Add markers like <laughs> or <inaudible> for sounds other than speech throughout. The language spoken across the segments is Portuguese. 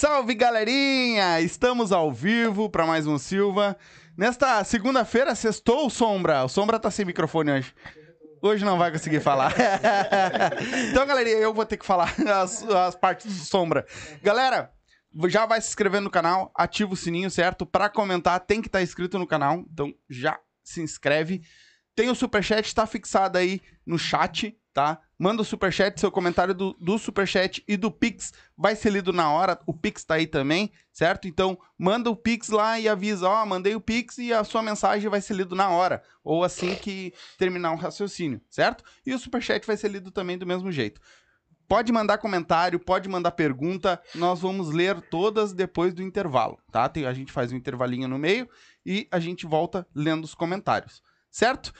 Salve, galerinha! Estamos ao vivo para mais um Silva. Nesta segunda-feira, sextou o Sombra. O Sombra tá sem microfone hoje. Hoje não vai conseguir falar. <laughs> então, galerinha, eu vou ter que falar as, as partes do Sombra. Galera, já vai se inscrevendo no canal, ativa o sininho, certo? Para comentar, tem que estar tá inscrito no canal. Então, já se inscreve. Tem o superchat, tá fixado aí no chat, tá? Manda o superchat, seu comentário do, do superchat e do Pix vai ser lido na hora. O Pix tá aí também, certo? Então, manda o Pix lá e avisa, ó, oh, mandei o Pix e a sua mensagem vai ser lido na hora. Ou assim que terminar o raciocínio, certo? E o superchat vai ser lido também do mesmo jeito. Pode mandar comentário, pode mandar pergunta, nós vamos ler todas depois do intervalo, tá? A gente faz um intervalinho no meio e a gente volta lendo os comentários, certo?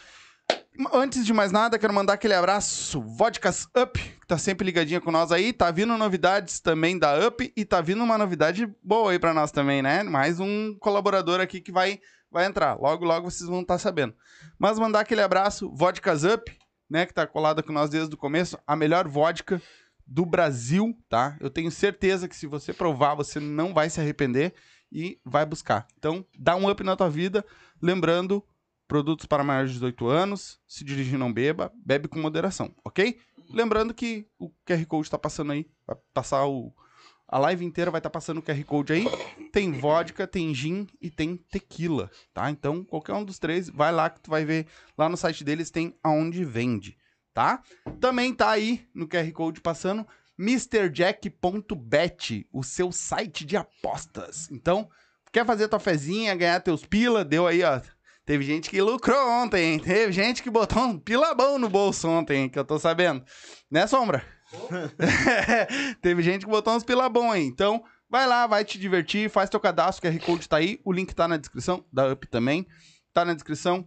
Antes de mais nada, quero mandar aquele abraço, Vodkas Up, que tá sempre ligadinha com nós aí. Tá vindo novidades também da Up e tá vindo uma novidade boa aí para nós também, né? Mais um colaborador aqui que vai, vai entrar. Logo, logo vocês vão estar tá sabendo. Mas mandar aquele abraço, Vodkas Up, né? Que tá colada com nós desde o começo. A melhor vodka do Brasil, tá? Eu tenho certeza que se você provar, você não vai se arrepender e vai buscar. Então, dá um up na tua vida. Lembrando, produtos para maiores de 18 anos, se dirigir não beba, bebe com moderação, ok? Lembrando que o QR Code está passando aí, vai passar o... A live inteira vai estar tá passando o QR Code aí. Tem vodka, tem gin e tem tequila, tá? Então, qualquer um dos três, vai lá que tu vai ver lá no site deles tem aonde vende, tá? Também tá aí no QR Code passando MrJack.bet, o seu site de apostas. Então, quer fazer tua fezinha, ganhar teus pila, deu aí, ó, Teve gente que lucrou ontem? Teve gente que botou um pilabão no bolso ontem, que eu tô sabendo. Né, Sombra? <laughs> Teve gente que botou uns pilabão aí. Então, vai lá, vai te divertir, faz teu cadastro, o QR Code tá aí, o link tá na descrição, da UP também. Tá na descrição.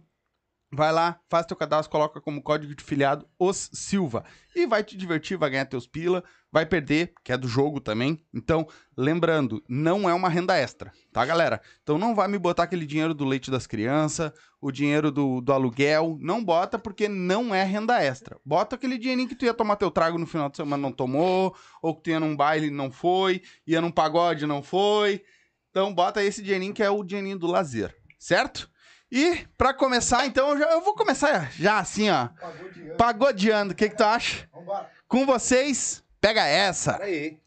Vai lá, faz teu cadastro, coloca como código de filiado os Silva. E vai te divertir, vai ganhar teus pila, vai perder, que é do jogo também. Então, lembrando, não é uma renda extra, tá, galera? Então não vai me botar aquele dinheiro do leite das crianças, o dinheiro do, do aluguel. Não bota porque não é renda extra. Bota aquele dinheirinho que tu ia tomar teu trago no final de semana não tomou, ou que tu ia num baile não foi, ia num pagode não foi. Então bota esse dinheirinho que é o dinheirinho do lazer, certo? E, para começar, então, eu, já, eu, vou começar já assim, ó. Pagodeando. Pagodeando. O que, que tu acha? Vambora. Com vocês, pega essa. Pera aí.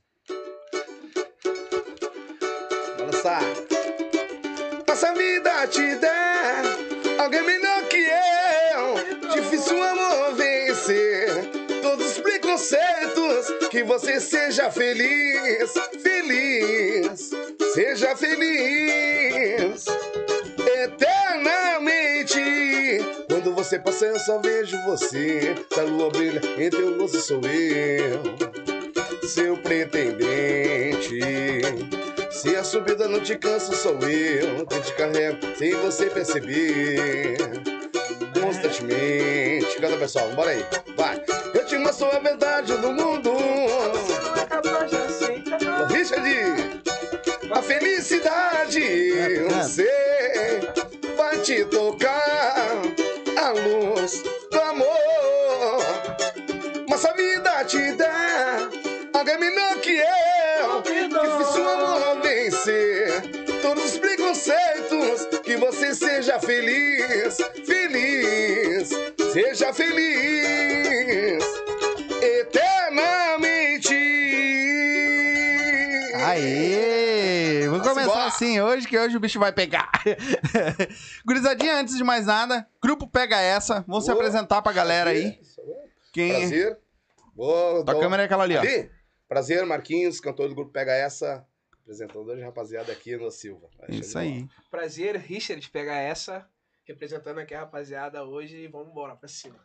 Balançar. Nossa vida te der alguém melhor que eu. Difícil amor vencer todos os preconceitos. Que você seja feliz, feliz. Seja feliz eternamente. Você passa, eu só vejo você. Se a lua brilha, em teu rosto sou eu, seu pretendente. Se a subida não te cansa, sou eu que te carrego sem você perceber. Constantemente. Canta pessoal, bora aí, vai. Eu te mostro a verdade do mundo. Richard, a felicidade, eu sei te tocar luz do amor. Mas a vida te dá alguém melhor que eu. Difícil o amor vencer todos os preconceitos. Que você seja feliz, feliz, seja feliz eternamente. Aê! começar assim hoje, que hoje o bicho vai pegar. <laughs> Gurizadinha, antes de mais nada, grupo Pega Essa. Vamos se apresentar pra galera aí. Quem... Prazer. Boa, Tua câmera é aquela ali, ó. Ali? Prazer, Marquinhos, cantor do grupo Pega Essa. Apresentador de rapaziada aqui no Silva. Isso aí. Prazer, Richard, Pega Essa. Representando aqui a rapaziada hoje. Vamos embora pra cima.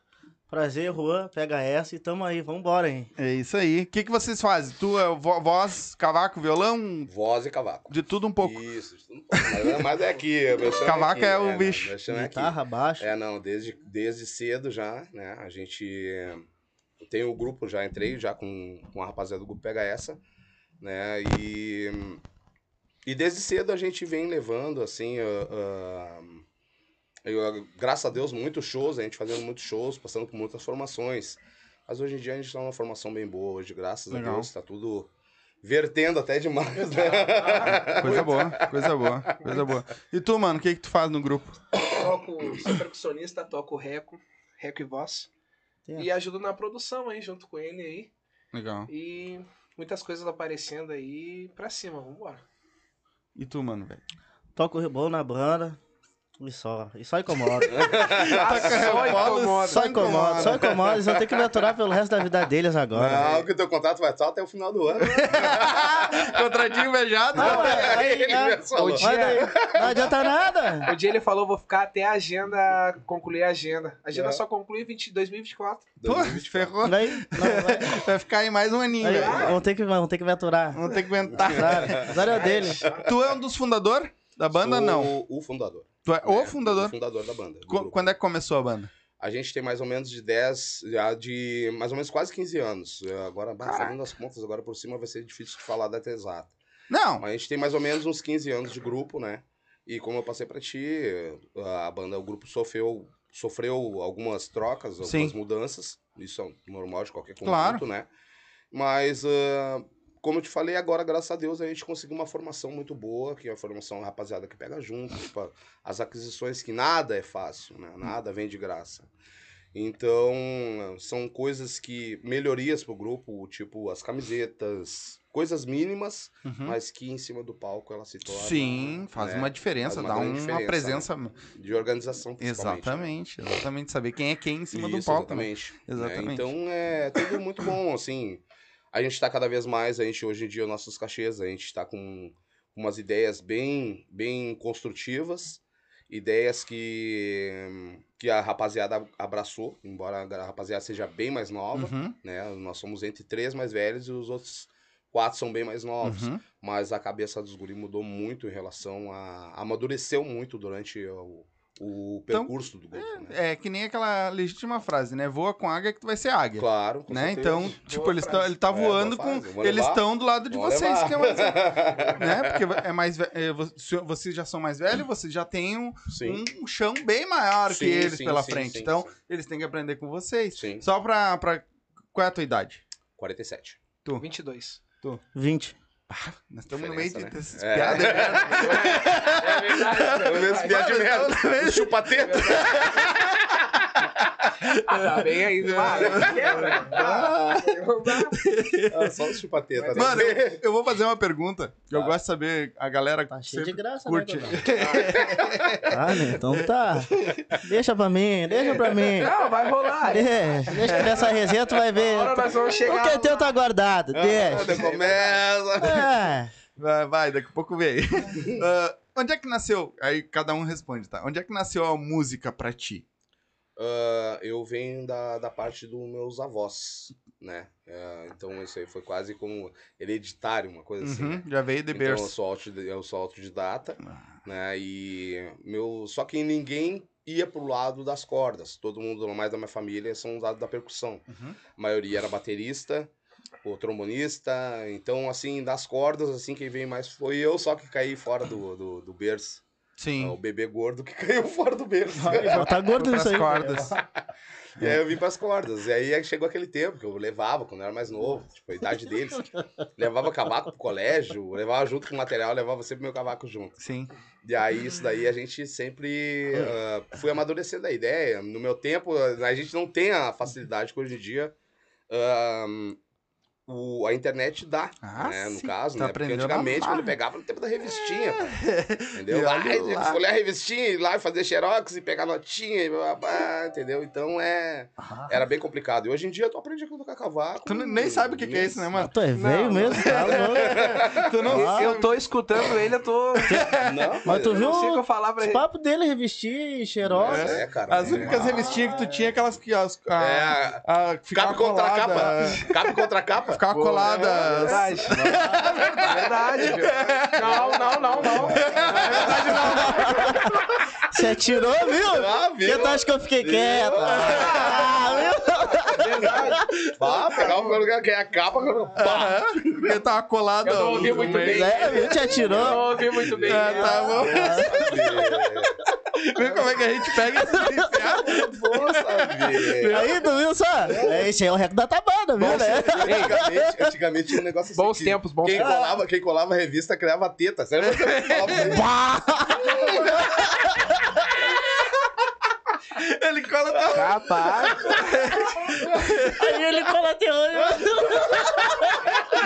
Prazer, Juan, pega essa e tamo aí, vambora, hein? É isso aí. O que, que vocês fazem? Tu é voz, cavaco, violão? Voz e cavaco. De tudo um pouco. Isso, de tudo um pouco. Mas, mas é aqui. Cavaco é, aqui, é o é, bicho. Não, é Guitarra, baixo. É, não, desde, desde cedo já, né? A gente tem o grupo, já entrei já com, com a rapaziada do grupo Pega Essa, né? E, e desde cedo a gente vem levando, assim, uh, uh, eu, graças a Deus, muitos shows, a gente fazendo muitos shows, passando por muitas formações. Mas hoje em dia a gente está numa formação bem boa hoje, graças Legal. a Deus, está tudo vertendo até demais, né? <laughs> Coisa boa, coisa boa, coisa boa. E tu, mano, o que que tu faz no grupo? Toco, sou percussionista, toco reco, reco e voz. Tem. E ajudo na produção aí, junto com ele aí. Legal. E muitas coisas aparecendo aí pra cima, vambora. E tu, mano, velho? Toco rebolo na banda. E só. E só incomoda. <laughs> Ah, só incomoda. só incomoda. Só incomoda. Eles vão ter que me aturar pelo resto da vida deles agora. Não, que o teu contrato vai estar até o final do ano. <laughs> Contratinho invejado? Não, é, aí, Ele é. mesmo falou. O dia- não adianta nada. O dia ele falou, vou ficar até a agenda, concluir a agenda. A agenda É. só conclui em 20 2024. Pô, 2024. ferrou. Daí, não, vai, Vai ficar aí mais um aninho, aí, velho. vão, ter que, vão ter que me aturar. Vamos ter que aguentar. Azar, azar é o dele. Tu é um dos fundadores da banda, Sou não? O fundador. Tu é o né? fundador? O fundador da banda. Quando é que começou a banda? A gente tem mais ou menos de 10, já de mais ou menos quase 15 anos. É, Agora, fazendo as contas agora por cima, vai ser difícil de falar data exata. Não, Mas a gente tem mais ou menos uns 15 anos de grupo, né? E como eu passei pra ti, a banda, o grupo sofreu, sofreu algumas trocas, algumas Sim. mudanças. Isso é normal de qualquer conjunto, Claro. né? Mas, ah, como eu te falei agora, graças a Deus, a gente conseguiu uma formação muito boa, que é a formação rapaziada que pega junto, tipo, as aquisições que nada é fácil, né? Nada vem de graça. Então, são coisas que, melhorias pro grupo, tipo as camisetas, coisas mínimas, Uhum. mas que em cima do palco ela se torna. Sim, faz né, uma diferença, faz dá grande uma diferença, presença. né? De organização, né? Exatamente, exatamente. Saber quem é quem em cima do Isso, palco. né? Exatamente. né? Exatamente. Então é tudo muito bom, assim. A gente tá cada vez mais, a gente hoje em dia, nossos cachês, a gente tá com umas ideias bem, bem construtivas, ideias que, que a rapaziada abraçou, embora a rapaziada seja bem mais nova, Uhum, né? Nós somos entre três mais velhos e os outros quatro são bem mais novos. uhum. Mas a cabeça dos guri mudou muito em relação a. amadureceu muito durante o, o Então, percurso do grupo, né? É que nem aquela legítima frase, né? Voa com águia que tu vai ser águia. Claro, com né? certeza. Então, tipo, Boa eles tão, ele tá É, voando com. Vou Eles estão do lado de Vamos vocês, levar. que é mais. <laughs> né? Porque é mais. é, Vocês já são mais velhos, vocês já têm um, um chão bem maior que Sim, eles sim, pela sim, frente. sim, então, sim. eles têm que aprender com vocês. Sim. Só pra, pra. Qual é a tua idade? 47. 22. 20. Nós estamos <laughs> no meio de né? É. piadas. É verdade. Pelo menos piada de merda. Chupa-teta. Ah, tá bem aí, vai. Quebra. Ah, não dá. Ah, Só os chupa-teta. né? Mano, eu, eu vou fazer uma pergunta. que Eu Tá. gosto de saber a galera Tá cheio de graça, curte. né? <laughs> Ah, né? Então tá. Deixa pra mim, deixa pra mim. Não, vai rolar. Deixa, deixa que nessa resenha tu vai ver. Agora nós vamos O chegar. que é teu tá guardado, Ah, deixa. começa. É. Vai, vai, daqui a pouco vem. <laughs> Ah, onde é que nasceu? Aí cada um responde, tá? Onde é que nasceu a música pra ti? Ah, eu venho da, da parte dos meus avós, né? Ah, então isso aí foi quase como hereditário, uma coisa assim. Uhum, né? já veio de Então eu berço. sou, auto, eu sou autodidata, Ah, né? E meu, só que ninguém ia pro lado das cordas. Todo mundo, mais da minha família, são do lado da percussão. Uhum. A maioria era baterista, o trombonista. Então, assim, das cordas, assim, quem veio mais foi eu, só que caí fora do, do, do berço. É o Sim. bebê gordo que <laughs> caiu fora do berço. Tá gordo isso aí. cordas. <laughs> E aí eu vim pras cordas. E aí chegou aquele tempo que eu levava, quando eu era mais novo, tipo, a idade deles. levava cavaco pro colégio, levava junto com o material, levava sempre meu cavaco junto. Sim. E aí isso daí a gente sempre ah, fui amadurecendo a ideia. No meu tempo, a gente não tem a facilidade que hoje em dia ah, o, a internet dá, Ah, né? No sim. caso, Tá né? Porque antigamente, a quando pegava no tempo da revistinha, pá, entendeu? <laughs> E Lá, lá. a revistinha, ir lá e fazer xerox e pegar notinha, e blá, blá, blá, entendeu? Então é... Era bem complicado. E hoje em dia tu aprende a tocar cavaco. Tu nem sabe o que, que é isso, né, mano? Tu é velho Não, mesmo, tá. <laughs> Tu não Ah, Eu tô escutando ele, eu tô. Não, Mas tu viu o papos dele, revestir, xerox. É, cara. As é. únicas revistinhas que tu tinha, aquelas que as, a, É, a, ficava capa contra colada, capa. Capa contra capa. Ficava Pô, colada. É verdade. É <laughs> verdade, viu? Não, não, não, não. Você atirou, viu? Ah, viu? tu acha que eu fiquei quieto? Ah, viu? Verdade. Pá, pegava o lugar que é a capa. Pá. Porque tava colada. Eu não ouvi muito bem. É, viu? Te Eu atirou. não ouvi muito bem. Ah, tá bom. Vê como é que a gente pega esse enfiado. Vou saber. Aí, tu viu só? É, Esse é o recorde da tabana, viu, né? Antigamente, antigamente tinha um negócio assim. Bons que tempos, bons quem tempos. colava, quem colava a revista criava teta. Sério, isso? Ele cola tá Rapaz, Aí ele cola até hoje.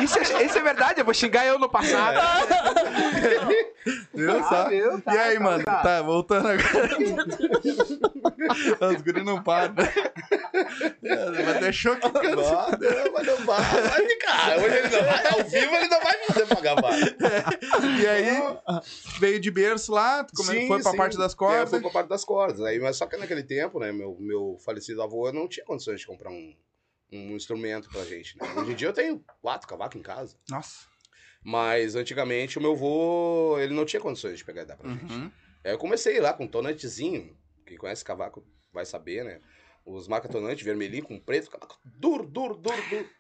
isso é, isso é verdade, eu vou xingar eu no passado. Viu Tá, só? Tá, e aí, tá, mano? tá. Tá, voltando agora. <laughs> <laughs> Os guris não param. Mas deixou que cansa. Mas não vai. Vai ficar. Hoje ele não vai. Ao vivo ele não vai poder pagar vale. E aí, veio de berço lá, come- Sim, foi pra sim. parte das É, cordas. foi pra parte das cordas. Aí, mas só que naquele tempo, né, meu, meu falecido avô não tinha condições de comprar um, um instrumento pra gente. Né? Hoje em dia eu tenho quatro cavacos em casa. Nossa. Mas antigamente o meu avô, ele não tinha condições de pegar e dar pra gente. Uhum. Aí eu comecei lá com um tonantezinho. Quem conhece cavaco vai saber, né? Os marca tonante vermelhinho com preto, cavaco duro, duro, duro, duro.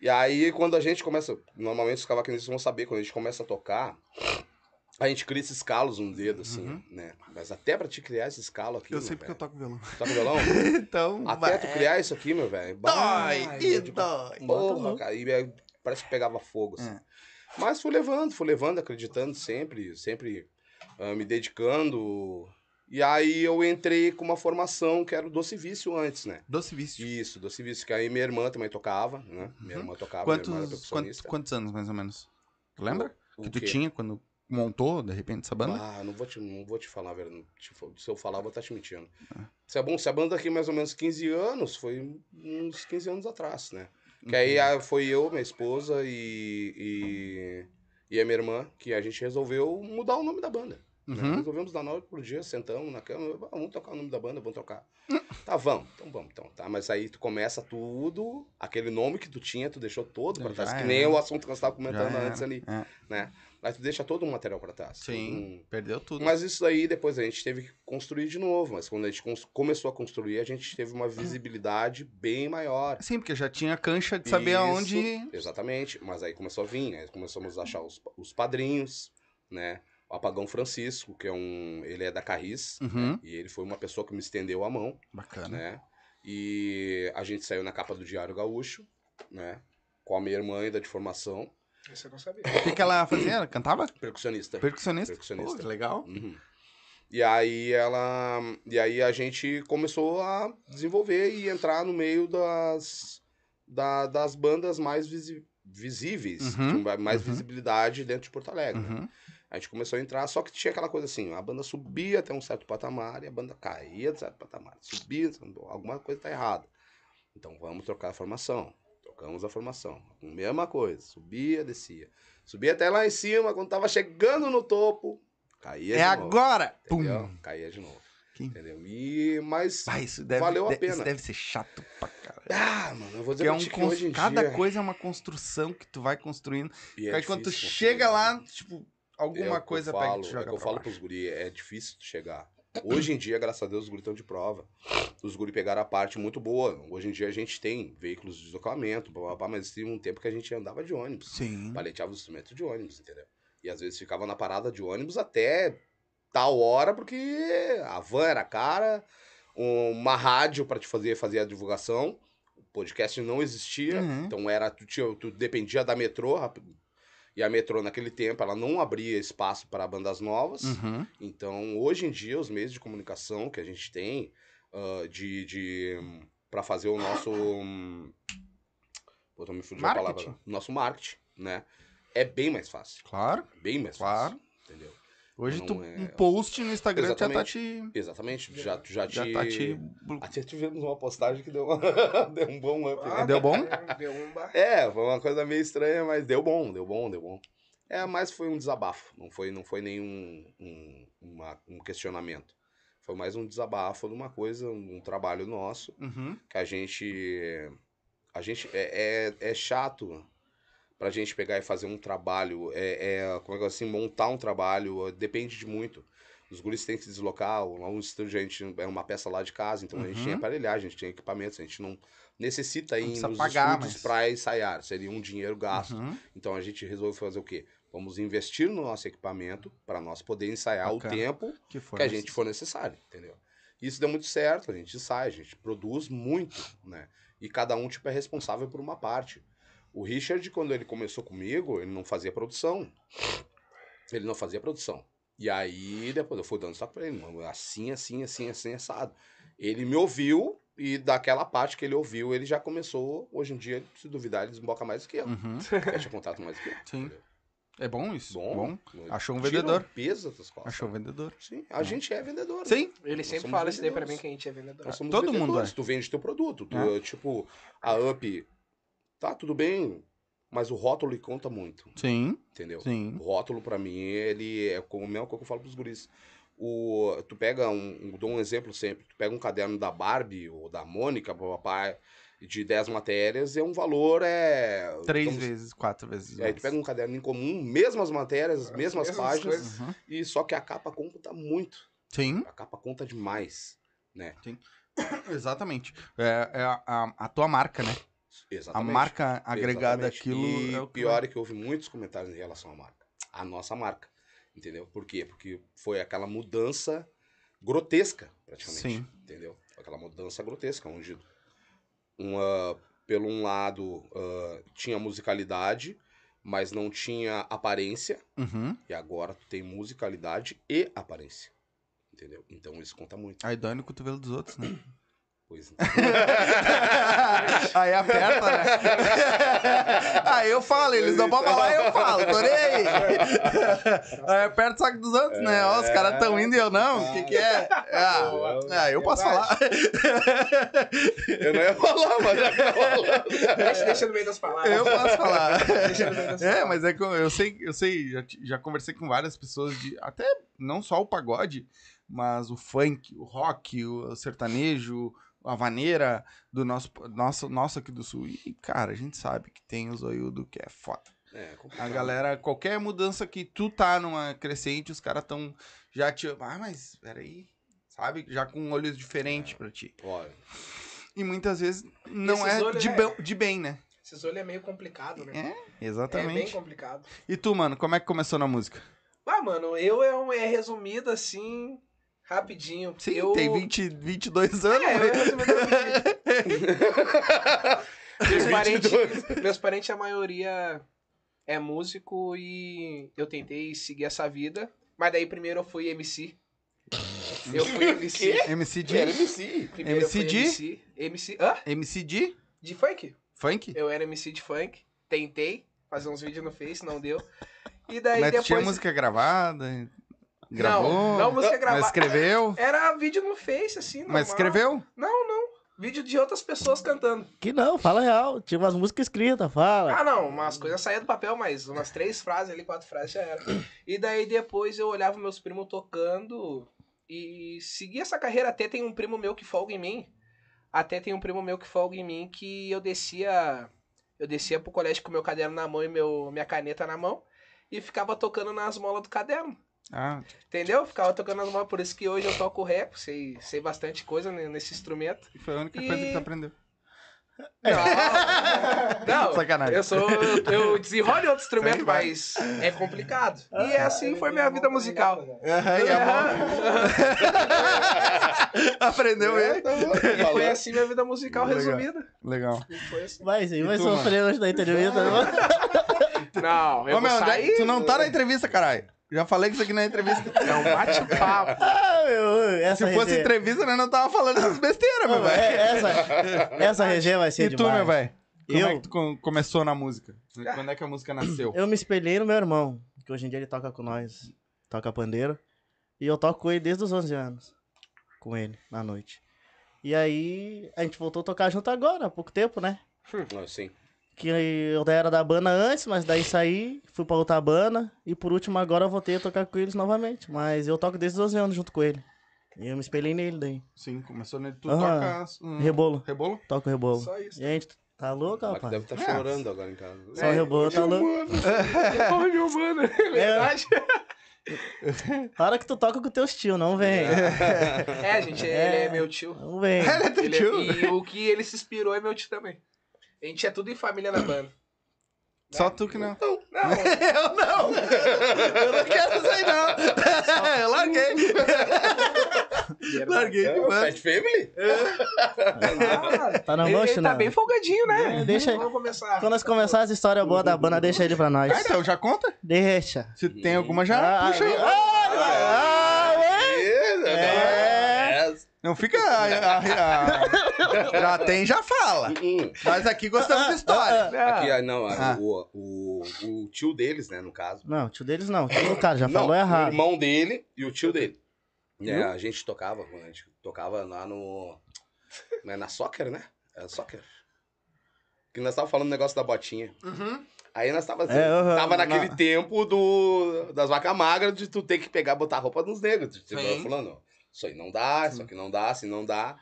E aí, quando a gente começa. Normalmente os cavaquinistas vão saber, quando a gente começa a tocar, a gente cria esses calos no dedo, assim, Uhum. né? Mas até pra te criar esse calo aqui. Eu meu sei porque eu velho. toco violão. Toca violão? <laughs> Então, Até vai. tu criar isso aqui, meu velho. Dói, bah, e eu digo, dói. Porra, cara. E aí parece que pegava fogo, assim. É. Mas fui levando, fui levando, acreditando sempre, sempre ah, me dedicando. E aí eu entrei com uma formação que era o Doce Vício antes, né? Doce vício. Isso, Doce Vício, que aí minha irmã também tocava, né? Minha irmã tocava, minha irmã Quantos, quantos, quantos anos, mais ou menos? Tu lembra? O que tu quê? tinha quando montou, de repente, essa banda? Ah, não vou te, não vou te falar. Tipo, Se eu falar, eu vou estar te mentindo. Ah. Se, é bom, se a banda aqui mais ou menos 15 anos, foi uns 15 anos atrás, né? Que Uhum. aí ah, foi eu, minha esposa e, e, e a minha irmã que a gente resolveu mudar o nome da banda. Né? Uhum. Resolvemos da noite pro dia, sentamos na cama, "Ah, vamos tocar o nome da banda, vamos trocar. <laughs> Tá, vamos, então vamos, então, tá. Mas aí tu começa tudo, aquele nome que tu tinha, tu deixou todo pra Já trás, que era. nem o assunto que nós estávamos Já comentando antes ali, É. né? Aí tu deixa todo o material pra trás. Sim, Hum, perdeu tudo. mas isso aí depois a gente teve que construir de novo. Mas quando a gente começou a construir, a gente teve uma visibilidade bem maior. Sim, porque já tinha cancha de saber Isso, aonde. Exatamente. Mas aí começou a vir, aí começamos a achar os, os padrinhos, né? O Apagão Francisco, que é um. Ele é da Carris. Uhum. né? E ele foi uma pessoa que me estendeu a mão, Bacana. né? E a gente saiu na capa do Diário Gaúcho, né? Com a minha irmã ainda de formação, Isso eu não sabia. O que, que ela fazia? Ela cantava? percussionista. Percussionista. Percussionista. Pô, que legal. Uhum. E aí ela. E aí a gente começou a desenvolver e entrar no meio das, da- das bandas mais visi- visíveis, Uhum, com mais uhum. visibilidade dentro de Porto Alegre. né? A gente começou a entrar, só que tinha aquela coisa assim, a banda subia até um certo patamar e a banda caía de certo patamar. Subia, alguma coisa tá errada. Então vamos trocar a formação. Trocamos a formação. Mesma coisa, subia, descia. Subia até lá em cima, quando tava chegando no topo, caía É de novo. agora! Entendeu? Pum! Caía de novo. Que- Entendeu? E, mas. Isso deve, Valeu a pena. Isso deve ser chato pra caralho. Ah, mano, eu vou dizer é um que cons- hoje em Cada dia. coisa é uma construção que tu vai construindo. e é aí quando tu chega lá, tipo, É alguma que coisa eu pega falo, É joga o que eu falo baixo. pros guri, é difícil chegar. Hoje em dia, graças a Deus, os guri estão de prova. Os guri pegaram a parte muito boa. Hoje em dia a gente tem veículos de deslocamento, mas tinha um tempo que a gente andava de ônibus. Sim. Paleteava os instrumentos de ônibus, entendeu? E às vezes ficava na parada de ônibus até tal hora, porque a van era cara, uma rádio para te fazer, fazer a divulgação. O podcast não existia, Uhum. então era tu, tinha, tu dependia da metrô. E a metrô, naquele tempo, ela não abria espaço para bandas novas. Uhum. Então, hoje em dia, os meios de comunicação que a gente tem ah, de, de para fazer o nosso hum, Pô, me fugindo a palavra. Nosso marketing, né? É bem mais fácil. Claro, Bem mais claro. fácil. Entendeu? Hoje Não tu, é- um post no Instagram já tá Exatamente. te. Exatamente. Já, já, Já te... tá te. Até tivemos uma postagem que deu, uma- <laughs> deu um bom up. né? Deu bom? <laughs> Deu um bar. É, foi uma coisa meio estranha, mas deu bom, deu bom, deu bom. É, mas foi um desabafo, não foi, não foi nenhum um, uma- um questionamento. Foi mais um desabafo de uma coisa, um trabalho nosso, Uhum. que a gente. A gente. É, é, é chato pra gente pegar e fazer um trabalho. É, é como é que assim, montar um trabalho, depende de muito. Os guris têm que se deslocar, no estúdio a gente é uma peça lá de casa, então a gente Uhum. tem aparelhagem, a gente tem equipamentos, a gente não necessita ir nos pagar, estúdios mas- pra ensaiar, seria um dinheiro gasto. Uhum. Então a gente resolveu fazer o quê? Vamos investir no nosso equipamento para nós poder ensaiar Bacana. o tempo Que, que a gente for necessário, entendeu? Isso deu muito certo, a gente sai, a gente produz muito, né? E cada um, tipo, é responsável por uma parte. O Richard, quando ele começou comigo, ele não fazia produção. Ele não fazia produção. E aí, depois eu fui dando toque pra ele, mano, assim, assim, assim, assim, assado. Ele me ouviu e daquela parte que ele ouviu, ele já começou, hoje em dia, se duvidar, ele desboca mais do que eu. Uhum. <laughs> Fecha contato mais do que eu. Sim. entendeu? É bom isso? Bom. Achou um vendedor. o peso das costas. Achou um vendedor. Sim, a gente é vendedor. né? Sim. Ele Nós sempre fala isso daí pra mim que a gente é vendedor. Nós somos Todo mundo vendedores, é. Tu vende teu produto. Tu, É. Tipo, a UP, tá tudo bem, mas o rótulo lhe conta muito, Sim. entendeu? Sim. O rótulo, pra mim, ele é como coisa que eu falo pros guris. O, tu pega um, um- dou um exemplo sempre, tu pega um caderno da Barbie ou da Mônica, papai, de 10 matérias, é um valor, é... Três vezes, quatro vezes. Aí mais. tu pega um caderno em comum, mesmas matérias, as As mesmas mesmas páginas. Uhum. e só que a capa conta muito. Sim. A capa conta demais, né? <coughs> Exatamente. É, é a, a- a tua marca, né? A Exatamente. marca agregada àquilo E é o pior é que houve muitos comentários em relação à marca. A nossa marca. Entendeu? Por quê? Porque foi aquela mudança grotesca, praticamente. Sim. Entendeu? Aquela mudança grotesca, onde uma, pelo um lado ah, tinha musicalidade, mas não tinha aparência. Uhum. E agora tem musicalidade e aparência. Entendeu? Então isso conta muito. Aí dói no cotovelo dos outros, né? Pois <laughs> Aí aperta, né? <laughs> Aí eu falo, eles não podem falar, eu falo, tô nem aí. <laughs> Aí aperta o saco dos outros, né? Ó, os caras tão indo e eu não, o que que é? Ah, ah, eu posso falar. eu não ia falar, mas já ia falar. Deixa, no meio das palavras. Eu posso falar. Deixa no meio das É, mas é que eu sei, eu sei, já, já conversei com várias pessoas de. Até não só o pagode, mas o funk, o rock, o sertanejo, a vaneira do nosso, nosso, nosso aqui do sul. E, cara, a gente sabe que tem o zoiudo que é foda. É, A complicado. galera, qualquer mudança que tu tá numa crescente, os caras tão já te. Ah, mas peraí. Sabe? Já com olhos diferentes pra ti. Olha, E muitas vezes não é de, bem- de bem, né? Esses olhos é meio complicado, né? É, É bem exatamente. complicado. E tu, mano, como é que começou na música? Ah, mano, eu é, um- é resumido assim, rapidinho. Sim, eu... tem 20, 22 anos. É, eu né? é <laughs> meus, parentes, 22. meus parentes, a maioria é músico e eu tentei seguir essa vida. Mas daí primeiro eu fui MC. <laughs> Eu fui MC. MC de. Era MC. Primeiro MC de? MC. MC. Hã? MC de De funk. funk? Eu era MC de funk. Tentei fazer uns vídeos no Face, não deu. E daí Mas depois. tinha música gravada? Gravou? Não, não música Mas gravada. escreveu? Era vídeo no Face, assim, normal. Mas escreveu? Não, não. Vídeo de outras pessoas cantando. Que não, fala real. Tinha umas músicas escritas, fala. Ah, não, umas coisas saíam do papel, mas umas três frases ali, quatro frases já era. <clears throat> E daí depois eu olhava meus primos tocando e segui essa carreira. Até tem um primo meu que folga em mim. Até tem um primo meu que folga em mim que eu descia. Eu descia pro colégio com meu caderno na mão e meu, minha caneta na mão. E ficava tocando nas molas do caderno. Ah, Entendeu? Ficava tocando nas molas. Por isso que hoje eu toco rap, sei, sei bastante coisa ne- nesse instrumento. foi a única E- coisa que tu aprendeu. Não, <laughs> não Sacanagem. eu sou. Eu desenrolo em outro instrumento, mas é complicado. E assim foi minha vida musical. E a mão- <laughs> Aprendeu É, ele? tá. E foi assim minha vida musical Legal. resumida. Legal. E assim. Vai sim, vai sofrer hoje da entrevista. Não, eu Ô, vou meu, sair. tu não tá na entrevista, caralho. Já falei que isso aqui não é entrevista. É um bate-papo. <laughs> ah, meu, essa Se fosse resenha- entrevista, nós não tava falando essas besteiras, meu Não, velho. é- essa, essa resenha vai ser E tu, demais. meu velho? Como Eu? é que tu com- começou na música? Quando é que a música nasceu? Eu me espelhei no meu irmão, que hoje em dia ele toca com nós, toca pandeiro. E eu toco com ele desde os 11 anos. Com ele, na noite. E aí, a gente voltou a tocar junto agora, há pouco tempo, né? Assim. Que eu era da banda antes, mas daí saí, fui pra outra banda. E por último, agora eu voltei a tocar com eles novamente. Mas eu toco desde os 12 anos junto com ele. E eu me espelhei nele daí. Sim, começou nele. Tu Aham. toca. hum, Rebolo, Rebolo? toco rebolo. Só isso. A gente tá louco, rapaz? deve estar É. chorando agora em casa. Só rebolo, tá louco? Ai, meu mano. <laughs> É verdade. A hora que tu toca com teus tio, não vem. É, gente, ele é meu tio. Não vem. Ele é teu Ele- tio. e o que ele se inspirou é meu tio também. A gente é tudo em família na banda. Só tu que não. Não. Não, <laughs> Eu não! Eu não quero isso aí, não! <laughs> Eu larguei! Larguei de É, o mano. Pet Family? Ah, Tá na ele, mocha, ele tá não? bem folgadinho, né? É, deixa aí. Vamos começar. Quando nós começar as histórias boas da banda, deixa ele pra nós. Ah, então, já conta? Deixa. Se tem alguma, já Ah, puxa aí. ah, ué. É. é. Não fica... a- a- a- já tem, já fala. Nós aqui gostamos de história. Ah, Aqui, ah, não, Ah. O, o, o tio deles, né, no caso. Não, tio deles não. Tio do cara, já Não, falou O errado. irmão dele e o tio dele. É, a gente tocava, a gente tocava lá no. né, na soccer, né? É soccer. Que nós tava falando do negócio da botinha. Uhum. Aí nós tava, É, uhum, tava naquele na- tempo do, das vacas magras de tu ter que pegar botar roupa nos negros. Tipo, falando, isso aí não dá, isso aqui não dá, assim não dá.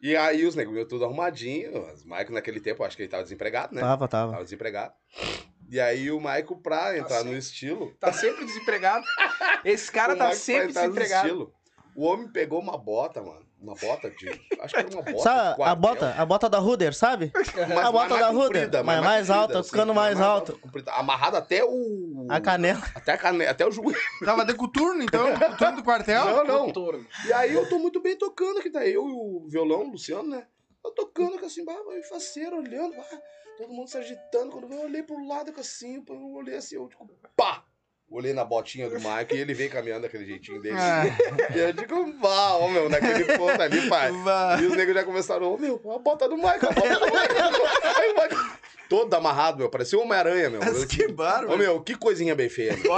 E aí os negros tudo arrumadinho. Os Maico naquele tempo, eu acho que ele tava desempregado, né? Tava, tava. Tava desempregado. E aí o Maico, pra entrar Assim. no estilo. Tá sempre desempregado. Esse cara <laughs> o tá sempre desempregado. estilo, O homem pegou uma bota, mano. Uma bota de. Acho que era uma bota. Sabe a bota, a bota da Ruder, sabe? mas a bota da Ruder, comprida, mas mais alta, assim, ficando mais alta. comprida, Amarrada até o. A canela. Até, a cane... até o joelho. Tava de coturno, então? Coturno do quartel? Não, não. Coturno. E aí eu tô muito bem tocando, que tá eu e o violão, o Luciano, né? Eu tocando com assim, bah, vai faceiro, olhando, bah, todo mundo se agitando. Quando eu olhei pro lado com assim, eu olhei assim, eu tipo, pá! Olhei na botinha do Mike e ele veio caminhando daquele jeitinho dele. Ah. E eu digo, vá, ó, meu, naquele ponto ali, pai. Vá. E os negros já começaram, ô, meu, a bota do Mike, a bota do Mike. O todo amarrado, meu, parecia o Homem-Aranha, meu. Mas que Ô, bárbaro. meu, que coisinha bem feia. meu.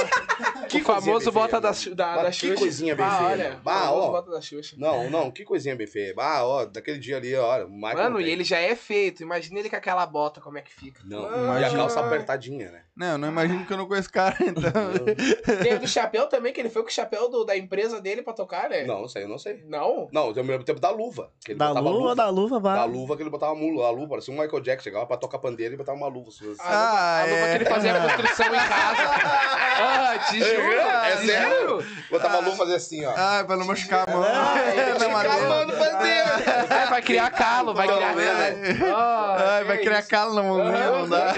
Que coisinha famoso bem bota feia, da, da, da que Xuxa. coisinha bem ah, feia, olha. Bah, ó. bota da Xuxa. Não, não, que coisinha bem feia. Ah, ó, daquele dia ali, ó, o Michael. Mano, e ele já é feito. Imagina ele com aquela bota, como é que fica. Não, Mano. e a calça apertadinha, né? Não, eu não imagino que eu não conheço cara, <laughs> então. Tem o do chapéu também, que ele foi com o chapéu do- da empresa dele pra tocar, né? Não, isso aí eu não sei. Não? Não, eu me lembro tempo da luva. Que ele Da botava luva, da luva, Da vai. luva que ele botava a luva, a luva, parecia um Michael Jackson, chegava pra tocar pandeiro e botava uma luva. assim. A luva, Ah, a luva é. que ele fazia a construção em casa. <laughs> Ah, te juro. É te sério? Botava a luva e fazia assim, ó. Ah, pra não machucar a mão. <laughs> Ai, na fica madeira. Mano, pandeiro! É, vai criar calo, vai criar Ai, Ah, Ai, vai criar calo na mão, Aham, não dá.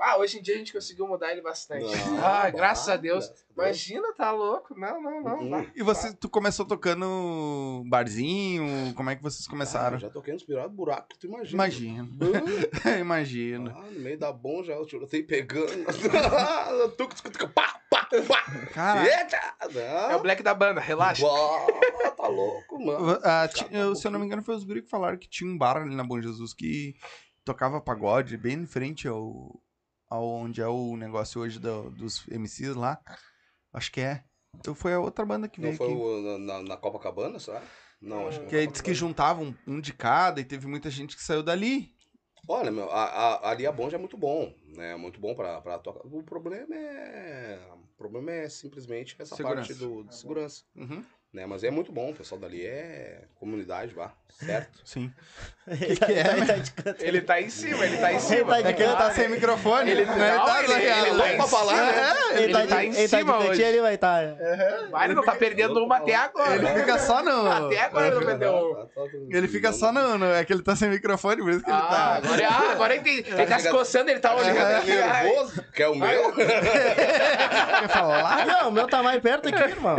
Ah, hoje em dia a gente conseguiu mudar ele bastante. Não, ah, graças a Deus. graças. Imagina, tá louco? Não, não, não. Hum. bah. E você, tu começou tocando barzinho? Como é que vocês Ah, começaram? eu já toquei nos piores buracos que tu imagina. Imagino. <laughs> Imagino. Ah, no meio da bom já, eu tirotei pegando. Tuc, tuc, tuc, pá, pá, pá. Cara, Eita! É o Black da banda, relaxa. Bah, tá louco, mano. ah, se eu não me engano, foi os guri que falaram que tinha um bar ali na Bom Jesus que tocava pagode bem em frente ao, ao onde é o negócio hoje do- dos MCs lá. Acho que é. Então foi a outra banda que Não veio foi aqui. o- na, na- na Copacabana, será? Não, acho que Que aí disse que juntavam um de cada e teve muita gente que saiu dali. Olha, meu, a, a, ali a Bom já é muito bom, né? Muito bom pra, pra tocar. O problema é. O problema é simplesmente essa Segurança. parte do, de segurança. Uhum. Né? Mas é muito bom, o pessoal dali é comunidade, vá. Certo? Sim. <laughs> que que é, Ele tá. Ele tá em cima, ele tá em Ele cima. tá de É que ele tá sem microfone. Ele- não, tá ele- ele, ele é louco pra falar, né? Ele, Ele tá, tá em ele tá de cima cantinho, hoje. ele vai estar. Vai, ele não tá perdendo uma até agora. Ele fica só no. <laughs> Até agora ele não perdeu. Ele fica só no, no- É que ele tá sem microfone, por isso que ele Ah, tá. agora, ah, agora eu entendi. Ele tá se coçando, ele tá olhando. Tá nervoso? Quer o meu? <laughs> Quer falar? Não, o meu tá mais perto aqui, irmão.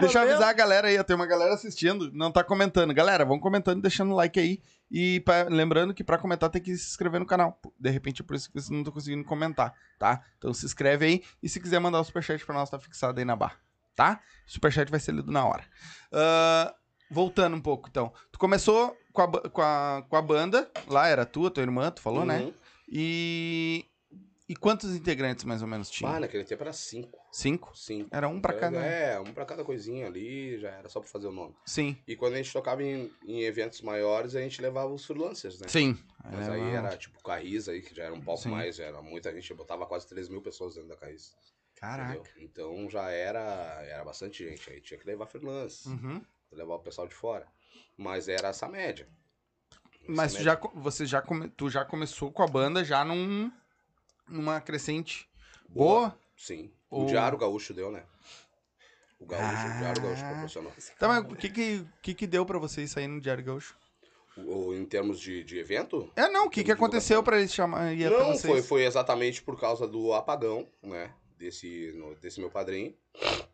Deixa eu avisar a galera aí, tem uma galera assistindo, não tá comentando. Galera, vão comentando e deixando o like aí. E pra- lembrando que pra comentar tem que se inscrever no canal. De repente é por isso que vocês não estão conseguindo comentar, tá? Então se inscreve aí e se quiser mandar o superchat pra nós, tá fixado aí na barra, tá? O superchat vai ser lido na hora. Ah, voltando um pouco, então. Tu começou com a, com, a, com a banda, lá era tua, tua irmã, tu falou, né? Uhum. E... E quantos integrantes mais ou menos tinha? Ah, naquele tempo era cinco. Cinco? Cinco. Era um pra cada? É, um pra cada coisinha ali, já era só pra fazer o nome. Sim. E quando a gente tocava em, em eventos maiores, a gente levava os freelancers, né? Sim. Mas É, aí era tipo Carris aí, que já era um pouco Sim. mais, já era muita gente, botava quase 3 mil pessoas dentro da Carris. Caraca. entendeu? Então já era, era bastante gente. Aí tinha que levar freelance, Uhum. levar o pessoal de fora. Mas era essa média. Essa Mas tu média. já, você já, come- tu já começou com a banda já num, numa crescente boa? Sim. Ou- O Diário Gaúcho deu, né? O Gaúcho, Ah. o Diário Gaúcho proporcionou. Tá, mas o que que, que que deu pra vocês sair no Diário Gaúcho? O- em termos de, de evento? É, não, o que, que aconteceu pra eles chamar Não, foi, foi exatamente por causa do apagão, né? Desse, no- desse meu padrinho.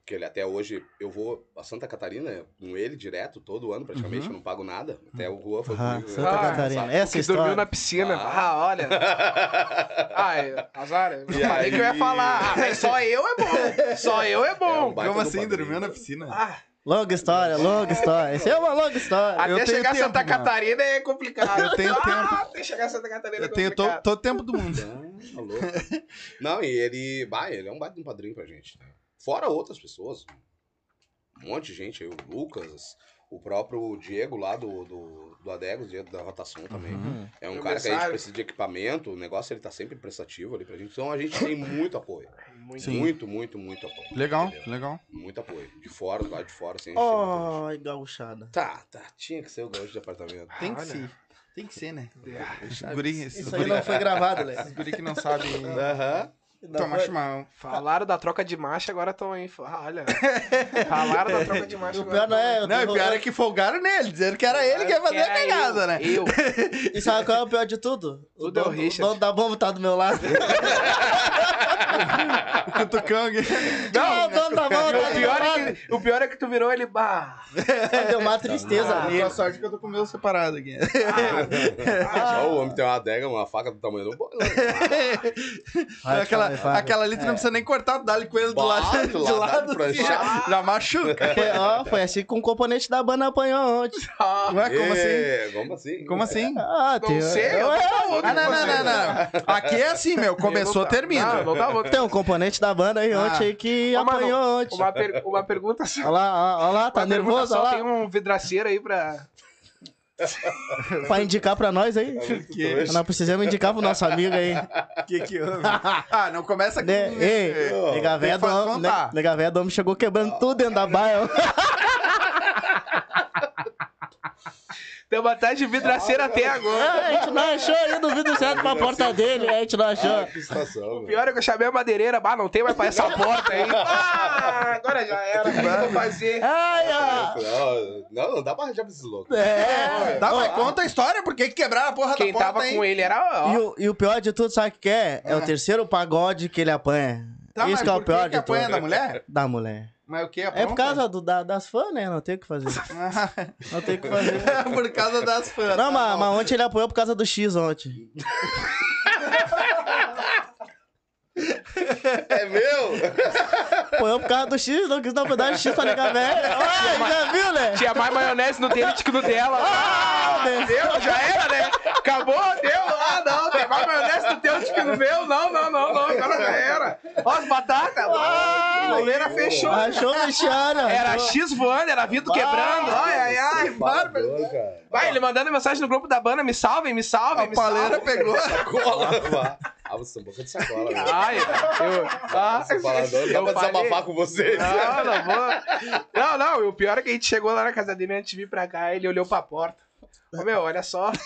Que ele até hoje, eu vou a Santa Catarina com ele direto, todo ano praticamente, Uhum. eu não pago nada. Até o Rua foi Ah, comigo. Santa Ah, Catarina. sabe? Essa Que dormiu história. na piscina. Ah. Ah, olha. <laughs> Ah, é, azar. Eu E falei que eu ia aí? falar. Ah, só eu é bom. Só eu é É bom. um baita Como assim, padrinho. dormiu na piscina? Ah, Longa história, longa história. Isso é uma longa história. eu até tenho chegar a tempo, Santa mano. Catarina é complicado. Eu tenho ah, tempo. Até chegar a Santa Catarina é Eu tenho to, complicado. todo o tempo do mundo. <laughs> Tá louco. <laughs> Não, e ele. Bah, ele é um baita de um padrinho pra gente. né? Fora outras pessoas. Um monte de gente aí, o Lucas, o próprio Diego lá do, do, do Adegos, Diego da rotação também. Uhum. É um Meu cara que a gente precisa de equipamento, o negócio ele tá sempre prestativo ali pra gente. Então a gente tem <coughs> muito apoio. Muito. Muito, muito, muito apoio. Legal, entendeu? legal. Muito apoio. De fora, do lado de fora, assim. Ai, gauchada. Tá, tá. Tinha que ser o gaúcho de apartamento. Tem que ser. Tem que ser, né? Esses guri, esses Isso aí guri, não foi gravado, <laughs> Léo. esses guri que não sabem <laughs> Aham. tomar chimarrão. Falaram da troca de marcha, agora estão aí. Ah, olha. <laughs> Falaram da troca de marcha. O pior não é. Não, o pior é que folgaram nele, dizendo que era ele que ia fazer a cagada, né? Eu. E sabe qual é o pior de tudo? O Tudo é o dono, o Richard. dono da bomba tá do meu lado. O cutucão aqui. Não, tá o meu pior, é que, o pior é que tu virou ele. Bah. Deu uma tristeza Ah, nele. Boa sorte que eu tô com o meu separado aqui. Ah, o homem tem uma adega, uma faca do tamanho do bolo. Vai, aquela, vai, vai. aquela ali tu não precisa nem cortar, dá-lhe com ele do lado. do <laughs> De lado, lado, pranchar. assim, já machuca. Foi, ó, foi assim que um componente da banda apanhou ontem. Ah, Ué, como assim? É, Como assim? Como assim? Ah, Não tem, sei, eu Ah, não, não, não, não. Aqui é assim, meu. Começou, Eu não tá- termina. Não, tem um componente da banda aí Ah. ontem aí que apanhou Uma, per- uma pergunta só. Olha lá, ó lá, tá uma nervoso, só, olha Tem lá. um vidraceiro aí pra. Pra indicar pra nós aí. Que? Nós precisamos indicar pro nosso amigo aí. que que houve? Ah, não começa com... Né? Ei, tem né? nega véia do homem chegou quebrando tudo dentro da baia. Tem uma tarde de vidraceira até agora. Ah, a gente não achou ainda o vidro certo pra porta dele, a gente não achou. Ah, que situação, O pior é que eu chamei a madeireira, bah, não tem mais pra essa porta aí. <laughs> Ah, agora já era. O que eu vou fazer? Ai, ó. Não, não dá pra arranjar pra esses loucos. É. Dá, mas conta a história, por que que quebraram a porra Quem da porta tava aí? com ele era. Ó, E o, e o pior de tudo, sabe o que é? É o terceiro pagode que ele apanha. Tá, Isso que é o pior que de apanha tudo. da mulher? Da mulher. Mas o que? É por causa do, da- das fãs, né? Não tem o que fazer. <laughs> Não tem o que fazer. <laughs> por causa das fãs. Não, tá mas, mas ontem ele apoiou por causa do X ontem. <laughs> É meu? Apoiou por causa do X, não quis dar um pedaço de X pra negar velho. Olha, já viu, né? Tinha mais maionese no dele do que no dela. Ah, né? Deu, já era, né? Acabou, deu. Ah, não, tem mais maionese no teu do que no meu. Não, não, não, não, agora já era. Ó, as batatas. Ah, a goleira fechou. Achou vestiário. Era. X voando, era vidro quebrando. Ai, ai, ai, bárbaro. Vai, ele mandando mensagem no grupo da banda, me salvem, me salvem, A me salvem. pegou. <laughs> Ah, vocês são boca de sacola, velho. Ai, eu... Ah, falador, dá eu pra falei- desabafar com vocês. Não, não vou. Não, não, o pior é que a gente chegou lá na casa dele antes de vir pra cá, ele olhou pra porta. Ô meu, olha só. <laughs>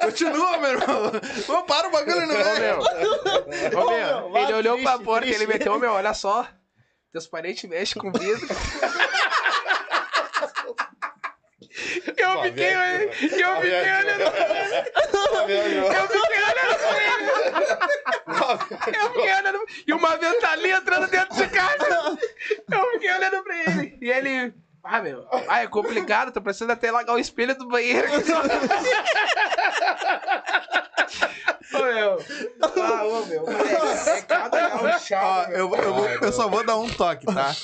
Continua, meu irmão. Ô, para o bagulho no Ô meu. Ô meu, vai, ele olhou pra triste, porta e ele meteu, ô meu, olha só. Teus parentes mexem com vidro. <laughs> Eu fiquei, eu fiquei olhando, eu fiquei olhando pra ele. Eu fiquei olhando e uma ventania entrando dentro de casa. Eu fiquei olhando pra ele. E ele. Ah, meu. Ah, é complicado, tô precisando até largar o espelho do banheiro. <laughs> ô, meu. Ah, ô, meu. É cada eu, eu, vou- eu só vou dar um toque, tá?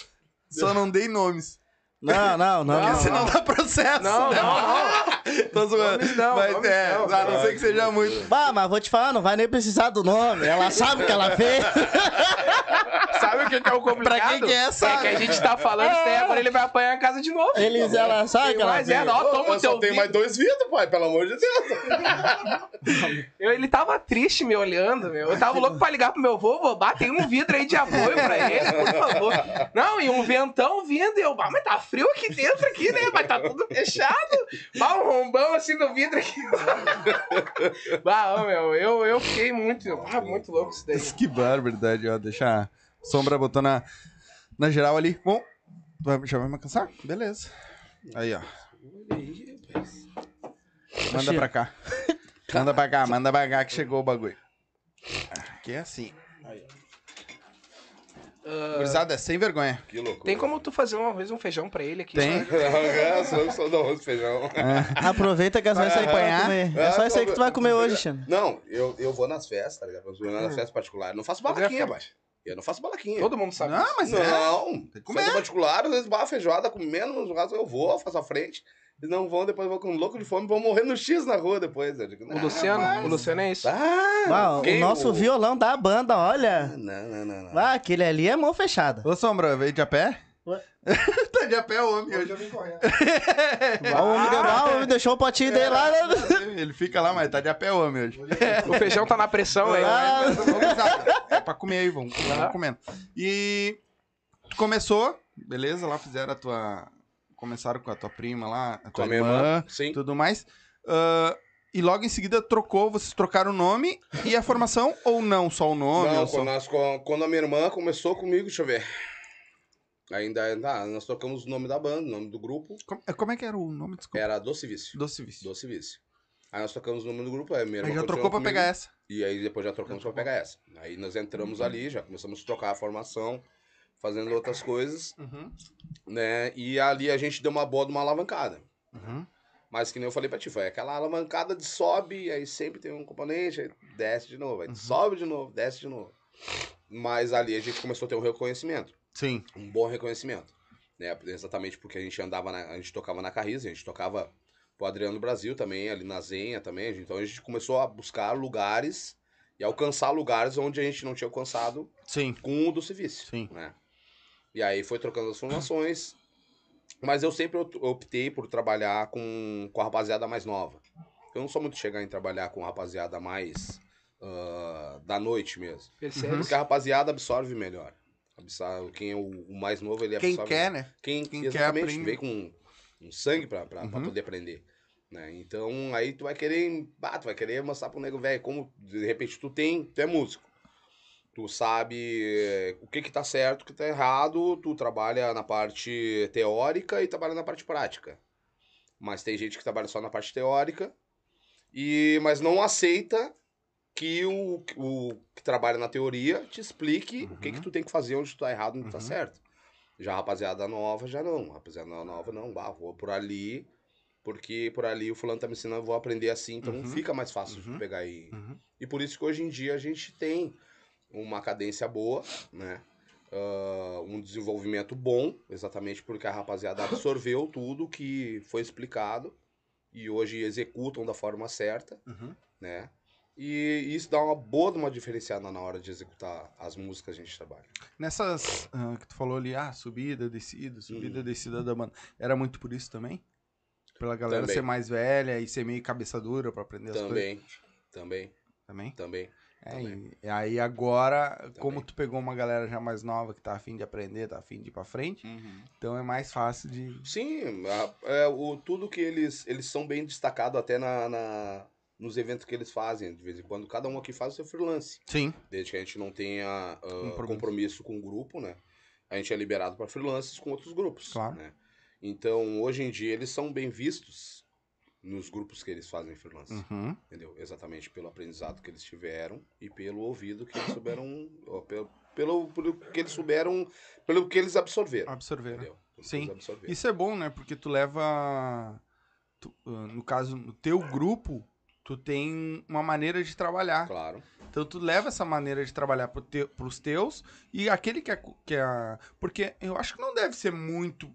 Só não dei nomes. Não, não, não. Não, não. Senão dá processo. Não, né? não, não. <laughs> Tô zoando. Nomes não, Mas é, não. a não ser que seja muito. Bah, mas vou te falar, não vai nem precisar do nome. Ela sabe o que ela fez. <laughs> Sabe o que, que é o complicado? Pra quem que é, sabe? que a gente tá falando isso aí, agora ele vai apanhar a casa de novo. Eles, ela sabe que ela Mas é, ó, toma o teu tenho vidro. mais dois vidros, pai, pelo amor de Deus. <laughs> Eu- ele tava triste me olhando, meu. Eu tava louco pra ligar pro meu avô, vô, bah, tem um vidro aí de apoio pra ele, por favor. Não, e um ventão vindo, e eu, bah, mas tá frio aqui dentro aqui, né? Mas tá tudo fechado. Bah, um rombão assim no vidro aqui. <laughs> Bah, meu, eu, eu fiquei muito, ah, muito louco isso daí. Que barbaridade, ó. Deixa a sombra botou na, na geral ali. Bom, vai, já vai me alcançar? Beleza. Aí, ó. Aí. Manda pra cá. <laughs> Manda pra cá, manda pra cá que chegou o bagulho. Aqui é assim. Ah, Gurizada, é sem vergonha. Que loucura. tem como tu fazer uma vez um feijão pra ele aqui? Tem. É, sou, sou do arroz e feijão. Aproveita que é só isso aí que Apanhar. É só isso aí que tu vai comer hoje, Xana. Não, eu, eu vou nas festas, tá ligado? Eu vou nas festas particulares. Não faço balaquinha, pai. Eu não faço balaquinha. Todo mundo sabe. Não, mas é. não, que comer. particular, às vezes barra feijoada comendo, no caso eu vou, faço a frente. Eles não vão, depois vão com louco de fome, vão morrer no X na rua depois. Digo, O Luciano, mas- o Luciano é isso. Ah, Ah, o nosso violão da banda, olha. Não, não, não. não. Ah, aquele ali é mão fechada. Ô, Sombra, veio de a pé? <laughs> <laughs> Tá de a pé o homem Hoje hoje. eu vim correndo. Ah, o homem, deu- ah, o homem deixou o potinho dele lá. né? Ele fica lá, mas tá de a pé o homem hoje. O feijão tá na pressão aí. Ah, É pra comer aí, vamos, vamos comendo. E tu começou, beleza, lá fizeram a tua... Começaram com a tua prima lá, a Com tua a minha irmã, irmã, sim. tudo mais. Ah, e logo em seguida trocou, vocês trocaram o nome e a formação, ou não, só o nome? Não, ou só... quando, nós- quando a minha irmã começou comigo, deixa eu ver. Ainda, tá, nós trocamos o nome da banda, o nome do grupo. Como, como é que era o nome? Desculpa. Era Doce Vício. Doce Vício. Doce Vício. Aí nós trocamos o nome do grupo, aí minha irmã Aí já trocou pra comigo, pegar essa. E aí depois já trocamos pra pegar essa. Aí nós entramos ali, já começamos a trocar a formação, fazendo outras coisas, Uhum. né? E ali a gente deu uma boa de uma alavancada. Uhum. Mas que nem eu falei pra ti, foi aquela alavancada de sobe, aí sempre tem um componente, aí desce de novo, aí sobe de novo, desce de novo. Mas ali a gente começou a ter um reconhecimento, Sim. um bom reconhecimento. Né? Exatamente porque a gente andava, na- a gente tocava na Carriza, a gente tocava pro Adriano Brasil também, ali na Zenha também. Então a gente começou a buscar lugares e alcançar lugares onde a gente não tinha alcançado Sim. com o do serviço. Sim. Né? E aí foi trocando as formações. Mas eu sempre op- optei por trabalhar com, com a rapaziada mais nova. Eu não sou muito chegar em trabalhar com a rapaziada mais ah, da noite mesmo. Percebe? Porque a rapaziada absorve melhor. Absorve, quem é o, mais novo, ele Quem absorve. quer, né? Quem, quem quer exatamente, aprende. vem com um sangue pra, pra, pra Uhum. poder aprender. Né? Então, aí tu vai querer, bah, tu vai querer mostrar pro nego velho como, de repente, tu tem, tu é músico. Tu sabe eh, o que que tá certo, o que tá errado, tu trabalha na parte teórica e trabalha na parte prática. Mas tem gente que trabalha só na parte teórica, e mas não aceita que o, o que trabalha na teoria te explique o que que tu tem que fazer, onde tu tá errado, onde tu tá Uhum. certo. Já a rapaziada nova, já não. A rapaziada nova, não. Bah, vou por ali, porque por ali o fulano tá me ensinando, eu vou aprender assim, então Uhum. fica mais fácil de Uhum. pegar e... Uhum. E por isso que hoje em dia a gente tem uma cadência boa, né? Ah, um desenvolvimento bom, exatamente porque a rapaziada absorveu tudo que foi explicado e hoje executam da forma certa, Uhum. né? E isso dá uma boa de uma diferenciada na hora de executar as músicas que a gente trabalha. Nessas ah, que tu falou ali, ah, subida, descida, subida, Uhum. descida da banda. Era muito por isso também? Pela galera Também. ser mais velha e ser meio cabeça dura pra aprender as coisas? Também, também, Também. também. É, Também. e, aí agora, como tu pegou uma galera já mais nova que tá afim de aprender, tá afim de ir pra frente, então é mais fácil de. Sim, a- é, o, tudo que eles, eles são bem destacados até na, na- nos eventos que eles fazem, de vez em quando. Cada um aqui faz o seu freelance. Sim. Desde que a gente não tenha ah, Compromisso. compromisso. com o grupo, né? A gente é liberado para freelances com outros grupos. Claro. Né? Então, hoje em dia, eles são bem vistos nos grupos que eles fazem freelance. Uhum. Entendeu? Exatamente pelo aprendizado que eles tiveram e pelo ouvido que eles souberam. ó, pelo, pelo, pelo que eles souberam, pelo que eles absorveram. Absorver. né? Entendeu? Pelo Sim. absorveram. Isso é bom, né? Porque tu leva. tu, ah, no caso, no teu grupo, tu tem uma maneira de trabalhar. Claro. Então tu leva essa maneira de trabalhar pro te, pros teus e aquele que é, que é. Porque eu acho que não deve ser muito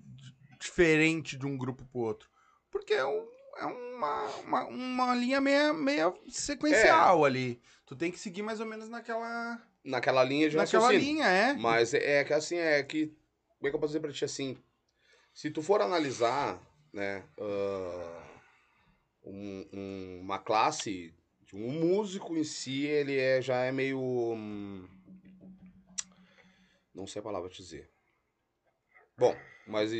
diferente de um grupo pro outro. Porque é, um- é uma, uma, uma linha meia, meia sequencial ali. Tu tem que seguir mais ou menos naquela. Naquela linha de naquela raciocínio. linha, é. Mas é, é que assim, é que. Como é que eu posso dizer pra ti assim? Se tu for analisar, né, ah, um- um- uma classe, de um músico em si, ele é, já é meio. hum, não sei a palavra te dizer. Bom, mas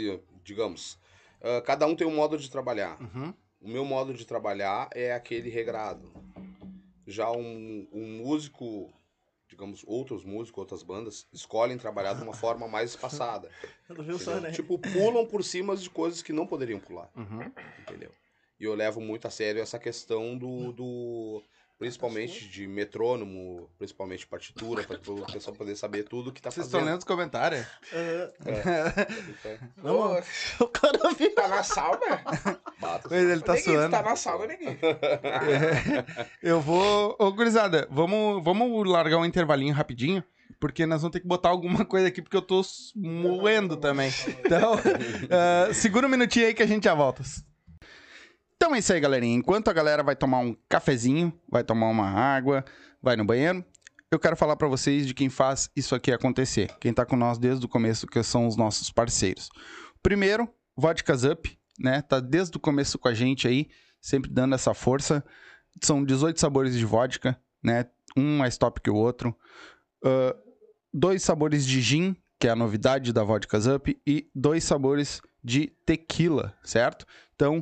digamos, ah, cada um tem um modo de trabalhar. Uhum. O meu modo de trabalhar é aquele regrado. Já um, um músico digamos, outros músicos, outras bandas, escolhem trabalhar de uma forma mais <laughs> espaçada. Só, né? Tipo, pulam por cima de coisas que não poderiam pular, Uhum. entendeu? E eu levo muito a sério essa questão do. do principalmente de metrônomo, principalmente partitura, para o pessoal poder saber tudo que tá Vocês estão fazendo. lendo os comentários? Aham. <laughs> Então, Não. O cara viu. Tá na sauna? bata. Ele tá Neguinho, suando. Tá na sauna, neguinho. Eu vou. Ô, gurizada, vamos, vamos largar um intervalinho rapidinho. Porque nós vamos ter que botar alguma coisa aqui, porque eu tô moendo também. Então, <laughs> ah, segura um minutinho aí que a gente já volta. Então é isso aí, galerinha. Enquanto a galera vai tomar um cafezinho, vai tomar uma água, vai no banheiro, eu quero falar pra vocês de quem faz isso aqui acontecer. Quem tá com nós desde o começo, que são os nossos parceiros. Primeiro, Vodkas Up, né? Tá desde o começo com a gente aí, sempre dando essa força. São 18 sabores de vodka, né? Um mais top que o outro. Ah, dois sabores de gin, que é a novidade da Vodkas Up, e dois sabores de tequila, certo? Então,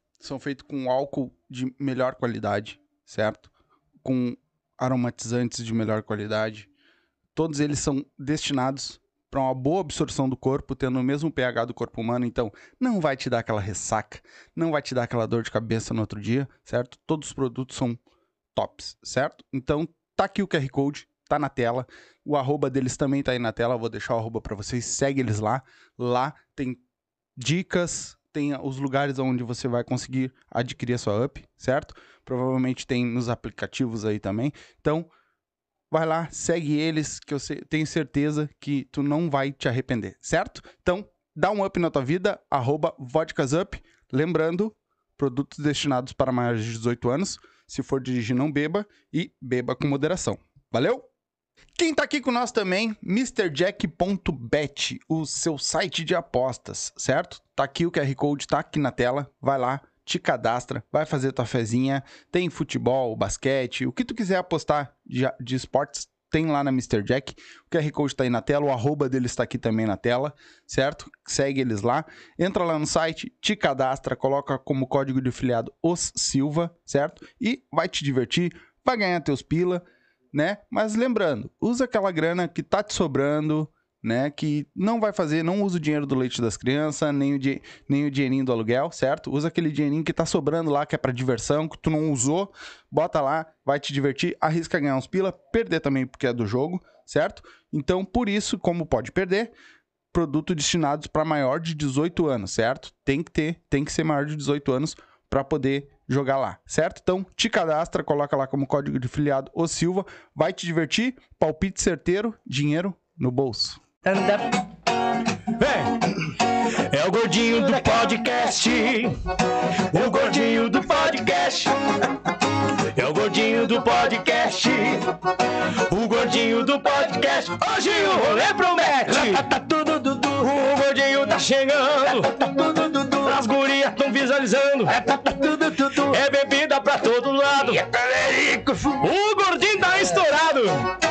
são feitos com álcool de melhor qualidade, certo? Com aromatizantes de melhor qualidade. Todos eles são destinados para uma boa absorção do corpo, tendo o mesmo pH do corpo humano, então não vai te dar aquela ressaca, não vai te dar aquela dor de cabeça no outro dia, certo? Todos os produtos são tops, certo? Então tá aqui o QR Code, tá na tela. O arroba deles também tá aí na tela, vou deixar o arroba para vocês, segue eles lá. Lá tem dicas, tem os lugares onde você vai conseguir adquirir a sua up, certo? Provavelmente tem nos aplicativos aí também. Então, vai lá, segue eles, que eu tenho certeza que tu não vai te arrepender, certo? Então, dá um up na tua vida, arroba vodkasup. Lembrando, produtos destinados para maiores de 18 anos. Se for dirigir, não beba e beba com moderação. Valeu? Quem tá aqui com nós também, MrJack.bet, o seu site de apostas, certo? Tá aqui o QR Code, tá aqui na tela. Vai lá, te cadastra, vai fazer tua fezinha. Tem futebol, basquete, o que tu quiser apostar de, de esportes, tem lá na Mr. Jack. O QR Code tá aí na tela, o arroba deles tá aqui também na tela, certo? Segue eles lá. Entra lá no site, te cadastra, coloca como código de afiliado os Silva, certo? E vai te divertir, vai ganhar teus pila, né? Mas lembrando, usa aquela grana que tá te sobrando, né? Que não vai fazer, não usa o dinheiro do leite das crianças, nem o, di- nem o dinheirinho do aluguel, certo? Usa aquele dinheirinho que tá sobrando lá, que é pra diversão, que tu não usou, bota lá, vai te divertir, arrisca ganhar uns pila, perder também porque é do jogo, certo? Então, por isso, como pode perder, produto destinados para maior de 18 anos, certo? Tem que ter, tem que ser maior de 18 anos para poder jogar lá, certo? Então, te cadastra, coloca lá como código de filiado o Silva, vai te divertir, palpite certeiro, dinheiro no bolso. Vem! É o gordinho do podcast. O gordinho do podcast. É o gordinho do podcast. O gordinho do podcast. Hoje o rolê promete. Tá tudo dudu. O gordinho tá chegando. As gurias tão visualizando. É bebida pra todo lado. O gordinho tá estourado.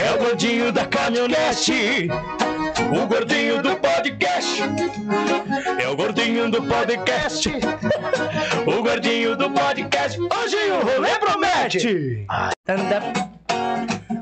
É o gordinho da caminhonete. O gordinho do podcast. É o gordinho do podcast. <laughs> O gordinho do podcast. Hoje o rolê promete.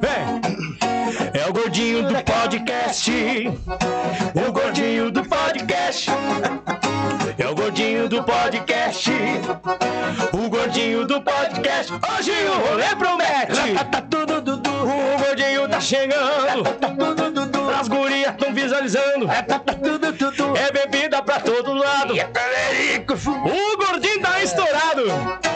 Vem. É o gordinho do podcast. O gordinho do podcast. É o gordinho do podcast. O gordinho do podcast. Hoje o rolê promete. O gordinho tá chegando. As gurias tão visualizando. É bebida pra todo lado. O gordinho tá estourado.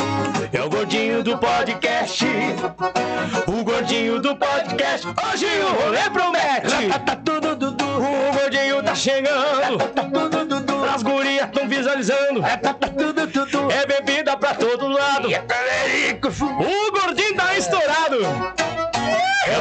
É o gordinho do podcast. O gordinho do podcast. Hoje o rolê promete. O gordinho tá chegando. As gurias tão visualizando. É bebida pra todo lado. Tá. É o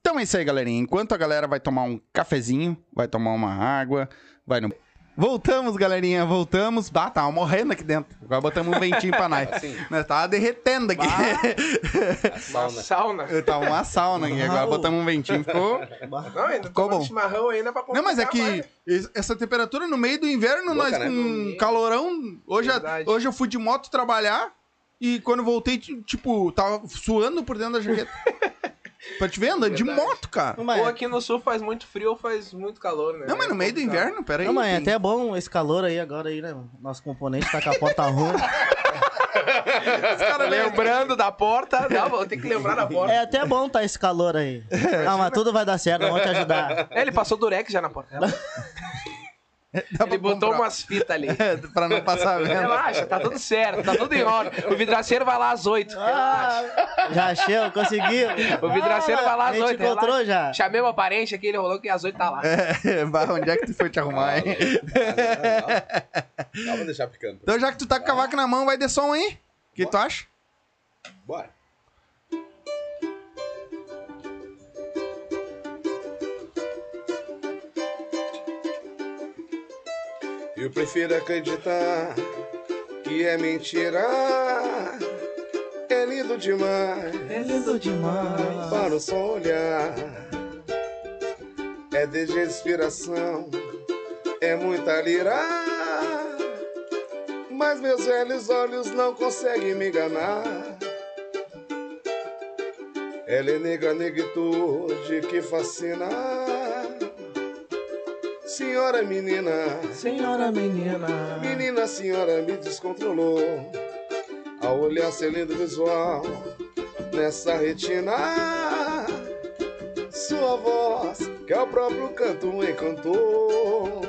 Então é isso aí, galerinha. Enquanto a galera vai tomar um cafezinho, vai tomar uma água, vai no. Voltamos, galerinha, voltamos. Ah, tava morrendo aqui dentro. Agora botamos um ventinho pra nós. <laughs> Assim. Nós tava derretendo aqui. <laughs> Uma Sauna. sauna. Eu tava uma sauna aqui, agora botamos um ventinho. Ficou. Não, ainda Ficou bom. chimarrão ainda pra Não, mas é que mais. es- essa temperatura no meio do inverno, nós né? com calorão. Hoje, a- hoje eu fui de moto trabalhar e quando voltei, ti- tipo, tava suando por dentro da jaqueta. <laughs> pra te ver, andando de Verdade. moto, cara. Não, mas, Ou aqui no sul faz muito frio ou faz muito calor, né? Não, mas no meio do inverno, peraí. não, mas é até bom esse calor aí agora aí, né? Nosso componente tá com a porta <laughs> ruim. Lembrando da porta, não, vou ter que lembrar da porta. É até bom tá esse calor aí. Não, mas tudo vai dar certo, vamos te ajudar. É, ele passou durex já na porta. <laughs> <laughs> Ele botou comprar. umas fitas ali. <laughs> É, pra não passar vendo. Relaxa, tá tudo certo, tá tudo em ordem. O vidraceiro vai lá às 8. Ah, já achei, conseguiu. O vidraceiro vai lá às A gente 8. encontrou já. Chamei uma parente aqui, ele rolou que às 8 tá lá. É, vai, onde é que tu foi te arrumar, hein? Não, vamos deixar picando. Então, já que tu tá com o cavaco na mão, vai de som aí. O que tu acha? Bora. Eu prefiro acreditar que é mentira. Ele lindo demais É lindo demais. para o só olhar. É desesperação, é muita lira. Mas meus velhos olhos não conseguem me enganar. Ela é negra negritude que fascina. Senhora menina, Senhora menina. menina senhora me descontrolou. Ao olhar seu lindo visual nessa retina, sua voz que é o próprio canto encantou.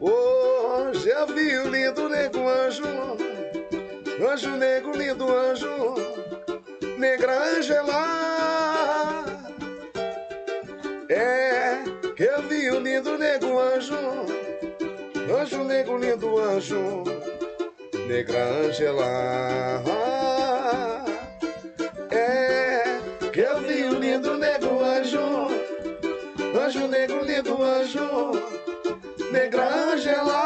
Hoje eu vi o lindo nego anjo, anjo negro, lindo anjo, negra Angela. É que eu vi o lindo nego anjo, anjo negro, lindo anjo, negra Angela. É que eu vi o lindo nego anjo, anjo negro, lindo anjo, negra Angela.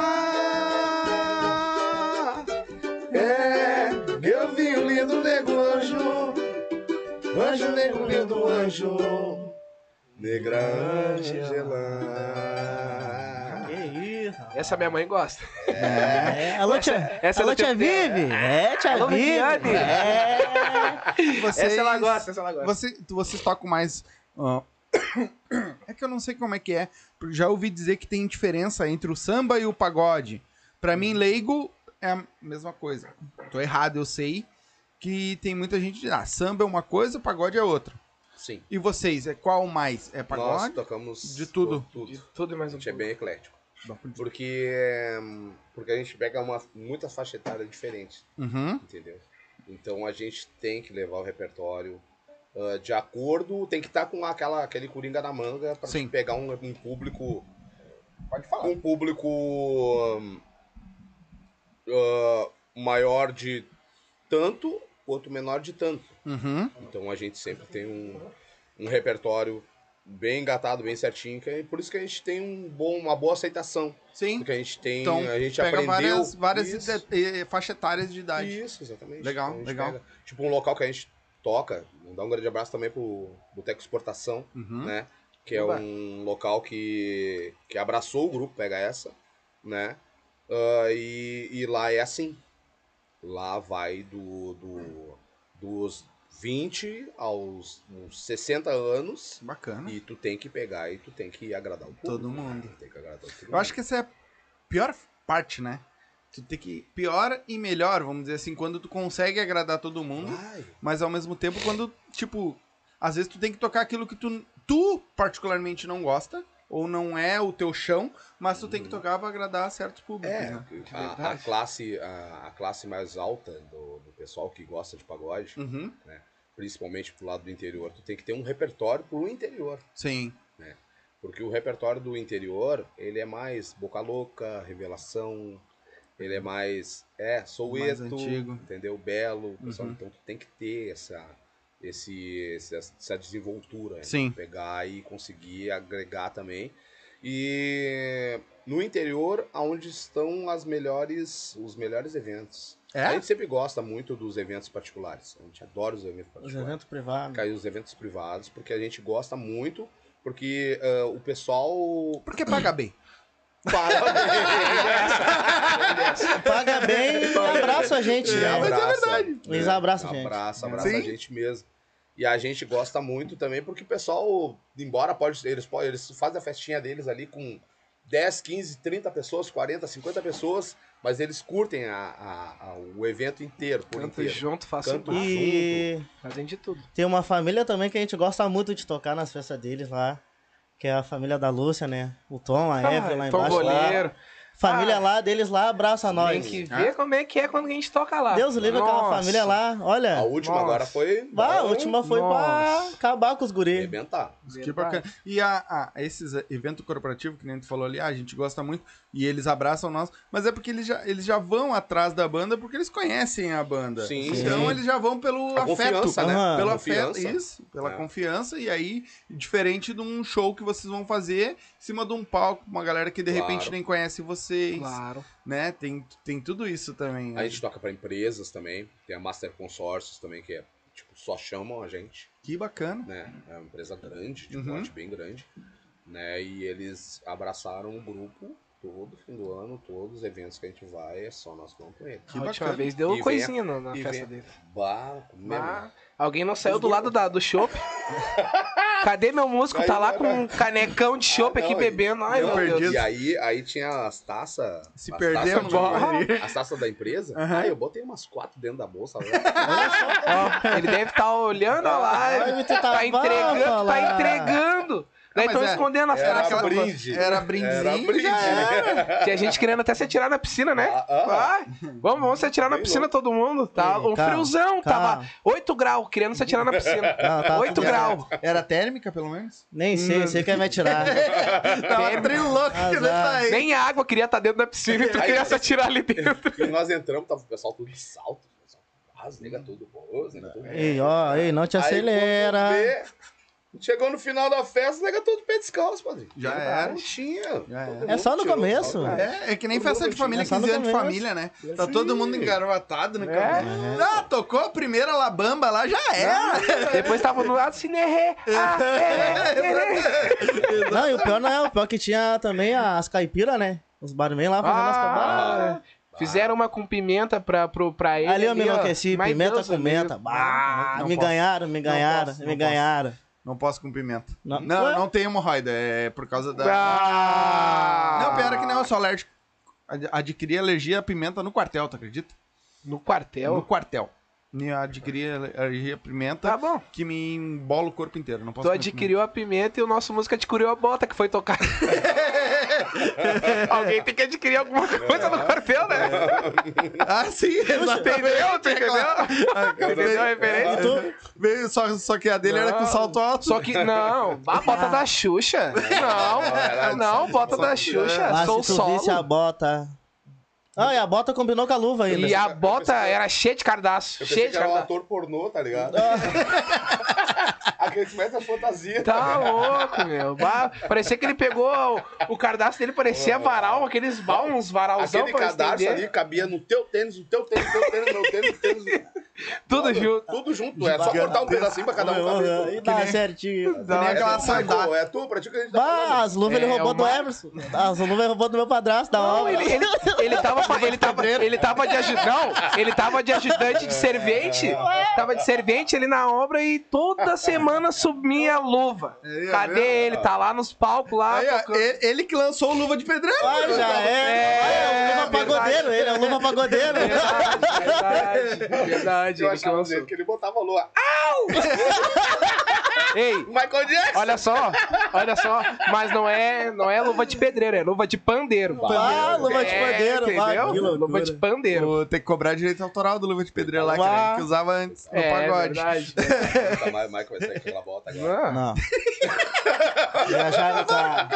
É que eu vi o lindo nego anjo, anjo negro, lindo anjo, negra Angela. Que isso. Essa minha mãe gosta. É, alô, tia, essa é alô, tia Vive? É, tia Alô, Vive. Viviane. É. Vocês, Essa ela gosta, essa ela gosta. Você, vocês tocam mais. <coughs> é que eu não sei como é que é. porque Já ouvi dizer que tem diferença entre o samba e o pagode. Pra mim, leigo é a mesma coisa. Tô errado, eu sei. Que tem muita gente que diz, ah, samba é uma coisa, pagode é outra. Sim. E vocês, é qual mais? É Nós pagode? tocamos De tudo. tudo. De tudo e mais A um gente é pouco. bem eclético. Porque, hum, porque a gente pega uma, muitas faixas etárias diferentes, Uhum. entendeu? Então a gente tem que levar o repertório ah, de acordo, tem que estar com aquela, aquele coringa na manga para pegar um, um público. Pode falar. Um público ah, maior de tanto, outro menor de tanto. Uhum. Então a gente sempre tem um, um repertório bem engatado, bem certinho, que é por isso que a gente tem um bom, uma boa aceitação. Sim. Porque a gente tem. Então, a gente pega aprendeu. várias, várias faixas etárias de idade. Isso, exatamente. Legal, gente legal. pega, tipo um local que a gente toca, dar um grande abraço também pro Boteco Exportação, Uhum. né? Que é um local que, que abraçou o grupo Pega Essa, né? Ah, e, e lá é assim. Lá vai do, do, dos 20 aos uns 60 anos Bacana. e tu tem que pegar e tu tem que agradar o público. Todo mundo. Tem que agradar todo mundo. Eu acho que essa é a pior parte, né? Tu tem que. Pior e melhor, vamos dizer assim, quando tu consegue agradar todo mundo, Ai, mas ao mesmo tempo quando, tipo, às vezes tu tem que tocar aquilo que tu, tu particularmente não gosta, ou não é o teu chão, mas tu tem que tocar pra agradar certos públicos, É, né? a, a verdade. classe, a, a classe mais alta do, do pessoal que gosta de pagode, Uhum. principalmente pro lado do interior, tu tem que ter um repertório pro interior. Sim. Porque o repertório do interior, ele é mais boca louca, revelação, ele é mais, é, Mais soueto, antigo. entendeu? Belo, pessoal. Uhum. Então tu tem que ter essa, esse, esse- essa desenvoltura. né? Sim. Pegar e conseguir agregar também. E no interior, aonde estão as melhores, os melhores eventos. A É? gente sempre gosta muito dos eventos particulares. A gente adora os eventos Os particulares eventos privados. cair os eventos privados, porque a gente gosta muito, porque ah, o pessoal Porque paga bem. <laughs> Paga bem e abraça a gente, né? abraça. Eles né? abraçam a gente. Abraça, abraça Sim. a gente mesmo. E a gente gosta muito também, porque o pessoal, embora pode, eles, podem, eles fazem a festinha deles ali com 10, 15, 30 pessoas, 40, 50 pessoas, mas eles curtem a, a- a- o evento inteiro, por Canto inteiro. junto, faço Canto tudo. E Fazem de tudo. tem uma família também que a gente gosta muito de tocar nas festas deles lá. Que é a família da Lúcia, né? O Tom, a Evelyn lá Ah, Tom embaixo. Lá. Goleiro. Família Ah, lá deles lá, abraça nós. Tem que ver como é que é quando a gente toca lá. Deus livre aquela família lá. Olha. A última Nossa. agora foi. Bah, a última foi pra Nossa. acabar com os guris. Arrebentar. Que bacana. E a, a- esses eventos corporativos, que nem tu falou ali, ah, a gente gosta muito e eles abraçam nós, mas é porque eles já, eles já vão atrás da banda porque eles conhecem a banda. Sim, Então sim. eles já vão pelo A afeto. né? Aham. Pelo afeto, isso, pela É. confiança, e aí, diferente de um show que vocês vão fazer cima de um palco, uma galera que de Claro. repente nem conhece vocês. Claro. né? Tem, tem tudo isso também. A gente toca pra empresas também. Tem a Master Consórcios também, que é, tipo, só chamam a gente, Que bacana. né? É uma empresa grande, de Uhum. porte bem grande, né? E eles abraçaram o grupo todo fim do ano, todos os eventos que a gente vai, é só nós que vamos com eles. Que a última bacana. vez deu E vem- coisinha na, na festa vem- dele. Bah. Ah, alguém não saiu do lado da, do chopp? <laughs> Cadê meu músico? Tá lá com um canecão de chopp Ah, aqui não, bebendo. Ai, eu meu perdi. Deus. E aí, aí tinha as taças. Se as não de- As taças da empresa. Aham. Ah, eu botei umas quatro dentro da bolsa. né? Ó, ele deve estar olhando a live. Vai tentar Tá entregando, tá entregando. Daí mas estão é- escondendo as Era aquela- brinde. Era brindezinho, Era brinde. era. <laughs> Tinha gente querendo até se atirar na piscina, né? Ah, ah. Vai, vamos, vamos se atirar na piscina louco. todo mundo. Tá um calma, friozão, calma. tava 8 graus, querendo se atirar na piscina. Não, tá 8 tudo graus. Era térmica, pelo menos? Nem sei, sei que vai tirar. <laughs> Tava louco que nessa aí. Nem a água queria estar dentro da piscina e tu Aí- queria se atirar ali <laughs> dentro. E nós entramos, tava o pessoal tudo de salto. Ah, as nega tudo, pô, as nega tudo. Ei, ó, ei, não te Aí, acelera. vê, Chegou no final da festa, nega tudo de pé descalço, padrinho. Já Não era. tinha. Todo era. mundo É só no começo. né? É, é que nem Todo festa de família, É só no 15 anos de família, né? Tá todo mundo engarotado no É. caminho. Ah, tocou a primeira labamba lá, já era. <laughs> Depois tava no lado cinerré. Ah, é, é, é. <laughs> Não, e o pior não é, o pior que tinha também as caipiras, né? Os barman lá fazendo as Ah, Fizeram uma com pimenta pra, pro, pra ele. Ali eu me enlouqueci, pimenta Deus com é menta. mesmo. Bah, Ah, não me posso. ganharam, me ganharam, posso, me não posso. ganharam. Não posso com pimenta. Não. Não, não tem hemorroida, é por causa da... Ah. Não, pior é que não, eu sou alérgico. Ad- Adquiri alergia à pimenta no quartel, tu acredita? No No quartel. Eu adquiri alergia à pimenta Tá bom. que me embola o corpo inteiro. Não posso Tu adquiriu a pimenta e o nosso músico adquiriu a bota que foi tocar. <laughs> Alguém tem que adquirir alguma coisa no quartel, né? pimenta. Ah, sim, exatamente. Entendeu? Tu entendeu? Entendeu a referência? Tu- Veio, só, só que a dele era com Não, salto alto. Só que, não, a bota da Xuxa. Não, não, bota da Xuxa. Mas Sou se tu visse a solo. bota. Ah, e a bota combinou com a luva ainda. E a bota era cheia de cardaço. Eu Cheia que de era um cardaço. ator pornô, tá ligado? Aqueles <laughs> metem a fantasia. Tá louco, meu. Bah, parecia que ele pegou o, o cardaço dele, parecia varal, aqueles bal, uns varalzão Aquele estender. ali cabia no teu tênis, no teu tênis, no teu tênis, no meu tênis, no tênis. Tudo junto. Tudo junto. É só cortar um pedacinho pra cada um caber. E dá nem- certinho. Aquela É tu, Michael, sandália. é tu, pra ti que a gente tá Bah, falando. as luvas ele É, roubou o do Mar- Everson. As luvas ele roubou do meu padrasto da Não, obra. ele, ele, ele tava, <laughs> ele, tava, ele tava de ajudante. Não, ele tava de ajudante de servente. Tava de servente ali na obra e toda semana <laughs> sumia a luva. Aí, ó, Cadê viu? ele? Tá lá nos palcos lá. Ele, ele que lançou o Luva de Pedreiro. Ah, já é. É, é o luva verdade. pagodeiro, ele é o luva pagodeiro. Verdade, verdade, verdade. Eu Ele que achava que ele botava a lua. <laughs> Ei, Michael Jackson! olha só, olha só. Mas não é, não é luva de pedreiro, é luva de pandeiro. Ah, luva de É, pandeiro. bah, entendeu? Luva de pandeiro. Vou ter que cobrar direito autoral do Luva de Pedreiro lá, era- que usava antes no É, pagode. verdade. <laughs> Tá, mas Michael vai sair com aquela bota agora. Não. Não. Viajaram no carro.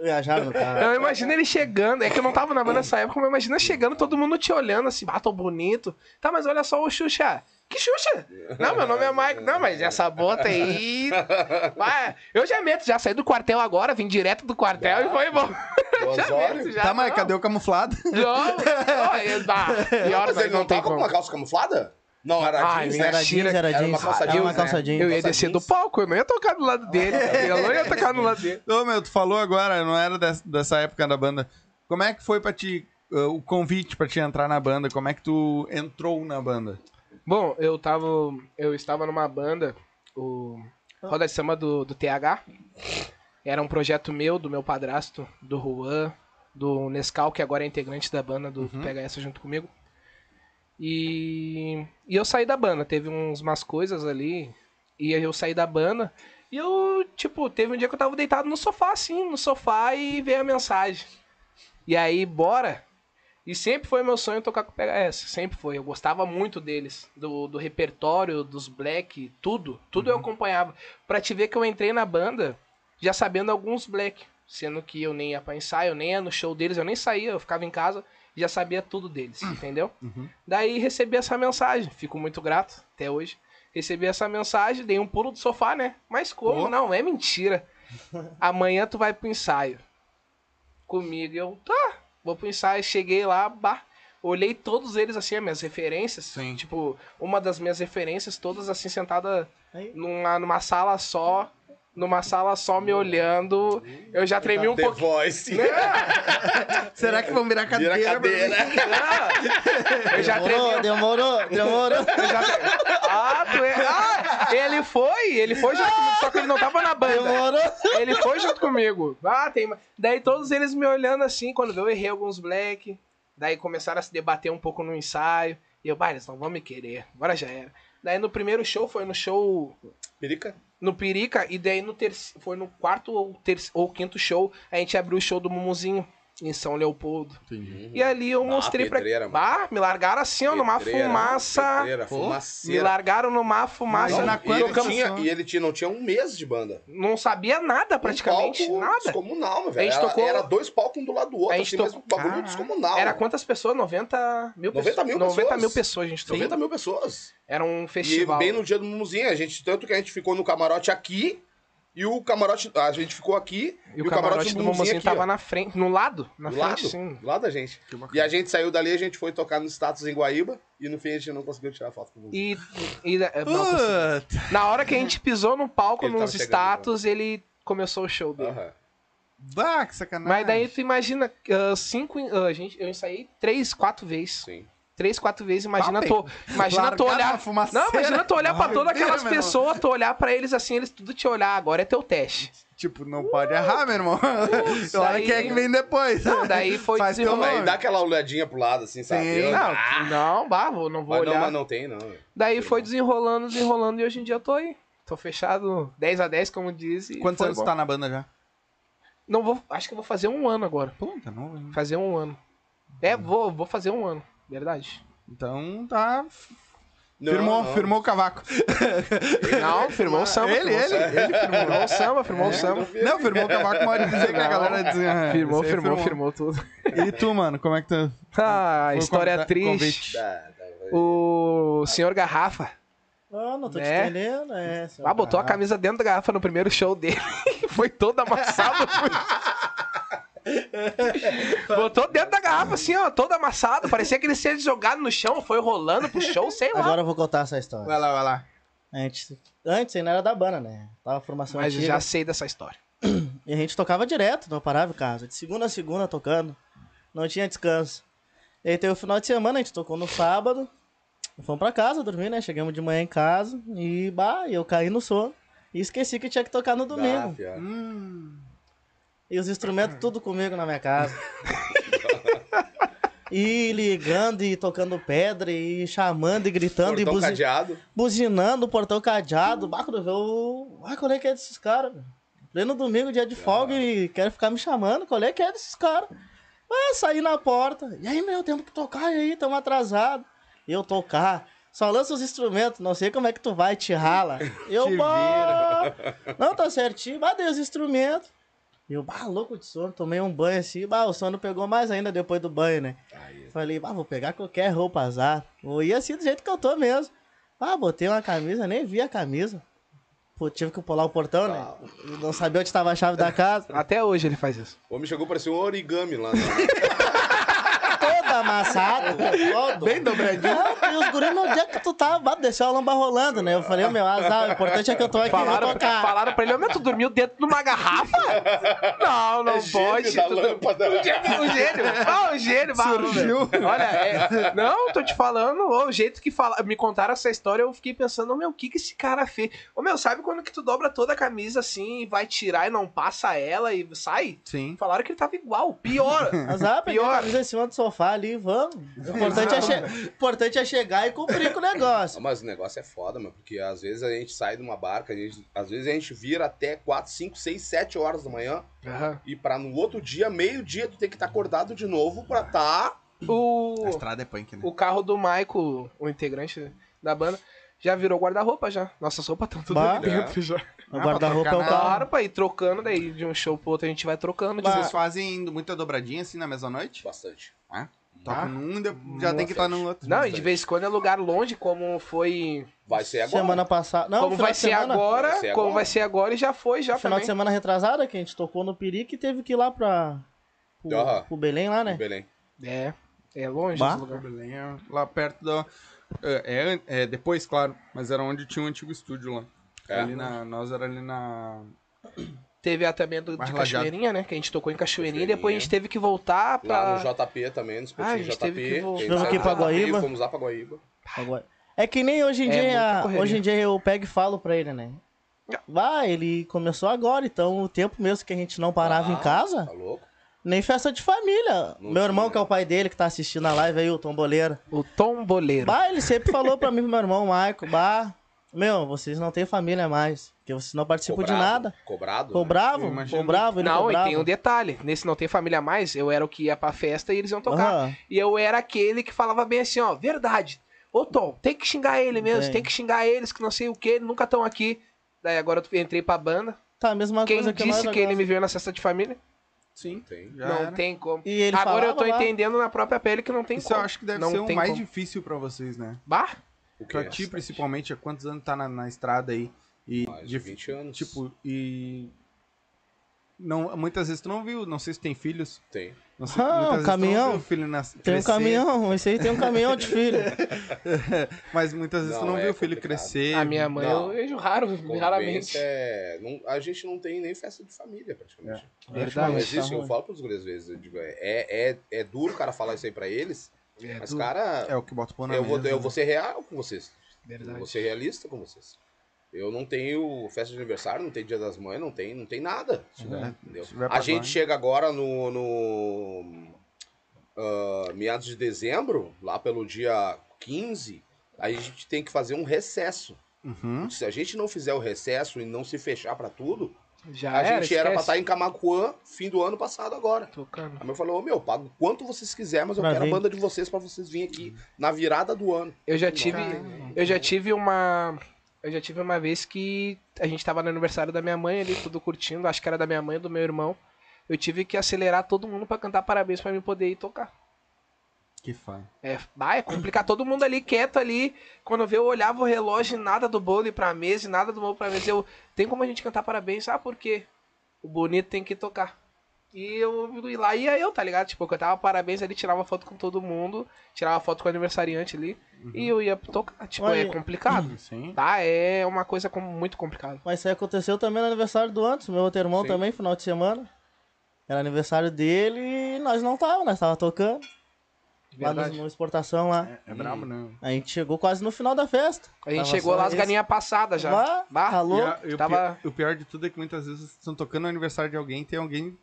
Viajaram no carro. Eu imagino ele chegando, é que eu não tava na banda nessa época, mas imagina chegando, todo mundo te olhando assim, ah, tô bonito. Tá, mas olha só o Xuxa. Que Xuxa? Não, meu nome é Mike. Não, mas essa bota aí. <laughs> Vai, eu já meto, já saí do quartel agora, vim direto do quartel e foi embora. Do <laughs> Já meto, já. Tá, mas não. cadê o camuflado? Não, não, eu- <laughs> ah, pior, Mas ele não não tem tava com como. uma calça camuflada? Não, era Ai, jeans, né? Era jeans, era Era uma jeans. calça Era jeans, uma né? calça jeans. Eu ia calça descer do jeans. palco, eu não ia tocar do lado dele. Eu não ia tocar no lado dele. Ô, meu, tu falou agora, não era des- dessa época da banda. Como é que foi pra ti, uh, o convite pra te entrar na banda? Como é que tu entrou na banda? Bom, eu tava. Eu estava numa banda, o Roda de Samba do, do TH. Era um projeto meu, do meu padrasto, do Juan, do Nescau, que agora é integrante da banda do PHS junto comigo. E, e eu saí da banda, teve uns, umas coisas ali, e aí eu saí da banda. E eu, tipo, teve um dia que eu tava deitado no sofá, assim, no sofá, e veio a mensagem. E aí, bora. E sempre foi meu sonho tocar com o PHS, sempre foi. Eu gostava muito deles, do, do repertório, dos black, tudo. Tudo eu acompanhava. Pra te ver que eu entrei na banda já sabendo alguns black. Sendo que eu nem ia pra ensaio, nem ia no show deles, eu nem saía, eu ficava em casa e já sabia tudo deles, entendeu? Daí recebi essa mensagem, fico muito grato até hoje. Recebi essa mensagem, dei um pulo do sofá, né? Mas como? Pô. Não, é mentira. <laughs> Amanhã tu vai pro ensaio. Comigo, eu, tá. Vou pro ensaio, cheguei lá, bah, olhei todos eles assim, as minhas referências. Sim. Tipo, uma das minhas referências, todas assim, sentada numa, numa sala só, numa sala só me olhando. Eu já tremi um The pouquinho. Voice. <laughs> Será que vão virar cadeira? Vira cadeira. Eu já tremi Demorou, um demorou, demorou. Eu já... Ah, tu é... ele foi, ele foi junto comigo, só que ele não tava na banda. Ele foi junto comigo. Ah, tem. Daí todos eles me olhando assim, quando eu errei alguns black. Daí começaram a se debater um pouco no ensaio. E eu, bah, eles não vão me querer. Agora já era. Daí no primeiro show foi no show Perica? no Pirica. E daí no terceiro. Foi no quarto ou, terce... ou quinto show. A gente abriu o show do Mumuzinho. Em São Leopoldo. Entendi. E ali eu Ah, mostrei pra. pedreira. Bah, me largaram assim, ó, numa Pedreira, fumaça. Pedreira, Me largaram numa fumaça. Não, e, quanto ele tinha, e ele tinha, não tinha um mês de banda. Não sabia nada praticamente. Um palco nada. descomunal, meu A velho. gente Era, tocou- era dois palcos um do lado do outro, A gente assim tocou- mesmo, bagulho Caraca. descomunal. Era mano. quantas pessoas? 90 mil 90 pessoas. mil 90 pessoas. mil pessoas a gente tocou. 90 mil pessoas. Era um E festival. bem no dia do Mumuzinho, a gente, tanto que a gente ficou no camarote aqui, e o camarote, a gente ficou aqui, E o camarote do Mumuzinho aqui, tava ó, na frente, no lado, na do frente, lado, sim. do lado da gente. E a gente saiu dali, a gente foi tocar no status em Guaíba, e no fim a gente não conseguiu tirar foto com o Mumuzinho. E, e- na hora que a gente pisou no palco, Ele nos chegando, status, ele começou o show dele. Aham. Bah, que sacanagem. Mas daí tu imagina, ah, cinco, ah, gente, eu ensaiei três, quatro vezes. Sim. Três, quatro vezes, imagina Tá, tu, imagina tu olhar. Não, imagina tu olhar pra todas aquelas pessoas, tu olhar pra eles assim, eles tudo te olhar, agora é teu teste. Tipo, não pode errar, meu irmão. Olha aí- quem é que vem depois. Não, daí foi Faz teu nome. dá aquela olhadinha pro lado, assim, sabe? Sim. Não, não, bah, vou- não vou mas, não, olhar. mas não tem, não. Daí foi desenrolando, desenrolando e hoje em dia eu tô aí. Tô fechado 10 a 10, como diz. e Quantos foi anos bom. tu tá na banda já? Não vou, acho que eu vou fazer um ano agora. Puta, não. hein? Fazer um ano. É, vou, vou fazer um ano, verdade. Então tá. Não, firmou, não. firmou o cavaco. <laughs> Não, firmou o samba. Ele, firmou ele, samba. ele firmou. Firmou o samba, firmou o samba. Não, firmou o cavaco, mas dizer que a galera dizia. Firmou, esse aí firmou, firmou tudo. <laughs> E tu, mano, como é que tu. Ah, foi história convite- triste. convite? Tá, tá. O senhor Garrafa. Ah, não tô te Né? entendendo, é. Ah, botou a camisa dentro da garrafa no primeiro show dele. <laughs> Foi todo amassado. <laughs> botou dentro da garrafa, assim, ó, todo amassado. Parecia que ele tinha jogado no chão, foi rolando pro show, sei lá. Agora eu vou contar essa história. Vai lá, vai lá. Antes, antes ainda era da banda, né? Tava a formação Mas eu antiga. já sei dessa história. E a gente tocava direto, não parava em casa. De segunda a segunda tocando. Não tinha descanso. E aí teve o final de semana, a gente tocou no sábado. Fomos pra casa dormir, né? Chegamos de manhã em casa. E, bah, eu caí no sono. E esqueci que tinha que tocar no domingo. Hum. E os instrumentos tudo comigo na minha casa. <laughs> e ligando e tocando pedra e chamando e gritando e Portão buzi- cadeado. buzinando o portão cadeado. Bah, quando eu... Ah, qual é que é desses caras? Pleno domingo, dia de folga e quer ficar me chamando. Qual é que é desses caras? Ah, saí na porta. E aí, meu, temos que tocar. E aí, tamo atrasado. E eu tocar. Só lança os instrumentos. Não sei como é que tu vai, te rala. <laughs> Eu, Te. Não, tá certinho. Bah, dei os instrumentos. E eu, bah, louco de sono. Tomei um banho assim. Bah, o sono pegou mais ainda depois do banho, né? Aí, Falei, ah, vou pegar qualquer roupa azar. Vou ir assim do jeito que eu tô mesmo. Ah, botei uma camisa, nem vi a camisa. Pô, tive que pular o portão, né? Eu Não sabia onde tava a chave da casa. Até hoje ele faz isso. o homem chegou, parecia um origami lá. Na... <laughs> Amassado. Todo. Bem dobradinho. Não, e os guris, no dia que tu tava, bah, deixou a lamba rolando, né? Eu falei, meu, azar, o importante é que eu tô aqui, Falaram, vou tocar. falaram pra ele, ô meu, tu dormiu dentro de uma garrafa? Não, não É gênio pode. da Tu- lâmpada. O gênio, o gênio, ah, o gênio, Surgiu. Olha, é, não, tô te falando, o jeito que fala, me contaram essa história, eu fiquei pensando, ô, meu, o que que esse cara fez? Ô, meu, sabe quando que tu dobra toda a camisa assim e vai tirar e não passa ela e sai? Sim. Falaram que ele tava igual, pior. <laughs> Azar, peguei a Pior. camisa em cima do sofá ali, vamos. O importante é, che- importante é chegar e cumprir com o negócio. <laughs> Mas o negócio é foda, mano, porque às vezes a gente sai de uma barca, a gente, às vezes a gente vira até 4, 5, 6, 7 horas da manhã Aham. e pra no outro dia, meio-dia, tu tem que estar acordado de novo pra tá. A O, estrada é punk, né? o carro do Maico, o integrante da banda, já virou guarda-roupa já. Nossas roupas estão tudo Bah. ali dentro já. O guarda-roupa é o carro. Claro, pra ir trocando, daí de um show pro outro a gente vai trocando. Bah. Vocês fazem muita dobradinha assim na mesma noite? Bastante. Toca Num e depois já tem que estar no outro. Não, e de vez em quando é lugar longe, como foi. Vai ser agora. Semana passada. Não, como vai ser semana. agora, Vai ser como agora. vai ser agora e já foi, já Final também. de semana retrasada, que a gente tocou no Pirique e teve que ir lá pra, pro, pro Belém lá, né? Belém. É, é longe Bah. esse lugar. Belém é lá perto da. É, é, é, depois, claro, mas era onde tinha um antigo estúdio lá. É. Ali na, nós era ali na. Teve a também do, de lajado. Cachoeirinha, né? Que a gente tocou em Cachoeirinha e Cachoeirinha. depois a gente teve que voltar pra. Lá no JP também, nos Ah, a gente JP. teve que voltar. Fomos aqui pra JP, Guaíba. Fomos lá pra Guaíba. Agora. É que nem hoje em É dia. hoje em dia eu pego e falo pra ele, né? Vai, ele começou agora, então o tempo mesmo que a gente não parava em Ah, casa, Tá louco? nem festa de família. Não Meu irmão, tinha. que é o pai dele, que tá assistindo a live aí, o Tomboleiro. O tomboleiro. Bah, ele sempre falou pra mim, pro meu irmão, Maico, bah, meu, vocês não têm família mais, porque vocês não participam de Cobrado. nada. Cobrado? Ficou né? bravo, Eu imagino. ficou bravo, ele Não, ficou e tem um detalhe. Nesse Não Tem Família Mais, eu era o que ia pra festa e eles iam tocar. Aham. E eu era aquele que falava bem assim, ó, verdade. Ô Tom, tem que xingar ele mesmo, Tem. tem, que xingar eles que não sei o que, nunca estão aqui. Daí agora eu entrei pra banda. Tá, a mesma Quem coisa que disse que ele me viu na festa de família? Sim. Tem. Já não era. tem como. E ele agora eu tô lá. entendendo na própria pele que não tem Isso como. eu acho que deve não ser o mais como. difícil pra vocês, né? Bah, O? Pra ti, principalmente, há quantos anos tá na, na estrada aí? E Mais de 20 anos. Tipo, e. Não, muitas vezes tu não viu, não sei se tem filhos. Tem. Não sei, Ah, tu caminhão. não filho nas, Tem um caminhão, esse aí tem um caminhão de filho. <laughs> Mas muitas vezes tu Não, não é viu o filho crescer. a minha mãe Não. eu vejo raro, raramente. Convivência É... Não, a gente não tem nem festa de família, praticamente. Verdade. Não existe, tá eu falo pros gurias às vezes, eu digo, é, é, é duro o cara falar isso aí pra eles, É mas, cara, É o que bota o na eu, vou, eu né? vou ser real com vocês. Verdade. Eu vou ser realista com vocês. Eu não tenho festa de aniversário, não tem dia das mães, não tem, não tem nada. tiver A gente chega agora no, no ah, meados de dezembro, lá pelo dia 15, aí a gente tem que fazer um recesso. Uhum. Se a gente não fizer o recesso e não se fechar pra tudo, Já a era, gente era pra estar em Camacuã fim do ano passado agora. Tocando. A mãe falou, ô meu, pago quanto vocês quiserem, mas eu Pra quero vir. a banda de vocês pra vocês virem aqui na virada do ano. Eu já tive, eu já tive uma, eu já tive uma vez que a gente tava no aniversário da minha mãe ali, tudo curtindo, acho que era da minha mãe e do meu irmão. Eu tive que acelerar todo mundo pra cantar parabéns pra mim poder ir tocar. Que fã. É, bah, é complicado. Todo mundo ali quieto ali. Quando vê, eu olhava o relógio e nada do bolo pra mesa e nada do bolo pra mesa. Eu, tem como a gente cantar parabéns? Ah, por quê? O bonito tem que tocar. E eu e lá ia eu, tá ligado? Tipo, eu cantava parabéns ali, tirava foto com todo mundo, tirava foto com o aniversariante ali. E eu ia tocar. Tipo, Olha, é complicado. Sim. Tá? É uma coisa com- muito complicada. Mas isso aí aconteceu também no aniversário do antes, meu outro irmão Sim. também, final de semana. Era aniversário dele e nós não tava, nós tava tocando. Lá no, no exportação lá. É, é brabo, né? A gente chegou quase no final da festa. A gente Tava chegou lá as galinhas passadas já. Bah, Bah, tá E, a- e o, Tava- pior, o pior de tudo é que muitas vezes vocês estão tocando no aniversário de alguém tem alguém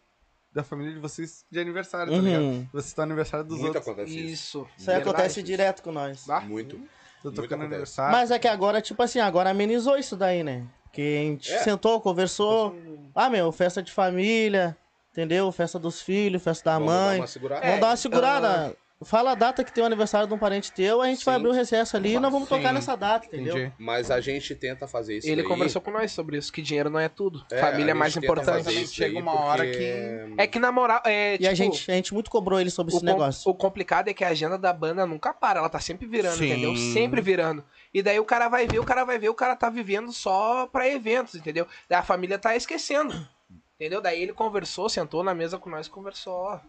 da família de vocês de aniversário, tá Uhum. ligado? Vocês estão no aniversário dos Muito outros. acontece isso. Isso. Isso aí acontece direto com nós. Bah. Muito. Tô Muito tocando aniversário. Mas é que agora, tipo assim, agora amenizou isso daí, né? Porque a gente É. sentou, conversou. Ah, meu, festa de família, entendeu? Festa dos filhos, festa da Vamos dar mãe. uma segurada. Vamos dar uma segurada. Fala a data que tem o aniversário de um parente teu, a gente vai Sim. abrir o recesso ali e nós vamos Sim. tocar nessa data, entendeu? Entendi. Mas a gente tenta fazer isso Ele daí. conversou com nós sobre isso, que dinheiro não é tudo. É, Família é mais importante. Chega uma hora porque- É que na moral, é, E a tipo, gente, a gente muito cobrou ele sobre esse com- negócio. o complicado é que a agenda da banda nunca para, ela tá sempre virando, Sim. entendeu? Sempre virando. E daí o cara vai ver, o cara vai ver, o cara tá vivendo só pra eventos, entendeu? Daí a família tá esquecendo. Entendeu? Daí ele conversou, sentou na mesa com nós e conversou, ó.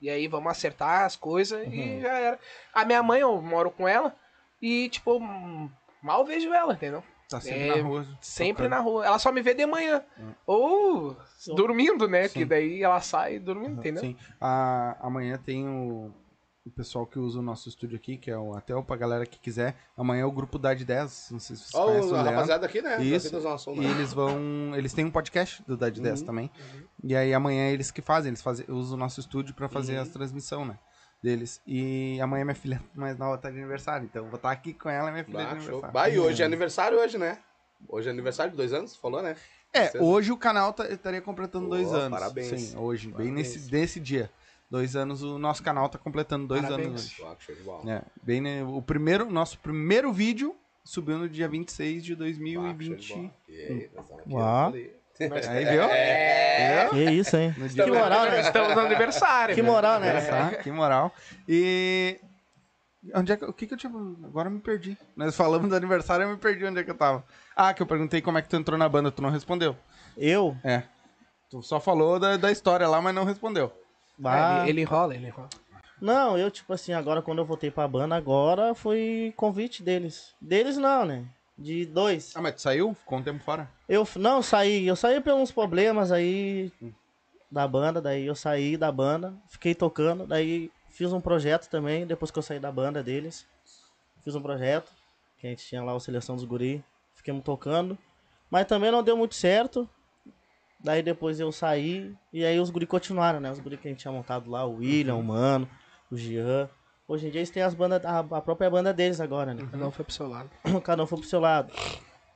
E aí vamos acertar as coisas Uhum. e já era. A minha mãe, eu moro com ela e, tipo, mal vejo ela, entendeu? Tá sempre É, na rua. Sempre tocando. na rua. Ela só me vê de manhã. Ou dormindo, né? Que daí ela sai dormindo, entendeu? Sim. A, amanhã tem o, o pessoal que usa o nosso estúdio aqui, que é o Atel, pra galera que quiser. Amanhã é o grupo Dade 10, não sei se vocês Ó, conhecem o a rapaziada aqui, né? Isso. Sul, E né? eles vão. Eles têm um podcast do Dade 10 também. E aí amanhã é eles que fazem, eles fazem, usam o nosso estúdio pra fazer as transmissões, né? Deles. E amanhã minha filha <laughs> mais nova tá de aniversário, então vou estar aqui com ela, minha filha de Bah, show. aniversário. Bah, e hoje é aniversário hoje, né? Hoje é aniversário de dois anos, falou, né? É, Você- hoje o canal tá- estaria completando Pô, dois anos. parabéns. Sim, hoje, bem Parabéns. nesse, nesse dia. Dois anos, o nosso canal tá completando dois Parabéns. anos hoje. É, bem, né, o primeiro, nosso primeiro vídeo subiu no dia 26 de Ah, que show de 2020. bola. E aí, nós estamos aqui, Uau. <laughs> Aí, viu? É. Viu? Que isso, hein? Dia Que moral, né? Estamos no aniversário. Que né? moral, né? Tá, que moral. E. Onde é que, o que que eu tinha. Agora eu me perdi. Nós falamos do aniversário, eu me perdi onde é que eu tava. Ah, que eu perguntei como é que tu entrou na banda, tu não respondeu. Eu? É. Tu só falou da, da história lá, mas não respondeu. Bah. ele, ele enrola, ele enrola. Não, eu, tipo assim, agora quando eu voltei pra banda, agora foi convite deles. Deles não, né? De dois. Ah, mas tu saiu? Ficou um tempo fora? Eu não saí, eu saí por uns problemas aí da banda, daí eu saí da banda, fiquei tocando, daí fiz um projeto também, depois que eu saí da banda deles. Fiz um projeto, que a gente tinha lá o Seleção dos Guri, fiquemos tocando, mas também não deu muito certo. Daí depois eu saí e aí os guri continuaram, né? Os guri que a gente tinha montado lá, o William, o Mano, o Jean. Hoje em dia eles têm as bandas, a, a própria banda deles agora, né? Não foi pro seu lado. <clears throat> cada um foi pro seu lado.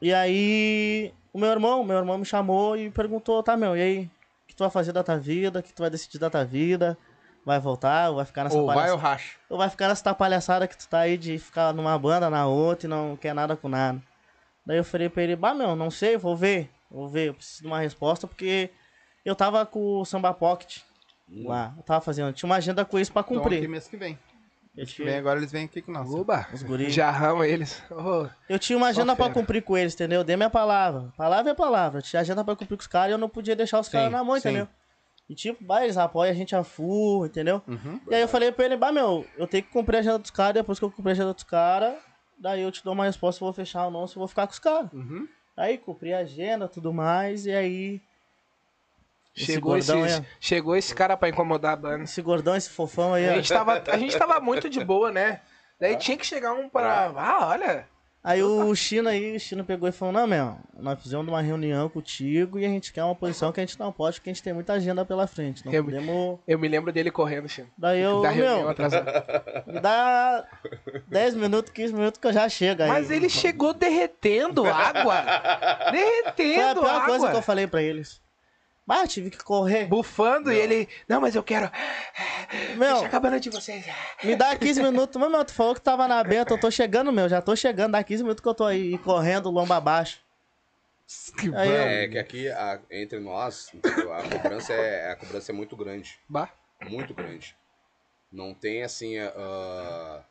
E aí, o meu irmão, meu irmão me chamou e perguntou, tá, meu, e aí? O que tu vai fazer da tua vida? O que tu vai decidir da tua vida? Vai voltar ou vai ficar nessa Ou vai ou palhaçada? racha? Ou vai ficar nessa palhaçada que tu tá aí de ficar numa banda, na outra e não quer nada com nada? Daí eu falei pra ele, bah, meu, não sei, vou ver. Vou ver, eu preciso de uma resposta porque eu tava com o Samba Pocket lá. Eu tava fazendo, tinha uma agenda com isso pra Então aqui cumprir. mês que vem. Eu Mês que tinha- vem agora eles vêm aqui com nós. Oba! Os guri. Já rama eles. Ô, Eu tinha uma agenda pra cumprir com eles, entendeu? Eu dei minha palavra. Palavra é palavra. Eu tinha agenda pra cumprir com os caras e eu não podia deixar os caras na mão, sim. entendeu? E tipo, bah, eles apoiam a gente a full, entendeu? Uhum. E aí eu falei pra ele, bah, meu, eu tenho que cumprir a agenda dos caras, depois que eu cumprir a agenda dos caras, daí eu te dou uma resposta se eu vou fechar ou não, se eu vou ficar com os caras. Uhum. Aí cumpri a agenda, tudo mais, e aí. Esse chegou, esse, aí, chegou esse cara pra incomodar a banda. Esse gordão, esse fofão aí, A ó. gente tava, a gente tava muito de boa, né? Daí tinha que chegar um para. Ah, olha. Aí o Chino aí, o Chino pegou e falou, não, meu, nós fizemos uma reunião contigo e a gente quer uma posição que a gente não pode, porque a gente tem muita agenda pela frente. Não Eu- podemos. Eu me lembro dele correndo, Chico. Daí eu, Da meu, atrasada. me dá 10 minutos, 15 minutos que eu já chego aí. Mas ele chegou derretendo água. <laughs> Foi a Derretendo pior água. coisa que eu falei pra eles. Bah, tive que correr. Bufando e ele. Não, mas eu quero. Meu, Deixa acabando de vocês. me dá 15 <laughs> minutos. Mas, meu, tu falou que tava na benta, eu tô chegando, meu. Já tô chegando, dá 15 minutos que eu tô aí correndo lomba abaixo. Aí eu, É que aqui, a- entre nós, a cobrança, é, a cobrança é muito grande. Bah. Muito grande. Não tem assim. ah,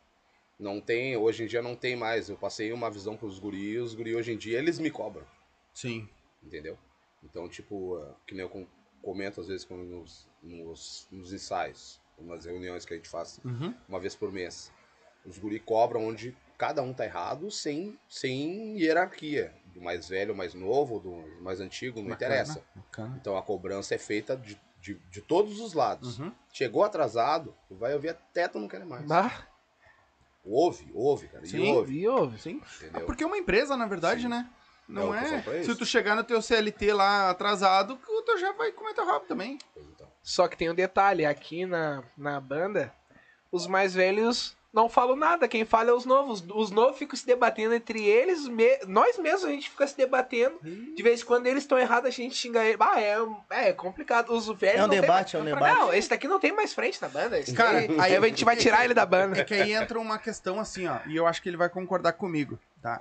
não tem. Hoje em dia não tem mais. Eu passei uma visão pros guris, os guris hoje em dia eles me cobram. Sim. Entendeu? Então, tipo, ah, que nem eu com- comento às vezes nos, nos, nos ensaios, nas reuniões que a gente faz Uhum. uma vez por mês. Os guri cobram onde cada um tá errado sem, sem hierarquia. Do mais velho, mais novo, do mais antigo, não Bacana, interessa. Bacana. Então a cobrança é feita de, de, de todos os lados. Uhum. Chegou atrasado, vai ouvir até tu não quer mais. Bah. Ouve, ouve, cara. Sim. E ouve, E ouve. Sim. entendeu? Porque é uma empresa, na verdade, Sim. né? É Não é. eles. Se tu chegar no teu CLT lá atrasado, o teu já vai comer teu rabo também. Então. Só que tem um detalhe, aqui na, na banda, os mais velhos não falam nada, quem fala é os novos. Os novos ficam se debatendo entre eles, me- nós mesmos a gente fica se debatendo. De vez em quando eles estão errados, a gente xinga eles. Ah, é, é complicado. Os velhos É um não tem debate, mais- é um debate. Não, esse daqui não tem mais frente na banda. Esse Cara, aí a gente vai tirar ele da banda. É que aí entra uma questão assim, ó, e eu acho que ele vai concordar comigo, tá?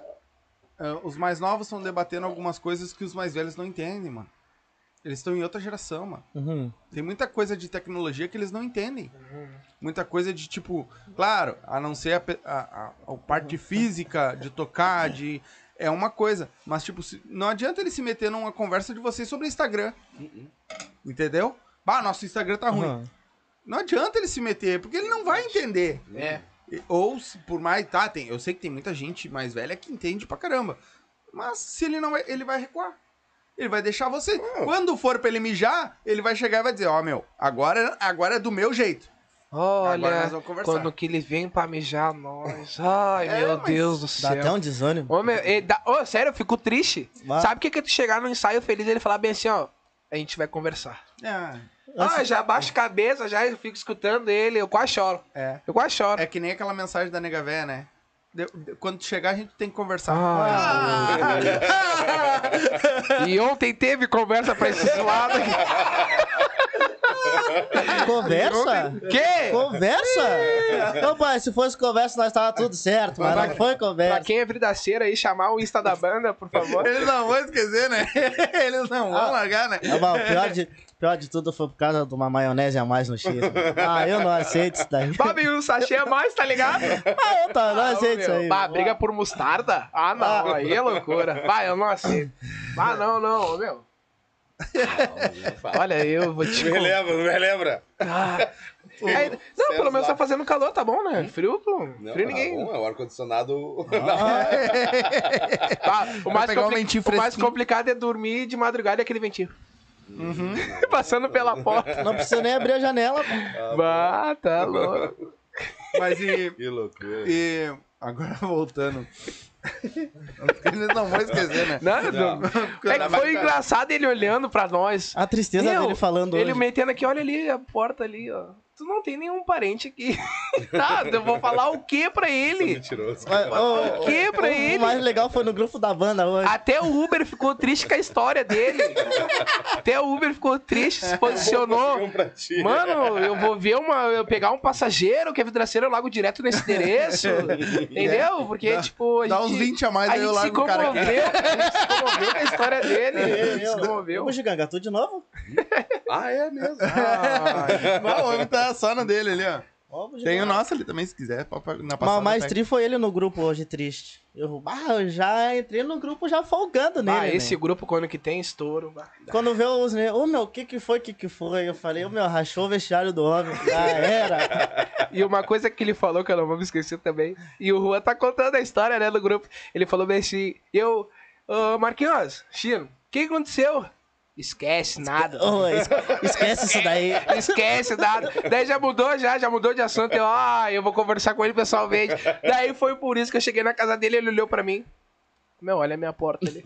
Ah, os mais novos estão debatendo algumas coisas que os mais velhos não entendem, mano. Eles estão em outra geração, mano. Uhum. Tem muita coisa de tecnologia que eles não entendem. Muita coisa de tipo, claro, a não ser a, a, a- a parte física de tocar, de. É uma coisa. Mas, tipo, se- não adianta ele se meter numa conversa de vocês sobre Instagram. Entendeu? Bah, nosso Instagram tá ruim. Uhum. Não adianta ele se meter, porque ele não vai entender. É. Ou, se- por mais, tá, tem, eu sei que tem muita gente mais velha que entende pra caramba. Mas se ele não vai, ele vai recuar. Ele vai deixar você. Quando for pra ele mijar, ele vai chegar e vai dizer, ó, meu, agora, agora é do meu jeito. Agora Olha, nós vamos conversar. quando que ele vem pra mijar nós. Ai, <laughs> É, meu Deus do Dá céu. até um desânimo. Ô, meu, ele dá- ô, sério, eu fico triste. Vai. Sabe o que que é tu chegar no ensaio feliz e ele falar bem assim, ó, a gente vai conversar. É, Ah, já baixo a cabeça, já eu fico escutando ele, eu quase choro. é. Eu quase choro. É que nem aquela mensagem da nega véia, né? De- de- quando tu chegar, a gente tem que conversar. Ah. E ontem teve conversa pra esses lados. <laughs> Conversa? Que? Conversa? Não, pai, se fosse conversa, nós tava tudo certo, mas não foi Pra conversa. quem é vidaceira aí, chamar o Insta da banda, por favor. Eles não vão esquecer, né? <laughs> Eles não vão Ah. largar, né? É, mas o pior de, pior de tudo foi por causa de uma maionese a mais no X. mano. <laughs> Ah, eu não aceito isso daí. Bob, um sachê a mais, tá ligado? Ah, eu tá, não Ah, aceito meu, isso aí. Bah, briga por mostarda? Ah, não, aí é loucura. Vai, eu não aceito. Ah, não, não, meu. Fala. Olha, eu vou te. Me relembra, me relembra. Ah. Aí- não, pelo menos tá fazendo calor, tá bom, né? Frio, pô. Não, Frio tá ninguém. bom, é o ar-condicionado. Ah, o, mais um o mais complicado é dormir de madrugada e aquele ventinho. Uhum. <laughs> Passando pela porta. Não precisa nem abrir a janela. Bah, tá louco. Mas e, Que loucura. e agora <laughs> voltando. Eles não vão esquecer, né? Não, não. É que foi engraçado ele olhando pra nós. A tristeza Meu, dele falando Ele hoje. metendo aqui, olha ali, a porta ali, ó. Tu não tem nenhum parente aqui. Nada, <laughs> eu vou falar o que pra ele? Mentiroso. Mas, ô, O que pra o- ele? O mais legal foi no grupo da banda hoje. Até o Uber ficou triste com a história dele. Até o Uber ficou triste, se posicionou. Um pra. Mano, eu vou ver uma. Eu pegar um passageiro que é vidraceiro, eu largo direto nesse endereço. Entendeu? Porque, tipo, a Dá gente. uns 20 a mais a aí, eu largo o cara aqui. A gente se comoveu com a história dele. A gente se comoveu. Ô, Giganga, tu de novo? <laughs> Ah, é mesmo. <laughs> Ah, o homem tá só no dele ali, ó. Tem o nosso ali também, se quiser. Na Mas passada o mais pega. tri foi ele no grupo hoje, triste. Eu, ah, eu já entrei no grupo já folgando nele. ah, né? esse grupo, quando que tem estouro. bah. Quando vê os né, ô meu, o que que foi, o que que foi? Eu falei, ô meu, rachou o vestiário do homem. Já era. <laughs> E uma coisa que ele falou que eu não vou me esquecer também. E o Juan tá contando a história, né, do grupo. Ele falou bem assim: eu, ô Marquinhos, Chino, o que aconteceu? Esquece nada. <laughs> Es- esquece isso daí. <laughs> Esquece nada. Daí já mudou, já, já mudou de assunto. Eu, ah, eu vou conversar com ele pessoalmente. Daí foi por isso que eu cheguei na casa dele ele olhou pra mim. Meu, olha a minha porta ali.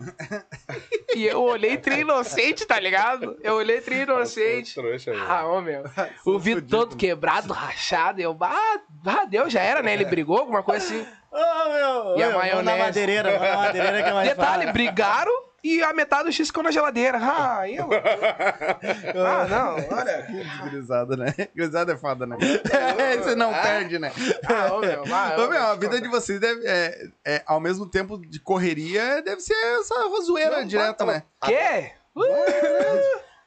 E eu olhei tri inocente, tá ligado? Eu olhei tri inocente. Trouxa, velho. Ah, ô meu. <laughs> O vidro todo quebrado, rachado. Eu, ah, ah, deu, já era, né? Ele brigou, alguma coisa assim. Ô meu, E a vamos na maionese? madeireira, na madeireira que é mais Detalhe, fácil. brigaram e a metade do X ficou na geladeira. Ah, eu. <laughs> Ah, não, olha. <laughs> Gurizada, né? Gurizada é foda, né? <laughs> Você não perde, né? Ah, ô meu, ah, Ô, meu, a vida de vocês deve, é, é, ao mesmo tempo de correria, deve ser essa rozoeira Não, direta, né? Quê?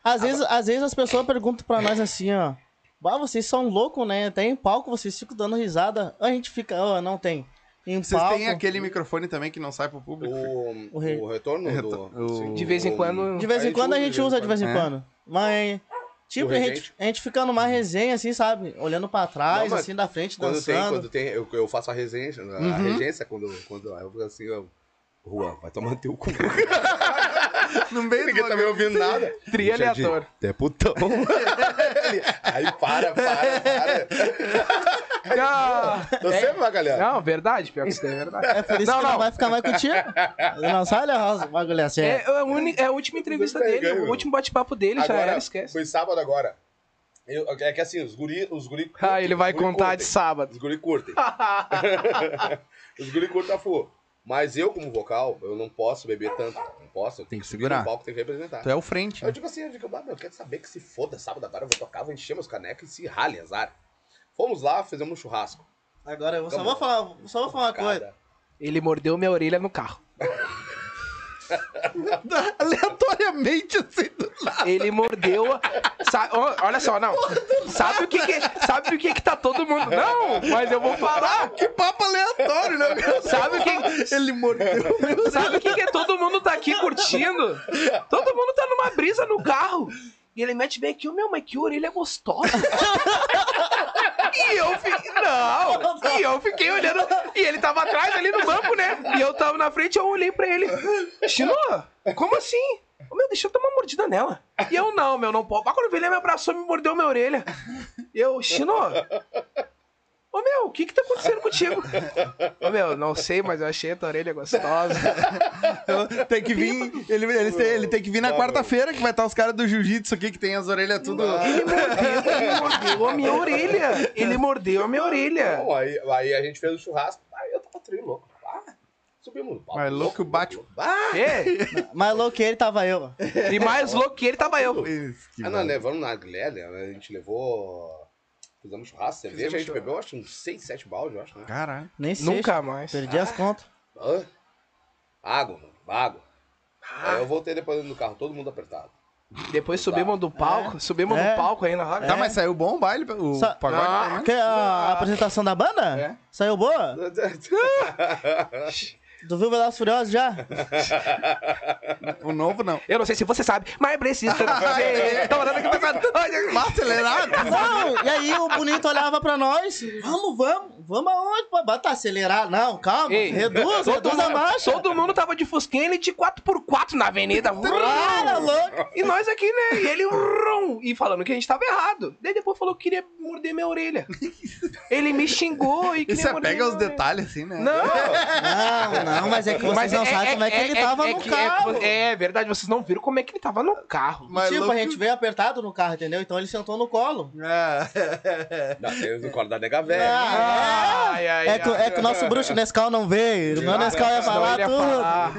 Às vezes, às vezes as pessoas perguntam pra nós assim, ó. Bah, vocês são loucos, né? Até em palco vocês ficam dando risada. A gente fica, ó, não tem. Em Vocês palco. têm aquele microfone também que não sai pro público? O, O re- o retorno Reto- do. o- sim, De vez em quando- De vez em quando a gente usa de vez em É. quando. Mas, tipo, a gente, a gente fica numa resenha, assim, sabe? Olhando pra trás, Não, assim, da frente, Quando tem, dançando. quando tem, eu, eu faço a regência, a Uhum. regência quando, quando eu fico assim, ó, Juan, vai tomar teu cu. <laughs> <laughs> No meio Ninguém do tá me ouvindo nada. Tri é de- aleatório. É putão. <laughs> Aí para, para, para. Ah, Tô sempre vagalhando. não, verdade, pior que isso é verdade. É por isso Não, que não não. vai ficar mais contigo. não sai, Rosa, o bagulho é assim. É, é, a uni- é a última entrevista dele, ganho. o último bate-papo dele, já era, esquece. Foi sábado agora. Eu- é que assim, os guri, os guri Ah, ele vai contar de curtem. sábado. Os guri curtem. <laughs> os guri curtem a fu. Mas eu, como vocal, eu não posso beber tanto. Não posso. Eu Tem tenho que segurar. no palco, tem que representar. Tu é o frente. Eu né? digo assim, eu digo, "Ah, meu, eu quero saber que se foda, sábado agora eu vou tocar, vou encher meus canecos e se rale, azar. Fomos lá, fizemos um churrasco. Agora eu só vou falar, só vou falar uma coisa. Ele mordeu minha orelha no carro. <laughs> <laughs> Aleatoriamente, assim, do nada. Ele mordeu. olha só, não. Sabe o que que, sabe o que que tá todo mundo. Não, mas eu vou falar. Que papo aleatório, né, meu? Sabe o que. Ele mordeu. Sabe o que, que? Todo mundo tá aqui curtindo. Todo mundo tá numa brisa no carro. E ele mete bem aqui, o meu, mas que orelha gostosa. <laughs> e eu fiquei. Não! E eu fiquei olhando. E ele tava atrás ali no banco, né? E eu tava na frente, eu olhei pra ele. Chino, como assim? Ô, meu, deixa eu dar uma mordida nela. E eu, não, meu, não pode. Mas quando ele me abraçou, me mordeu minha orelha. E eu, Chino, Ô meu, o que que tá acontecendo contigo? Ô meu, não sei, mas eu achei a tua orelha gostosa. <laughs> Tem que vir. Ele, ele, tem, ele tem que vir na Não, quarta-feira, que vai estar os caras do jiu-jitsu aqui, que tem as orelhas tudo. Ele mordeu, ele mordeu a minha orelha. Ele mordeu a minha orelha. Bom, aí, aí a gente fez o churrasco. Aí eu tava trio louco. Ah, subimos no palco. Mas louco bate- Ah, É, Mais louco que ele tava eu. e mais louco que ele tava eu. Isso, que ah, nós mano. levamos na Glélia, né? a gente levou. Fizemos churrasco, cerveja, Fizemos a gente churrasco. bebeu acho uns 6, 7 balde, eu acho, né? Caralho. Nem sei. Nunca mais. Perdi as contas. Hã? Água, mano, água. Aí eu voltei depois dentro do carro, todo mundo apertado. Depois subimos do palco, subimos É. no palco aí na roda. Tá, mas saiu bom o baile, o Sa- pagode? Ah? Que a apresentação da banda? É. Saiu boa? <laughs> Tu viu Velozes e Furiosos já? <laughs> O novo não. Eu não sei se você sabe, mas precisa. <laughs> Tava dando aqui pensando. Acelerado? Não, e aí o bonito olhava pra nós. Vamos, vamos. Vamos aonde? pô? Bota acelerar. Não, calma. Ei, reduz, todo reduz a mundo- marcha. Todo mundo tava de Fusquinha e de 4x4 na avenida. Cara, louco. E nós aqui, né? E ele vrum, e falando que a gente tava errado. Daí depois falou que queria morder minha orelha. Ele me xingou e E queria você morder pega os detalhes assim, né? Não, Não, não, mas é que vocês não sabem como é que ele tava no que- carro. É, verdade, vocês não viram como é que ele tava no carro. Mas tipo, louco- a gente veio apertado no carro, entendeu? Então ele sentou no colo. É. Dá tempo do colo da nega velha. Ah, Ai, ai, é, que, é que o nosso bruxo Nescau não veio. O meu Nescau ia falar ia tudo. falar.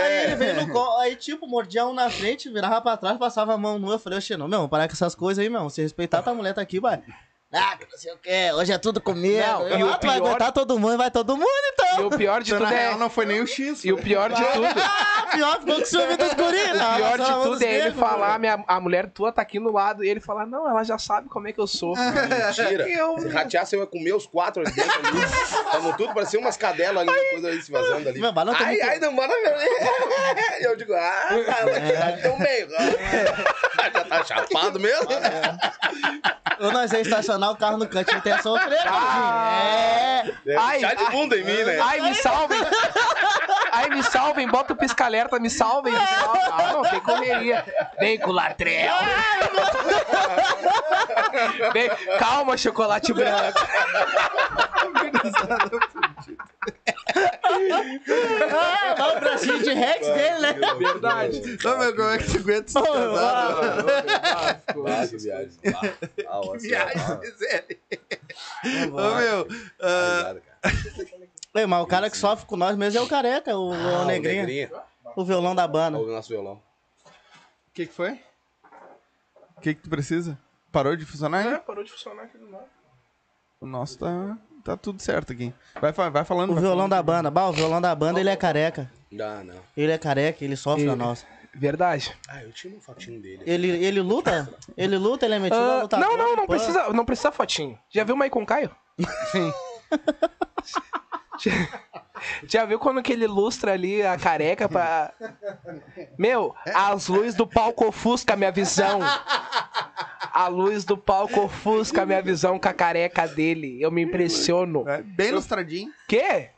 Aí ele veio no colo, aí tipo, mordia um na frente, virava pra trás, passava a mão nua. Eu falei, oxe, não, meu, parar com essas coisas aí, meu. Se respeitar, tua mulher tá aqui, vai. Ah, que não sei o que, hoje é tudo comigo. Não, Eu, e o tu vai pior- aguentar todo mundo, vai todo mundo então. E o pior de Então, tudo na é. real, não foi nem o X. E o pior de tudo. Ah, pior ficou com ciúme dos guris. O pior de tudo é ele falar, minha, a mulher tua tá aqui no lado, e ele falar, não, ela já sabe como é que eu sou. <laughs> Mentira. Eu- Se rateasse, eu ia comer os quatro ali dentro ali. <laughs> Estavam tudo, parecia umas cadelas ali, uma coisa ali se vazando ali. Meu, mas não Ai, muito- ai, não, manda ver. <laughs> Eu digo, ah, ela que tão bem. Já tá chapado mesmo? Ou nós ia estacionar o carro no cantinho tem essa sofrer, Ah. É. Ai, Chá de ai. bunda em mim, né? Ai, me salvem! Ai, me salvem, bota o pisca-alerta, me salvem, me salvem. Ah, não, tem correria. Vem com o latrel. Vem, calma, chocolate branco. <laughs> Ah, o bracinho de Rex dele, né? Verdade. Ô, meu, como é que você aguenta esse Ô, pesado? Ah, que viagem. Ah, ah, assim, Viagem. Ô, meu, ah, Risada, cara. Ei, mas o cara que sofre com nós mesmo é o careca, o, Ah, o o negrinho. negrinho. O violão da banda. O nosso violão. o que que foi? O que que tu precisa? Parou de funcionar? É, parou de funcionar aqui do lado. O nosso tá, tá tudo certo aqui. Vai, vai falando. O vai violão falando. da banda. Bah, o violão da banda, ele é careca. Não, não. Ele é careca, ele sofre E- a nossa. Verdade. Ah, eu tinha uma fotinho dele. Ele, ele luta? Ele luta, ele é metido a Ah, lutar. não, não, não precisa, não precisa fotinho. Já viu o Maicon Caio? <laughs> <laughs> Sim. Já, viu quando que ele lustra ali a careca pra. Meu, as luzes do palco ofusca a minha visão. A luz do palco ofusca a minha visão com a careca dele. Eu me impressiono. É, bem ilustradinho. Quê?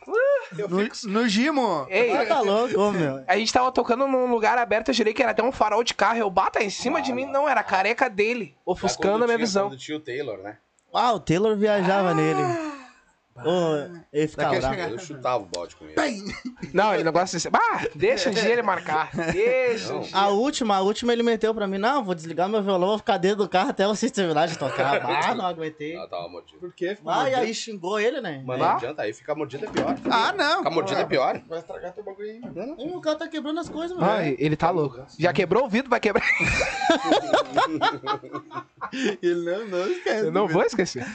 Eu No, fico... no Gimo. Ei, Ah, tá louco, ô, meu. a gente tava tocando num lugar aberto, eu jurei que era até um farol de carro. Eu bato em cima de mim, não, era a careca dele, ofuscando a minha visão. Do tio Taylor, né? Ah, o Taylor viajava nele. Ele ficava bravo. Eu chutava o bode com ele. Não, ele não gosta de ser. Ah, deixa um dia ele marcar. <laughs> Deixa um Não. A última, a última ele meteu pra mim, não, vou desligar meu violão, vou ficar dentro do carro até vocês terminarem de tocar. <laughs> Ah, não aguentei. Ela tava mordida. Por quê? Ah, e aí xingou ele, né? Mano, Ah? não adianta, aí ficar mordida é pior. Ah, não. Ficar mordida é pior. Vai estragar teu bagulho aí. Não, Ih, O cara tá quebrando as coisas, mano. Ai, ele tá louco. Já quebrou o vidro, vai quebrar. <laughs> Ele não, não esquece. Eu não vou esquecer.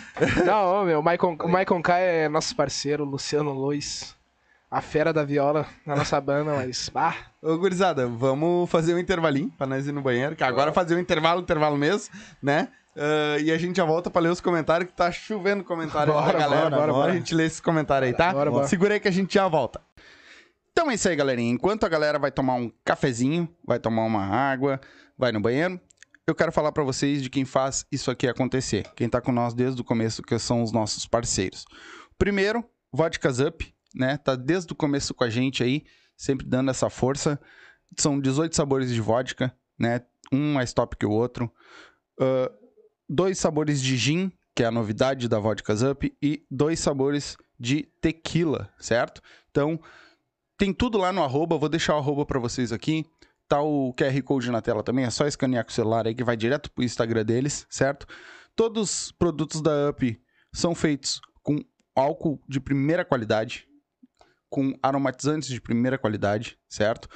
Não, ô, meu, o Maicon, o Maicon Kai é nosso parceiro, Luciano Luiz. A fera da viola na nossa banda, mas. Ah, Ô, gurizada, vamos fazer um intervalinho pra nós ir no banheiro, que agora fazer um intervalo, intervalo mesmo, né? Ah, e a gente já volta pra ler os comentários, que tá chovendo comentário Bora, da galera. bora, bora. Pra gente ler esses comentários aí, tá? Bora, bora. Segura aí que a gente já volta. Então é isso aí, galerinha. Enquanto a galera vai tomar um cafezinho, vai tomar uma água, vai no banheiro, eu quero falar pra vocês de quem faz isso aqui acontecer. Quem tá com nós desde o começo, que são os nossos parceiros. Primeiro, Vodkas Up, né? Tá desde o começo com a gente aí, sempre dando essa força. São 18 sabores de vodka, né? Um mais top que o outro. Ah, dois sabores de gin, que é a novidade da Vodkas Up, e dois sabores de tequila, certo? Então, tem tudo lá no arroba, vou deixar o arroba pra vocês aqui. Tá o QR Code na tela também, é só escanear com o celular aí que vai direto pro Instagram deles, certo? Todos os produtos da Up são feitos com álcool de primeira qualidade, com aromatizantes de primeira qualidade, certo?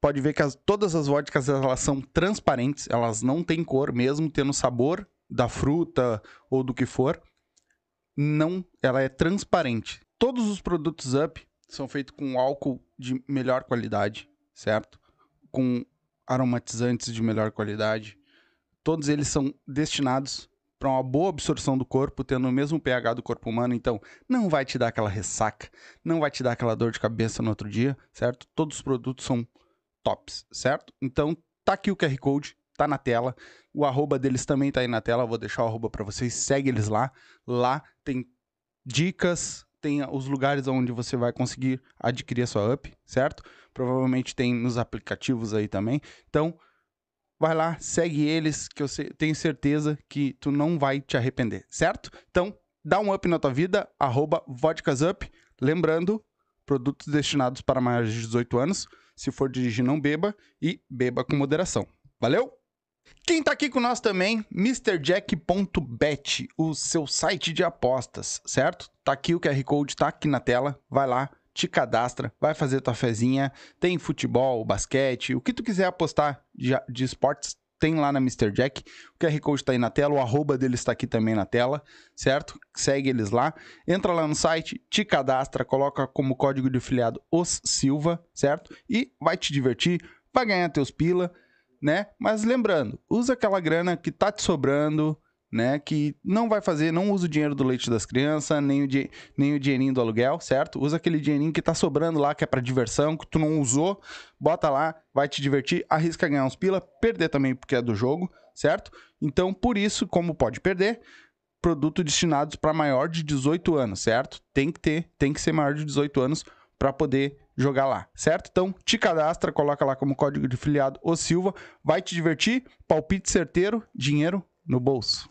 Pode ver que as- todas as vodkas elas são transparentes, elas não têm cor, mesmo tendo sabor da fruta ou do que for. Não, ela é transparente. Todos os produtos Up são feitos com álcool de melhor qualidade, certo? Com aromatizantes de melhor qualidade. Todos eles são destinados para uma boa absorção do corpo, tendo o mesmo pH do corpo humano, então não vai te dar aquela ressaca, não vai te dar aquela dor de cabeça no outro dia, certo? Todos os produtos são tops, certo? Então tá aqui o QR Code, tá na tela. O arroba deles também tá aí na tela, vou deixar o arroba para vocês, segue eles lá. Lá tem dicas, tem os lugares onde você vai conseguir adquirir a sua up, certo? Provavelmente tem nos aplicativos aí também. Então, vai lá, segue eles, que eu tenho certeza que tu não vai te arrepender, certo? Então, dá um up na tua vida, arroba. Lembrando, produtos destinados para maiores de 18 anos. Se for dirigir, não beba e beba com moderação. Valeu? Quem tá aqui com nós também, MrJack.bet, o seu site de apostas, certo? Tá aqui o QR Code, tá aqui na tela. Vai lá, te cadastra, vai fazer tua fezinha. Tem futebol, basquete, o que tu quiser apostar de, esportes, tem lá na Mr. Jack. O QR Code tá aí na tela, o arroba deles tá aqui também na tela, certo? Segue eles lá. Entra lá no site, te cadastra, coloca como código de afiliado os Silva, certo? E vai te divertir, vai ganhar teus pila, né? Mas lembrando, usa aquela grana que tá te sobrando, né? Que não vai fazer, não usa o dinheiro do leite das crianças, nem o, nem o dinheirinho do aluguel, certo? Usa aquele dinheirinho que tá sobrando lá, que é pra diversão, que tu não usou, bota lá, vai te divertir, arrisca ganhar uns pila, perder também porque é do jogo, certo? Então, por isso, como pode perder, produto destinados para maior de 18 anos, certo? Tem que ter, tem que ser maior de 18 anos para poder jogar lá, certo? Então, te cadastra, coloca lá como código de filiado o Silva, vai te divertir, palpite certeiro, dinheiro no bolso.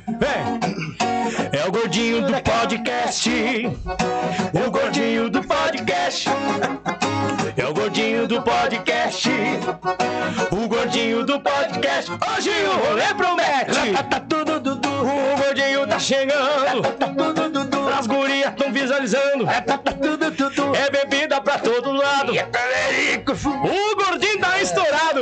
Vem! É o gordinho do podcast. O gordinho do podcast. É o gordinho do podcast. O gordinho do podcast. Hoje o rolê promete. Tá tudo dudu. O gordinho tá chegando. As gurias tão visualizando. É bebida pra todo lado. O gordinho tá estourado.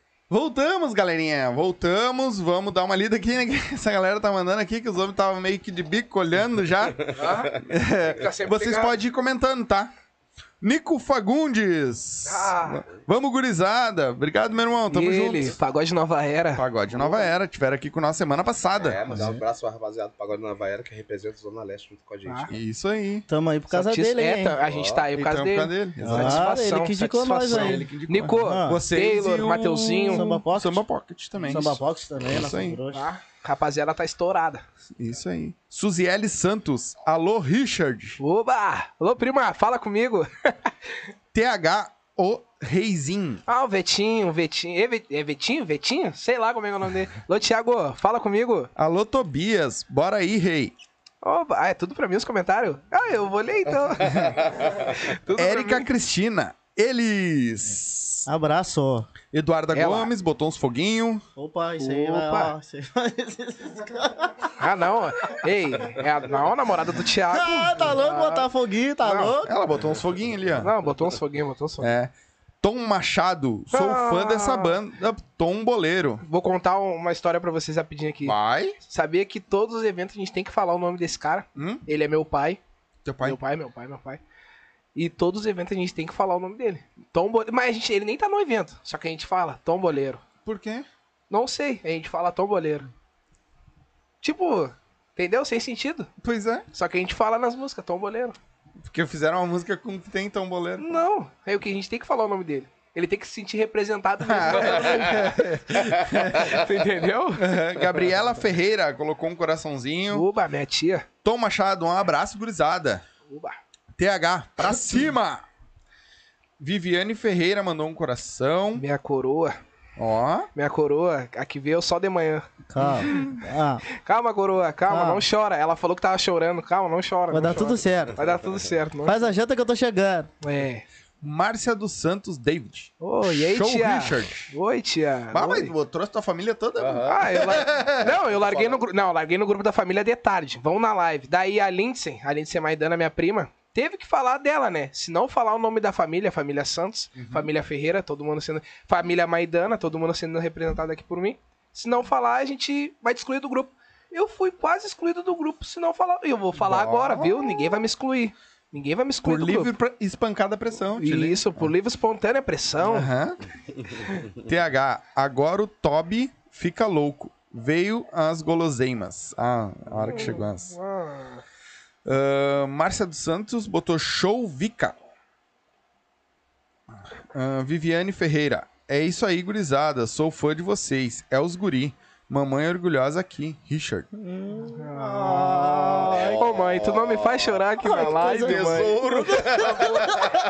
Voltamos, galerinha. Voltamos. Vamos dar uma lida aqui, né? <laughs> Essa galera tá mandando aqui que os homens estavam meio que de bico olhando já. <laughs> É, Fica sempre vocês podem ir comentando, tá? Nico Fagundes. Ah. Vamos, gurizada. Obrigado, meu irmão. Tamo Ele, juntos. pagode nova era. Pagode Nova Era. Tiveram aqui com nós semana passada. É, mandar um abraço pra rapaziada do Pagode Nova Era que representa a Zona Leste junto com a gente. Ah. Isso aí. Tamo aí por causa Satis- dele, é, hein? tá- a gente tá aí por causa Então, dele. por Ah, causa dele. Satisfação, ele que indicou nós aí. Ele. Nico, Ah. Vocês Taylor, e o Mateuzinho. Samba Pocket. Samba Pocket também. Samba Pox também, Isso nossa aí. Ah, rapaziada tá estourada. Isso aí. Suziele Santos. Alô, Richard. Oba! Alô, prima, fala comigo. <laughs> TH O Reizinho. Ah, o Vetinho, o Vetinho. É, é Vetinho? Vetinho? Sei lá como é é o nome dele. Alô, Thiago, fala comigo. Alô, Tobias. Bora aí, rei. Oba, ah, é tudo pra mim os comentários? Ah, eu vou ler então. <laughs> <laughs> Érica. Cristina. Eles. Abraço. Eduarda Ela. Gomes botou uns foguinhos. Opa, isso aí vai, Opa. ó, isso aí vai... <laughs> Ah, não. Ei, é a, não, a namorada do Thiago. Ah, tá louco botar foguinho, tá Não. louco? Ela botou uns foguinhos ali, ó. Não, botou uns foguinhos, botou uns foguinhos. É. Tom Machado. Sou Ah. fã dessa banda. Tom Boleiro. Vou contar uma história pra vocês rapidinho aqui. Pai. Sabia que todos os eventos a gente tem que falar o nome desse cara? Hum? Ele é meu pai. Teu pai? Meu pai, meu pai, meu pai. E todos os eventos a gente tem que falar o nome dele. Tom Boleiro. Mas a gente, ele nem tá no evento. Só que a gente fala Tom Boleiro. Por quê? Não sei, a gente fala Tom Boleiro. Tipo, entendeu? Sem sentido. Pois é. Só que a gente fala nas músicas, Tom Boleiro. Porque fizeram uma música com que tem Tom Boleiro. Não, é o que a gente tem que falar o nome dele. Ele tem que se sentir representado mesmo. <laughs> Você entendeu? Gabriela Ferreira colocou um coraçãozinho. Uba, minha tia. Tom Machado, um abraço, gurizada. Uba. TH, pra cima. Viviane Ferreira mandou um coração. Minha coroa. Ó. Minha coroa. Aqui veio só de manhã. Calma. <laughs> Ah, Calma, coroa. Calma, Calma. não chora. Ela falou que tava chorando. Calma, não chora. vai não dar chora. tudo certo. Vai dar tudo certo. Não... Faz a janta que eu tô chegando. É. Márcia dos Santos David. Oi, e aí, Show tia? Richard. Oi, tia. Ah, Oi. mas trouxe tua família toda? Ah, eu lar... <laughs> Não, eu larguei no grupo. Não, eu larguei no grupo da família de tarde. Vamos na live. Daí a Lindsay, a Lindsay Maidana, minha prima, teve que falar dela, né? Se não falar o nome da família, família Santos, família Ferreira, todo mundo sendo. Família Maidana, todo mundo sendo representado aqui por mim. Se não falar, a gente vai te excluir do grupo. Eu fui quase excluído do grupo, se não falar. Eu vou falar Bom. agora, viu? Ninguém vai me excluir. Ninguém vai me excluir Por do livre grupo. pra- espancada pressão. Isso, por livre espontânea pressão. Aham. <laughs> TH, agora o Toby fica louco. Veio as guloseimas. Ah, a hora que chegou as. Ah, Márcia dos Santos botou show Vica. Ah, Viviane Ferreira. É isso aí, gurizada. Sou fã de vocês. É os guri. Mamãe orgulhosa aqui. Richard. Ô mãe, tu não me faz chorar aqui na live, mãe. Tesouro.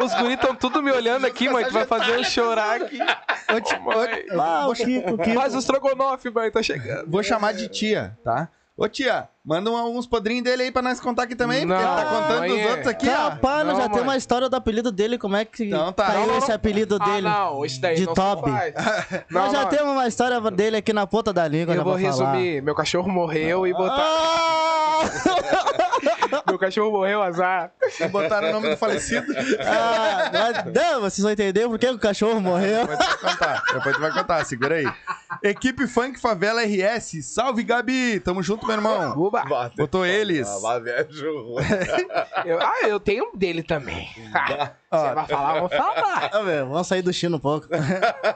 Os guris estão tudo me olhando aqui, mãe. Tu vai fazer eu chorar aqui. Ô, mãe. Ah, o Kiko, o Kiko. Faz o estrogonofe, mãe, tá chegando. Vou chamar de tia, tá? Ô tia, manda um- alguns podrinhos dele aí pra nós contar aqui também, porque ele tá Não, contando mãe, dos outros aqui, ó. Capaz, nós Não, já tem mãe. uma história do apelido dele, como é que Então tá. caiu Não, esse não. apelido dele. Ah, não, isso daí de não Toby. se faz. <laughs> Não, Nós já não. temos uma história dele aqui na ponta da língua, Eu já vou pra falar. resumir. Meu cachorro morreu e botar... Ah! <laughs> Meu cachorro morreu, azar. Botaram o nome do falecido. Ah, mas, não, vocês vão entender por que o cachorro morreu. Depois tu vai contar. Depois tu vai contar, segura aí. Equipe Funk Favela RS. Salve, Gabi. Tamo junto, meu irmão. Uba. Bate- Botou eles. Ah. Eu- ah, eu tenho um dele também. Você vai falar, vamos falar. <laughs> Ah, meu, vamos sair do Chino um pouco.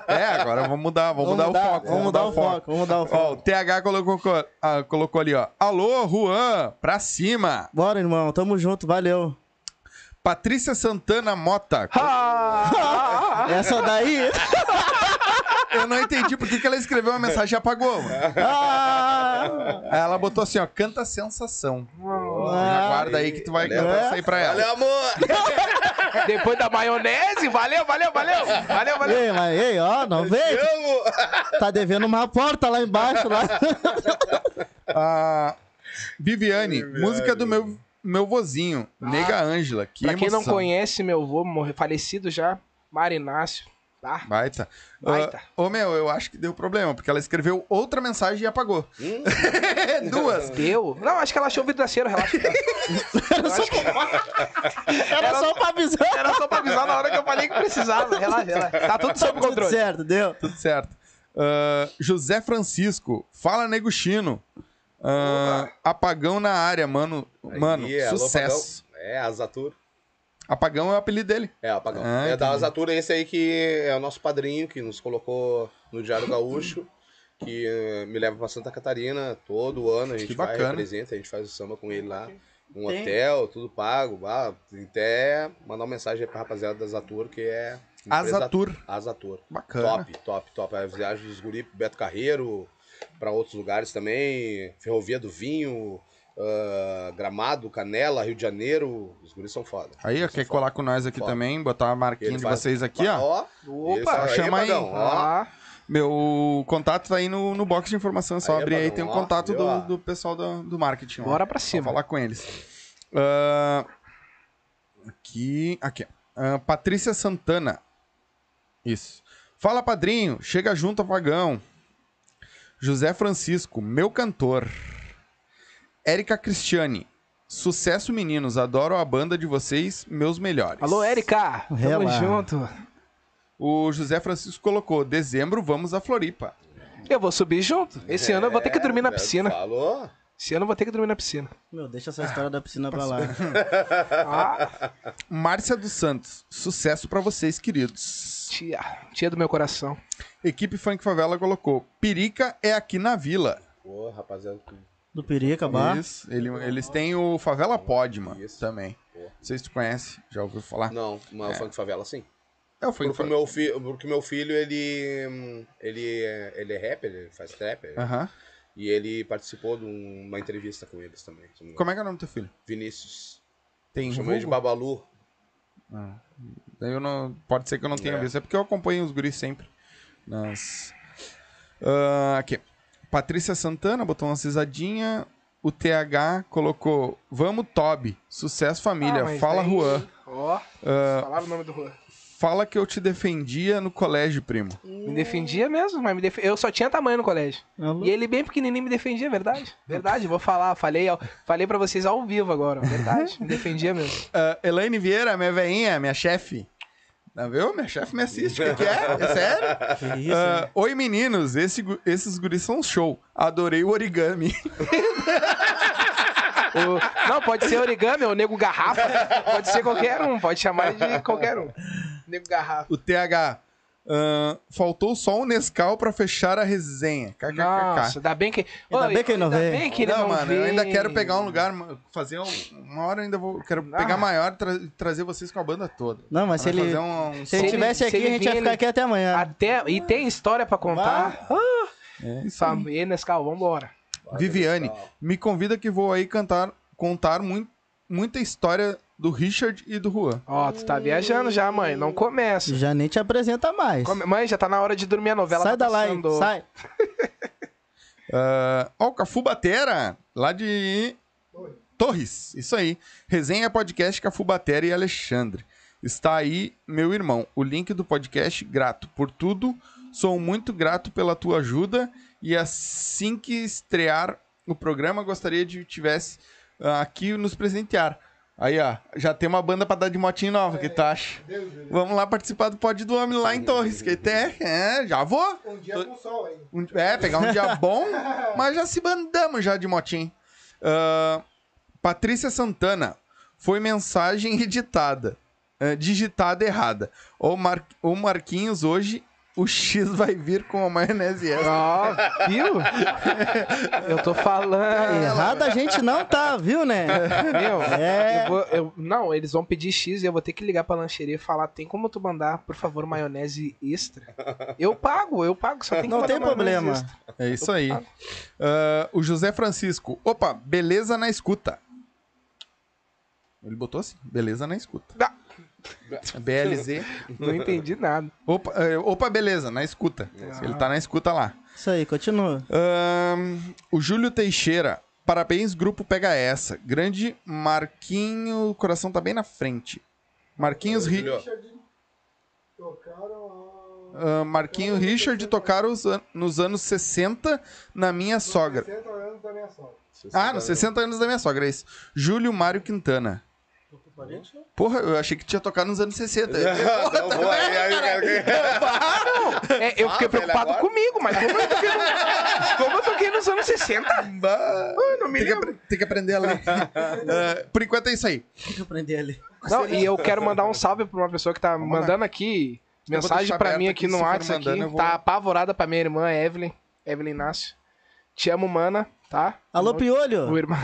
É, agora vamos mudar, vamos, mudar, o foco. Vamos mudar o foco, vamos mudar o Ó, o foco. TH colocou, ah, colocou ali, ó. Alô, Juan, pra cima. Bora, irmão, tamo junto, valeu. Patrícia Santana Mota. Ah, <laughs> Essa daí. <laughs> Eu não entendi por que, que ela escreveu uma mensagem e apagou. Ah, Aí ela botou assim, ó, canta sensação. Ah. Aguarda aí que tu vai cantar isso aí pra ela. Valeu, amor! <laughs> Depois da maionese, valeu, valeu, valeu. Valeu, valeu. ei, mas ei, ó, não vem. Tá devendo uma porta lá embaixo. Lá. <laughs> A Viviane, música do meu, meu vozinho, Nega Ângela. Que Pra quem não emoção. conhece, meu avô morreu, falecido já, Marinácio, tá? Baita. Baita. Ah, Ô, meu, eu acho que deu problema, porque ela escreveu outra mensagem e apagou. <laughs> Duas. Deu? Não, acho que ela achou o vidraceiro, relaxa. Era só, <laughs> era só pra avisar. Era só pra avisar na hora que eu falei que precisava. Relaxa, relaxa. Tá tudo sob Tudo controle. certo, deu. Tudo certo. Ah, José Francisco, fala nego chino. Ah, apagão na área, mano. Mano, Aí, alô, sucesso. Apagão. É, Azatur. Apagão é o apelido dele. É, o Apagão. Ah, é da. Azatur, esse aí que é o nosso padrinho, que nos colocou no Diário Gaúcho, que eh, me leva pra Santa Catarina todo ano, a gente Que vai, bacana. representa, a gente faz o samba com ele lá. Um Tem. hotel, tudo pago. Ah, até mandar uma mensagem aí pra rapaziada da Azatur, que é... Azatur. Azatur. Bacana. Top, top, top. A viagem dos guri Beto Carreiro, pra outros lugares também. Ferrovia do Vinho, ah, Gramado, Canela, Rio de Janeiro. Os guris são foda. Aí, ó, quer foda. colar com nós aqui Foda. também, botar a marquinha Ele de faz- vocês aqui, ó. Ó, Opa, Isso chama aí. Pagão, ó. Meu contato tá aí no, no box de informação. Só Aí, abrir aí, tem o ó, contato viu, do, ó? do pessoal do, do marketing. ó. bora pra Só cima. falar com eles. Ah, aqui, aqui. Ah, Patrícia Santana. Isso. Fala, padrinho. Chega junto, apagão. José Francisco, meu cantor. Érica Cristiane. Sucesso, meninos. Adoro a banda de vocês, meus melhores. Alô, Érica. Tamo junto. O José Francisco colocou: dezembro, vamos a Floripa. Eu vou subir junto. Esse ano eu vou ter que dormir na É, piscina. Falou? Esse ano eu vou ter que dormir na piscina. Meu, deixa essa história da piscina pra lá. Ah, Márcia dos Santos. Sucesso pra vocês, queridos. tia. Tia do meu coração. Equipe Funk Favela colocou: Perica é aqui na vila. Pô, rapaziada. Do Perica, bah. Isso. Ele- eles têm o Favela Pod, mano. Isso. Também. Não sei se tu conhece, já ouviu falar? Não, mas o funk favela sim. É o Funk Porque o Favela. meu, fi, porque meu filho, ele, ele, é- ele é rapper, ele faz trap. Aham. E ele participou de um- uma entrevista com eles também. Como é que é o nome do teu filho? Vinícius. Tem Chama ele de? Babalu. Daí eu não... Pode ser que eu não tenha É. visto. É porque eu acompanho os guris sempre. Nas... Ah, aqui. Patrícia Santana botou uma cisadinha. O TH colocou: Vamos, Toby. Sucesso, família. Ah, Fala, daí- Juan. Ó, Ah, falaram o nome do Juan. fala que eu te defendia no colégio, primo. Me defendia mesmo, mas me def... eu só tinha tamanho no colégio. E ele bem pequenininho me defendia, verdade. <laughs> Verdade, vou falar. Falei, ao- falei pra vocês ao vivo agora. Verdade, me defendia mesmo. <laughs> Ah, Elaine Vieira, minha veinha, minha chefe. Tá vendo? Minha chefe me assiste. O que, que é? É sério? Que isso, Ah, Oi, meninos. Esse esses guris são um show. Adorei o origami. <laughs> O- Não, pode ser origami ou nego garrafa. Pode ser qualquer um, pode chamar de qualquer um. Nego garrafa. O TH. Ah, faltou só um Nescau pra fechar a resenha. KKKK. Nossa, ainda bem que. Ainda Ô, bem que ele não ainda veio. bem que ele não, não mano, eu veio. ainda quero pegar um lugar, fazer um, uma hora ainda vou, quero Ah. pegar maior e tra- trazer vocês com a banda toda. Não, mas se ele, fazer um, um se ele ele- tivesse se aqui, ele a gente ia ficar ele- aqui até amanhã. Até... E tem história pra contar. Ah, É isso aí. Fam- E Nescau, vambora. Viviane, me convida que vou aí cantar, contar mui- muita história do Richard e do Juan. Ó, tu tá viajando já, mãe. Não começa. Já nem te apresenta mais. Come- Mãe, já tá na hora de dormir a novela. sai tá da live, passando. sai. <laughs> Ah, Ó, o Cafu Batera, lá de Torres. Isso aí. Resenha podcast Cafu Batera e Alexandre. Está aí, meu irmão. O link do podcast, grato por tudo. Sou muito grato pela tua ajuda. E assim que estrear o programa, gostaria de tivesse ah, aqui nos presentear. Aí, ó, já tem uma banda pra dar de motinho nova, que tu acha? Vamos lá participar do Pod do Homem lá em Torres, que até, é, já vou. Um dia com sol aí. Um- é, pegar um dia bom, <laughs> mas já se bandamos já de motinho. Ah, Patrícia Santana, foi mensagem <laughs> editada, ah, digitada errada. O, Mar... o Marquinhos hoje, o X vai vir com a maionese extra. Ó, viu? Eu tô falando. Errado a gente não tá, viu, né? Meu, É. eu vou, eu- não, eles vão pedir X e eu vou ter que ligar pra lancheria e falar: tem como tu mandar, por favor, maionese extra? Eu pago, eu pago, só tem que Não tem problema. É isso aí. Ah, o José Francisco, opa, beleza na escuta. Ele botou assim, beleza na escuta. Ah. <laughs> BLZ. Não entendi nada. Opa, eh, opa, beleza, na escuta. Ele tá na escuta lá. Isso aí, continua. Ahn, o Júlio Teixeira. Parabéns, grupo Pega Essa. Grande Marquinho. O coração tá bem na frente. Marquinhos, Ri- Tocaram ah, Marquinho Richard tocaram os an- nos anos 60 na minha a... sogra. 60 anos da minha sogra. Ah, nos 60 anos da minha sogra, é isso. Júlio Mário Quintana. Porra, eu achei que tinha tocado nos anos 60. <laughs> Não, vou aí, aí. <laughs> É, eu fiquei Ah, preocupado agora? comigo, mas como eu toquei, no- <laughs> como eu toquei nos anos 60? Bah, Ai, não me tem, que, tem que aprender a ler. Ah, por enquanto é isso aí. Tem que aprender ali. Não, e eu quero mandar um salve pra uma pessoa que tá Vamos lá. mandando aqui vou mensagem pra mim aqui, aqui no WhatsApp aqui. vou- Tá apavorada pra minha irmã Evelyn, Evelyn Inácio. Te amo, mana, tá? Alô, O Piolho! irmão,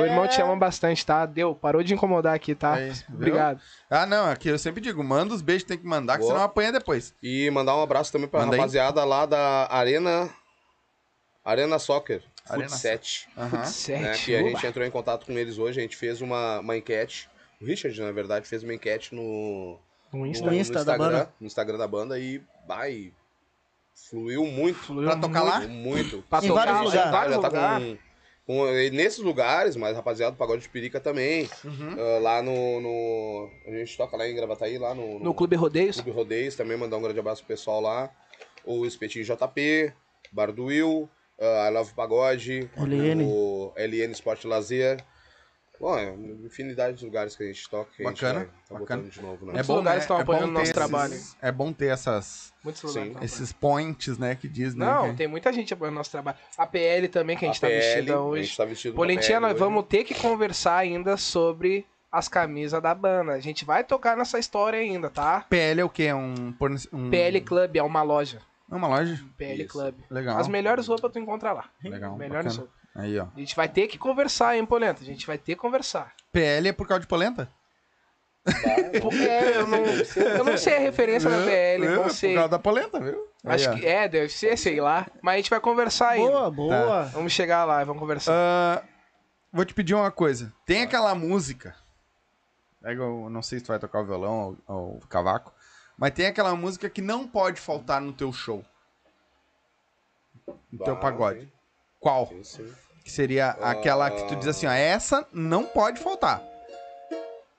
o irmão te ama bastante, tá? Deu, parou de incomodar aqui, tá? É isso, viu? Obrigado. Ah, não, aqui eu sempre digo, manda os beijos, tem que mandar, que Boa. senão apanha depois. E mandar um abraço também pra Manda aí. rapaziada lá da Arena. Arena Soccer. Arena Futset. Aham. Né, que a gente entrou em contato com eles hoje, a gente fez uma, uma enquete. O Richard, na verdade, fez uma enquete no, No no, Insta. No Insta da Instagram, banda. no Instagram da banda e vai. Fluiu muito. Fluiu Pra tocar lá? Muito. Pra Em tocar, vários em lugares. vários Já tá lugares. com, com- e nesses lugares, mas rapaziada, do Pagode de Pirica também. Uhum. Ah, lá no, no- A gente toca lá em Gravataí, lá no, No Clube Rodeios. Clube Rodeios, também mandar um grande abraço pro pessoal lá. O Espetinho JP, Bar do Will, uh, I Love Pagode, LN. o LN Sport Lazer. Bom, é uma infinidade de lugares que a gente toca, que Bacana, a gente tá bacana. de novo, né? É bom, lugares né? estão é apoiando bom nosso ter trabalho. esses- É bom ter essas, Muitos lugares. Sim. esses points, né, que diz, né? Não, que- tem muita gente apoiando nosso trabalho. A PL também, que a gente tá PL, vestida A hoje. gente tá vestido Polentinha, a nós PL vamos hoje. ter que conversar ainda sobre as camisas da banda. A gente vai tocar nessa história ainda, tá? PL é o quê? É Um, um... PL Club é uma loja. É uma loja? PL Isso. Club. Legal. As melhores roupas tu encontra lá. Legal, melhores bacana. roupas. Aí, ó. A gente vai ter que conversar, hein, Polenta? A gente vai ter que conversar. PL é por causa de polenta? É, eu, não, eu não sei a referência da PL, É, não é sei. Por causa da polenta, viu? Acho Aí, que é, deve ser, sei lá. Mas a gente vai conversar ainda. Boa, boa. Vamos chegar lá e vamos conversar. Ah, vou te pedir uma coisa. Tem aquela música. Eu não sei se tu vai tocar o violão ou, ou o cavaco. Mas tem aquela música que não pode faltar no teu show. No teu pagode. Qual? Sim, sim. Que seria aquela que tu diz assim, ó, essa não pode faltar.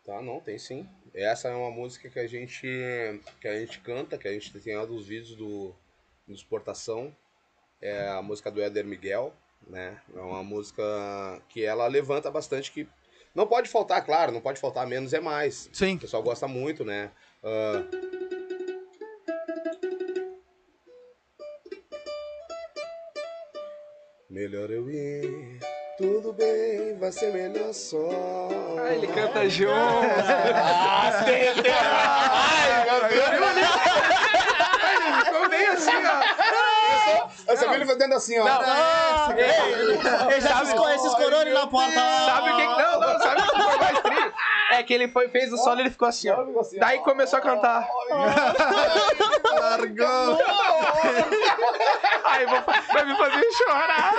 Tá, não, tem sim. Essa é uma música que a gente que a gente canta, que a gente tem lá dos vídeos do, do Exportação. É a música do Éder Miguel, né? É uma música que ela levanta bastante que não pode faltar, claro, não pode faltar menos é mais. Sim. O pessoal gosta muito, né? Ah, Melhor eu ir, tudo bem, vai ser melhor só. Ah, ele canta junto. Ah, Ai, meu Deus! Ficou bem assim, ó. Essa ele fazendo assim, ó. Não, Ele já esses corones na porta. ó. Sabe o que Não, não, sabe o que foi mais? É que ele foi, fez o solo e ele ficou assim, ó. Daí começou a cantar. Largou. Ai, vou, vai me fazer chorar.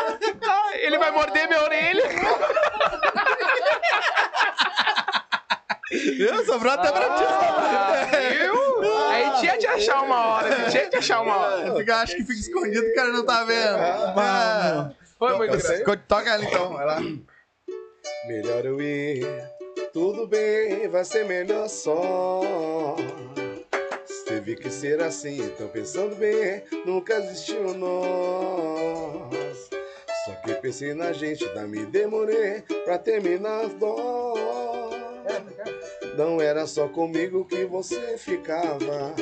Ai, ele vai morder minha orelha. Viu? Sobrou até pra ti. Ah, viu? Aí tinha de achar uma hora, tinha de achar uma hora. Fica- Acho que fica escondido, o cara não tá vendo. Ah, Foi muito co- Toca ela então, vai lá. Melhor eu ir, tudo bem, vai ser melhor só. Teve que ser assim, então pensando bem, nunca existiu nós. Só que Pensei na gente, ainda me demorei pra terminar dó. Não era só comigo que você ficava.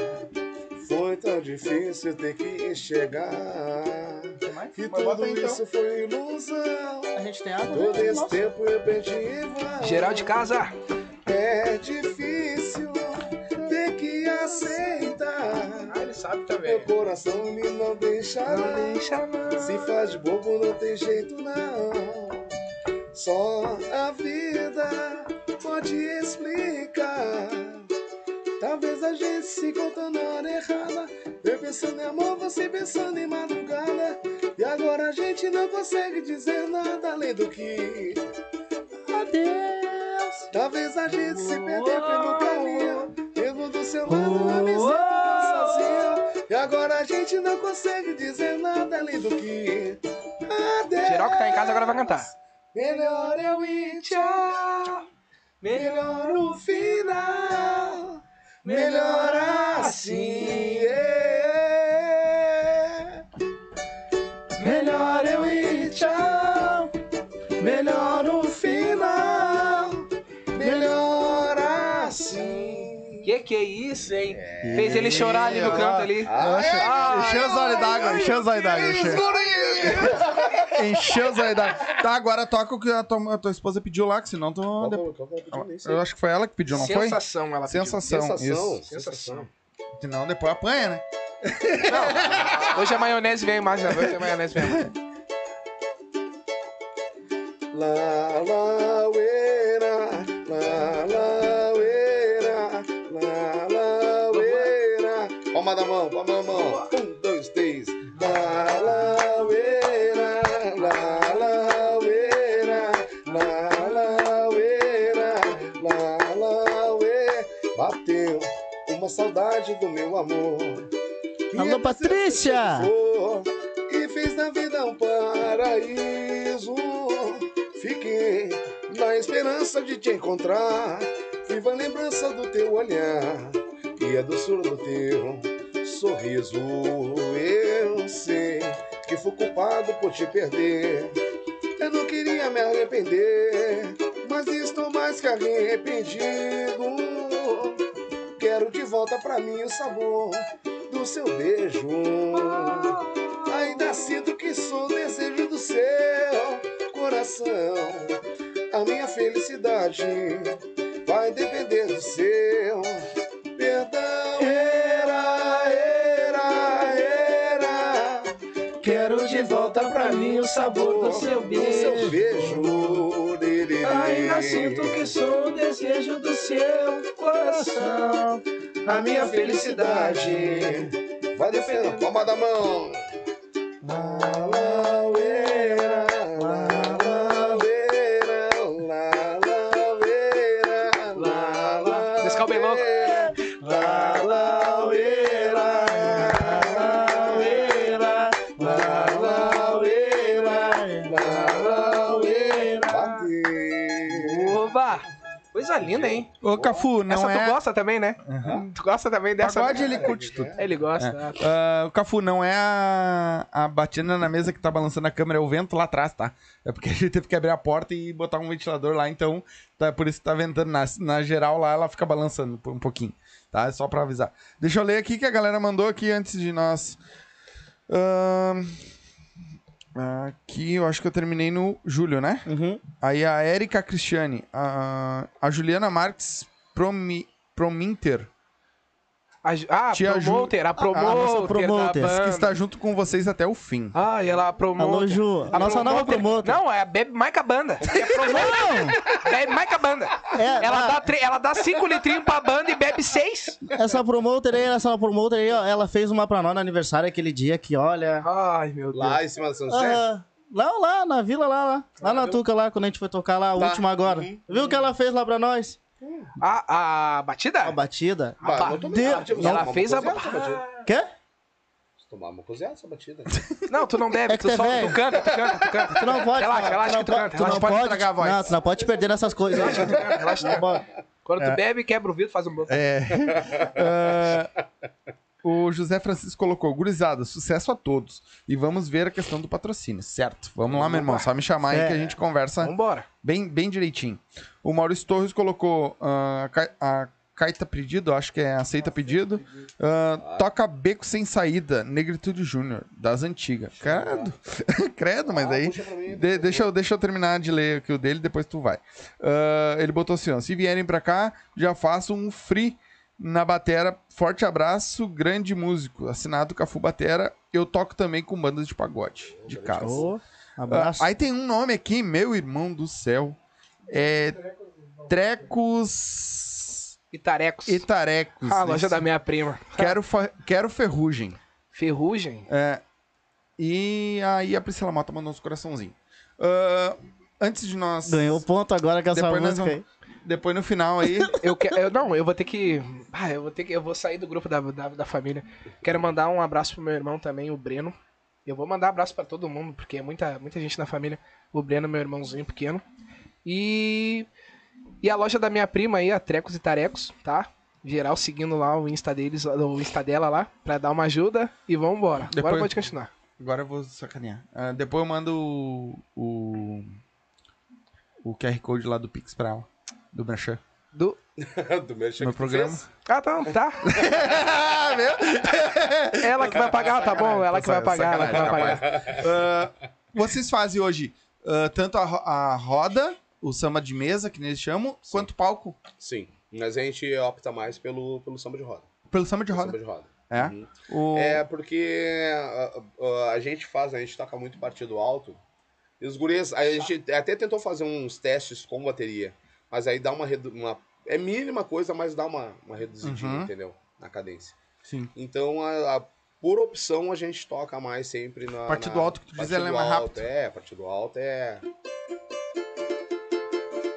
Foi tão difícil ter que enxergar que Mas bota tudo então. isso foi ilusão. A gente tem água, Todo né? esse Nossa. tempo eu perdi em. Geral de casa. É difícil ter que aceitar. Ah, ele sabe Meu também. coração me não deixa não. deixa não. Se faz de bobo não tem jeito não. Só a vida pode explicar. Talvez a gente se encontrou na hora errada. Eu pensando em amor, você pensando em madrugada. E agora a gente não consegue dizer nada além do que. Adeus. Talvez a gente se perdeu pelo caminho. Eu vou do seu lado, a mim sozinho. E agora a gente não consegue dizer nada além do que. Adeus. Geral que tá em casa agora vai cantar. Melhor eu ir, tchau. Melhor no final. Melhor assim. é. Melhor eu ir, tchau. Que é isso, hein? Fez ele chorar ali no canto ali. Ah, Encheu os olhos d'água, encheu os olhos d'água. Encheu, os olhos d'água. Tá, agora toca o que a tua, a tua esposa pediu lá, que senão tu. Eu acho que foi ela que pediu, não foi? Sensação, ela pediu. Sensação. Sensação. Isso. Sensação. Senão depois apanha, né? Hoje a maionese vem mais, né? Hoje a maionese vem mais. Amor. Alô, Patrícia! for e fez da vida um paraíso. Fiquei na esperança de te encontrar. Viva a lembrança do teu olhar e a doçura do teu sorriso. Eu sei que fui culpado por te perder. Eu não queria me arrepender, mas estou mais que arrependido. Quero de volta pra mim o sabor do seu beijo. Ainda sinto que sou o desejo do seu coração. A minha felicidade vai depender do seu perdão. Era, era, era. Quero de volta pra mim o sabor do seu beijo. Lelê. Sinto que sou o desejo do seu coração. a minha felicidade vai depender da palma da mão. Linda, hein? Ô, Cafu, não Essa é. tu gosta também, né? Tu gosta também dessa? Pagode ele curte tudo. Ele gosta. Ah, o Cafu, não é a, a batida na mesa que tá balançando a câmera, é o vento lá atrás, tá? É porque <laughs> a gente teve que abrir a porta e botar um ventilador lá, então tá, por isso que tá ventando. Na, na geral lá, ela fica balançando um pouquinho, tá? É só pra avisar. Deixa eu ler aqui que a galera mandou aqui antes de nós. Ahn, aqui, eu acho que eu terminei no Júlio, né? Uhum. Aí a Érica Cristiane, a, a Juliana Marques Promi, Prominter, A, ah, Tia Ju- promoter, a a promoter, nossa promoter, que está junto com vocês até o fim. Ah, e ela promoter. Alô, Ju. A nossa nova promoter. Não, é Bebe Mais que a banda. É promoter. Bebe mais que a banda. É, Ela ah, dá, tre- ela dá cinco litrinhos pra banda e bebe seis. Essa promoter aí, essa promoter aí, ó, ela fez uma pra nós no aniversário aquele dia que, olha. Ai, meu Deus. Lá em cima do São José? Ah, lá, lá, na vila, lá, lá. Lá na Tuca, lá, quando a gente foi tocar lá, a Tá. última agora. Uhum. Viu o que ela fez lá pra nós? A, a batida? A batida. Tomei de- nada, tipo, ela fez a- batida. Quê? Tomamos cozido essa batida. <laughs> Não, tu não bebe, É que tu é só tu canta, tu canta, tu canta. Tu não pode. Relaxa, relaxa não que tu canta, Tu não pode estragar a voz. Não, tu não pode perder nessas coisas. Relaxa, tu canta, relaxa. Quando tu É. bebe, quebra o vidro, faz um bolo. É. <laughs> O José Francisco colocou, gurizada, sucesso a todos. E vamos ver a questão do patrocínio, certo? Vamos lá, meu irmão, só me chamar aí que a Certo. gente conversa Vambora. bem, bem direitinho. O Maurício Torres colocou ca- a Caita Pedido, acho que é Aceita Pedido. Ah, toca Beco Sem Saída, Negritude Júnior, das antigas. Credo, <laughs> credo, mas Ah, aí... de- deixa, eu, deixa eu terminar de ler aqui o dele, depois tu vai. Ah, ele botou assim, ó, se vierem pra cá, já faço um free na batera. Forte abraço, grande músico. Assinado Cafu Batera. Eu toco também com bandas de pagode, de casa. Ah, abraço. aí tem um nome aqui, meu irmão do céu. É Trecos E tarecos. e Tarecos. a loja Isso. da minha prima. Quero, quero ferrugem. Ferrugem. É, e aí a Priscila Mota mandou uns coraçãozinhos. Ah, antes de nós. Ganhou ponto agora com essa Depois nós música aí. Depois no final aí. <laughs> Eu quero. Eu, não, eu vou ter que. Ah, eu vou ter que. Eu vou sair do grupo da, da, da família. Quero mandar um abraço pro meu irmão também, o Breno. Eu vou mandar abraço pra todo mundo, porque é muita, muita gente na família. O Breno, meu irmãozinho pequeno. E. E a loja da minha prima aí, a Trecos e Tarecos, tá? Geral seguindo lá o Insta deles, o Insta dela lá, pra dar uma ajuda. E vambora. Depois- Agora pode continuar. Agora eu vou sacanear. Ah, depois eu mando o, o. o QR Code lá do Pix pra ela. Do Merchan. Do... <laughs> do meu Meu programa. Ah, tá, tá. <laughs> Ah? <laughs> Ela que vai pagar, tá bom? Ela que vai pagar, ela que vai pagar. Ah, vocês fazem hoje ah, tanto a, a roda, o samba de mesa, que eles chamam, quanto palco? Sim. Mas a gente opta mais pelo, pelo samba de roda. Pelo samba de Pelo roda. Samba de roda. É? Uhum. O... É, porque a, a- a gente faz, a gente toca muito partido alto. E os guris, a gente até tentou fazer uns testes com bateria. Mas aí dá uma, uma é mínima coisa, mas dá uma, uma reduzidinha, Uhum. entendeu? Na cadência. Sim. Então, a, a- por opção, a gente toca mais sempre na. Partido na- alto que tu diz, ela é mais rápido. É, partido alto é.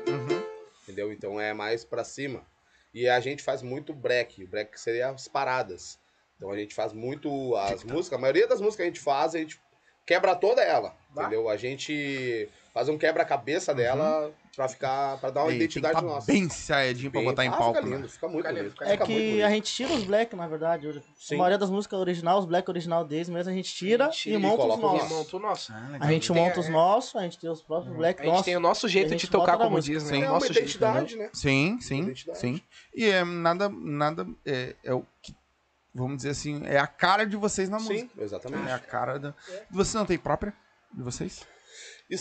Uhum. Entendeu? Então é mais pra cima. E a gente faz muito break. O break seria as paradas. Então a gente faz muito as músicas. A maioria das músicas que a gente faz, a gente quebra toda ela. Bah. Entendeu? A gente faz um quebra-cabeça dela pra ficar. para dar uma Ei, tem que identidade tá nossa. bem saedinho pra Bem- botar em Ah, palco. Fica né? lindo, fica muito Fica lindo, fica É Fica muito que bonito. a gente tira os black, na verdade. Sim. A maioria das músicas original, os black original deles mesmo, a gente tira A gente tira e monta os nossos. monta o nosso. Ah, A gente Tem- monta os é- nossos, a gente tem os próprios black A gente nossos. tem o nosso jeito de tocar, como diz, né? Sim. É uma nosso jeito. identidade, né? Sim, sim, Identidade. sim. E é nada, nada, é, é o que, vamos dizer assim, é a cara de vocês na Sim, música. exatamente. É a cara da... Vocês não tem própria de vocês?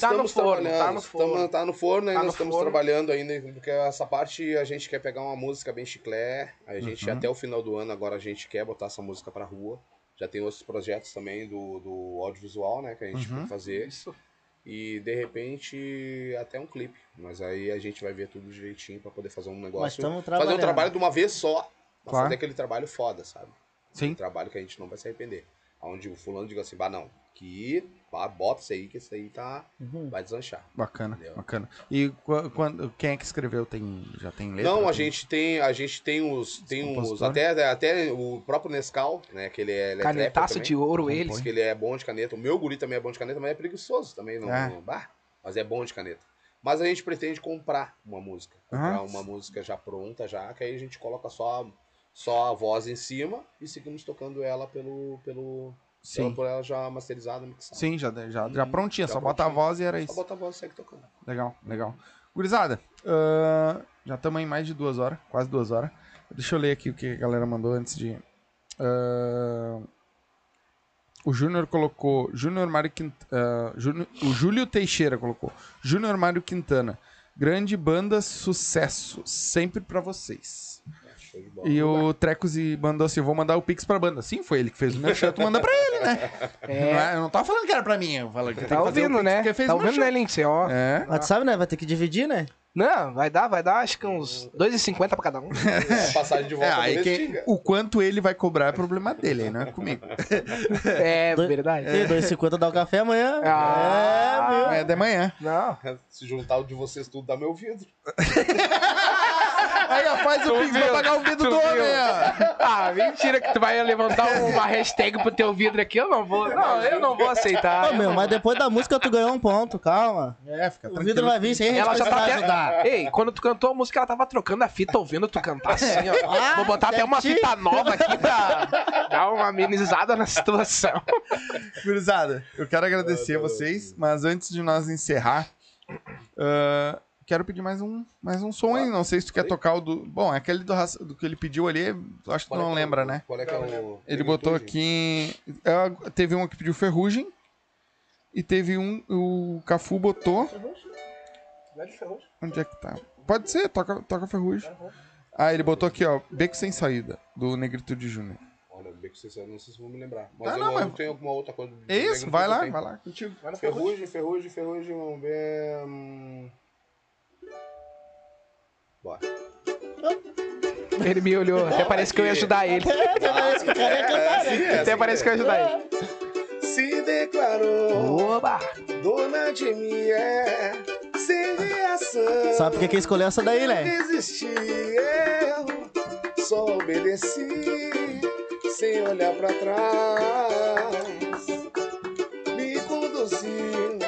Tá no forno, trabalhando, tá no estamos- forno. tá no forno, ainda Tá estamos forno. trabalhando ainda, porque essa parte a gente quer pegar uma música bem chiclé, a gente Uhum. até o final do ano agora a gente quer botar essa música pra rua. Já tem outros projetos também do, do audiovisual, né, que a gente Uhum. vai fazer. Isso. E de repente até um clipe. Mas aí a gente vai ver tudo direitinho pra poder fazer um negócio. estamos Fazer um trabalho de uma vez só. Claro. fazer aquele trabalho foda, sabe? Sim. Um trabalho que a gente não vai se arrepender. Onde o fulano diga assim, bah não, que bota isso aí, que isso aí tá. Uhum. Vai deslanchar. Bacana, Entendeu? bacana. E qu- quando, quem é que escreveu? Tem, já tem letra? Não, a Tem- gente tem, a gente tem os, tem os até, até o próprio Nescau, né, que ele é, ele Canetaço de ouro diz que ele é bom de caneta. O meu guri também é bom de caneta, mas é preguiçoso também, não, É. não- bah, mas é bom de caneta. Mas a gente pretende comprar uma música, comprar Ah. uma música já pronta já, que aí a gente coloca só só a voz em cima e seguimos tocando ela pelo pelo Sim, Ela, por ela já masterizada, mixada. sim, já, já, já Hum, prontinha, já só bota a prontinha. voz e era Só isso. bota a voz e segue tocando. Legal, legal. Gurizada, ah, já estamos em mais de duas horas, quase duas horas. Deixa eu ler aqui o que a galera mandou antes de. ah, o Júnior colocou. Júnior Mário Quintana. o Júlio Teixeira colocou. Júnior Mário Quintana. Grande banda, sucesso. Sempre pra vocês. Show de bola. E o Trecos e mandou assim: vou mandar o Pix pra banda. Sim, foi ele que fez o merchan, tu manda pra ele, né? <laughs> Não é- eu não tava falando que era pra mim, eu falei que tem Tá fazer o ouvindo, Pix né? fez Tá o ouvindo, né, Lindsay? Ó. É. Mas tu sabe, né? Vai ter que dividir, né? Não, vai dar, vai dar, acho que uns 2,50 pra cada um. <laughs> É, passagem de É, volta aí do quem- o quanto ele vai cobrar é problema dele, aí não é comigo. É, <laughs> Dois- verdade. E 2,50 dá o café amanhã. Ah. É, meu. É de manhã. Não. Se juntar o de vocês tudo, dá meu vidro. Aí, ó, faz o pix pra pagar o vidro do homem, ó. Ah, mentira que tu vai levantar <laughs> uma hashtag pro teu vidro aqui. Eu não vou. Não, eu não vou aceitar. Ô, meu, mas depois da música tu ganhou um ponto, calma. É, fica O vidro vai vir sem a gente Ela já tá até... ajudar. Ei, quando tu cantou a música, ela tava trocando a fita ouvindo tu cantar assim, ó. <laughs> Ah, Vou botar até uma fita nova aqui pra dar uma amenizada na situação. Gurizada, eu quero agradecer a vocês, mas antes de nós encerrar, ah, quero pedir mais um, mais um som aí. Não sei se tu quer tocar o do. Bom, aquele do, do que ele pediu ali, acho que tu Qual é não é o- lembra, né? Qual é que é o. Ele botou aqui. é, teve um que pediu ferrugem. E teve um. O Cafu botou. Onde é que tá? Pode ser, toca, toca ferrugem. Ah, ele botou aqui, ó. Beco sem saída, do Negritude Júnior. Olha, bem que vocês não sei se vão me lembrar. Mas Ah, eu não, não, mas- tenho alguma outra coisa. do É isso, vai lá, vai lá, contigo. Ferrugem, ferrugem, ferrugem, vamos ver. hum. Bora. Ele me olhou, até parece que eu ia ajudar ele. Até parece que eu ia ajudar ele. Se declarou Oba! dona de mim, é sem reação. Sabe por que que escolheu essa daí, né? Desisti, eu só obedeci sem olhar pra trás. Me conduziu,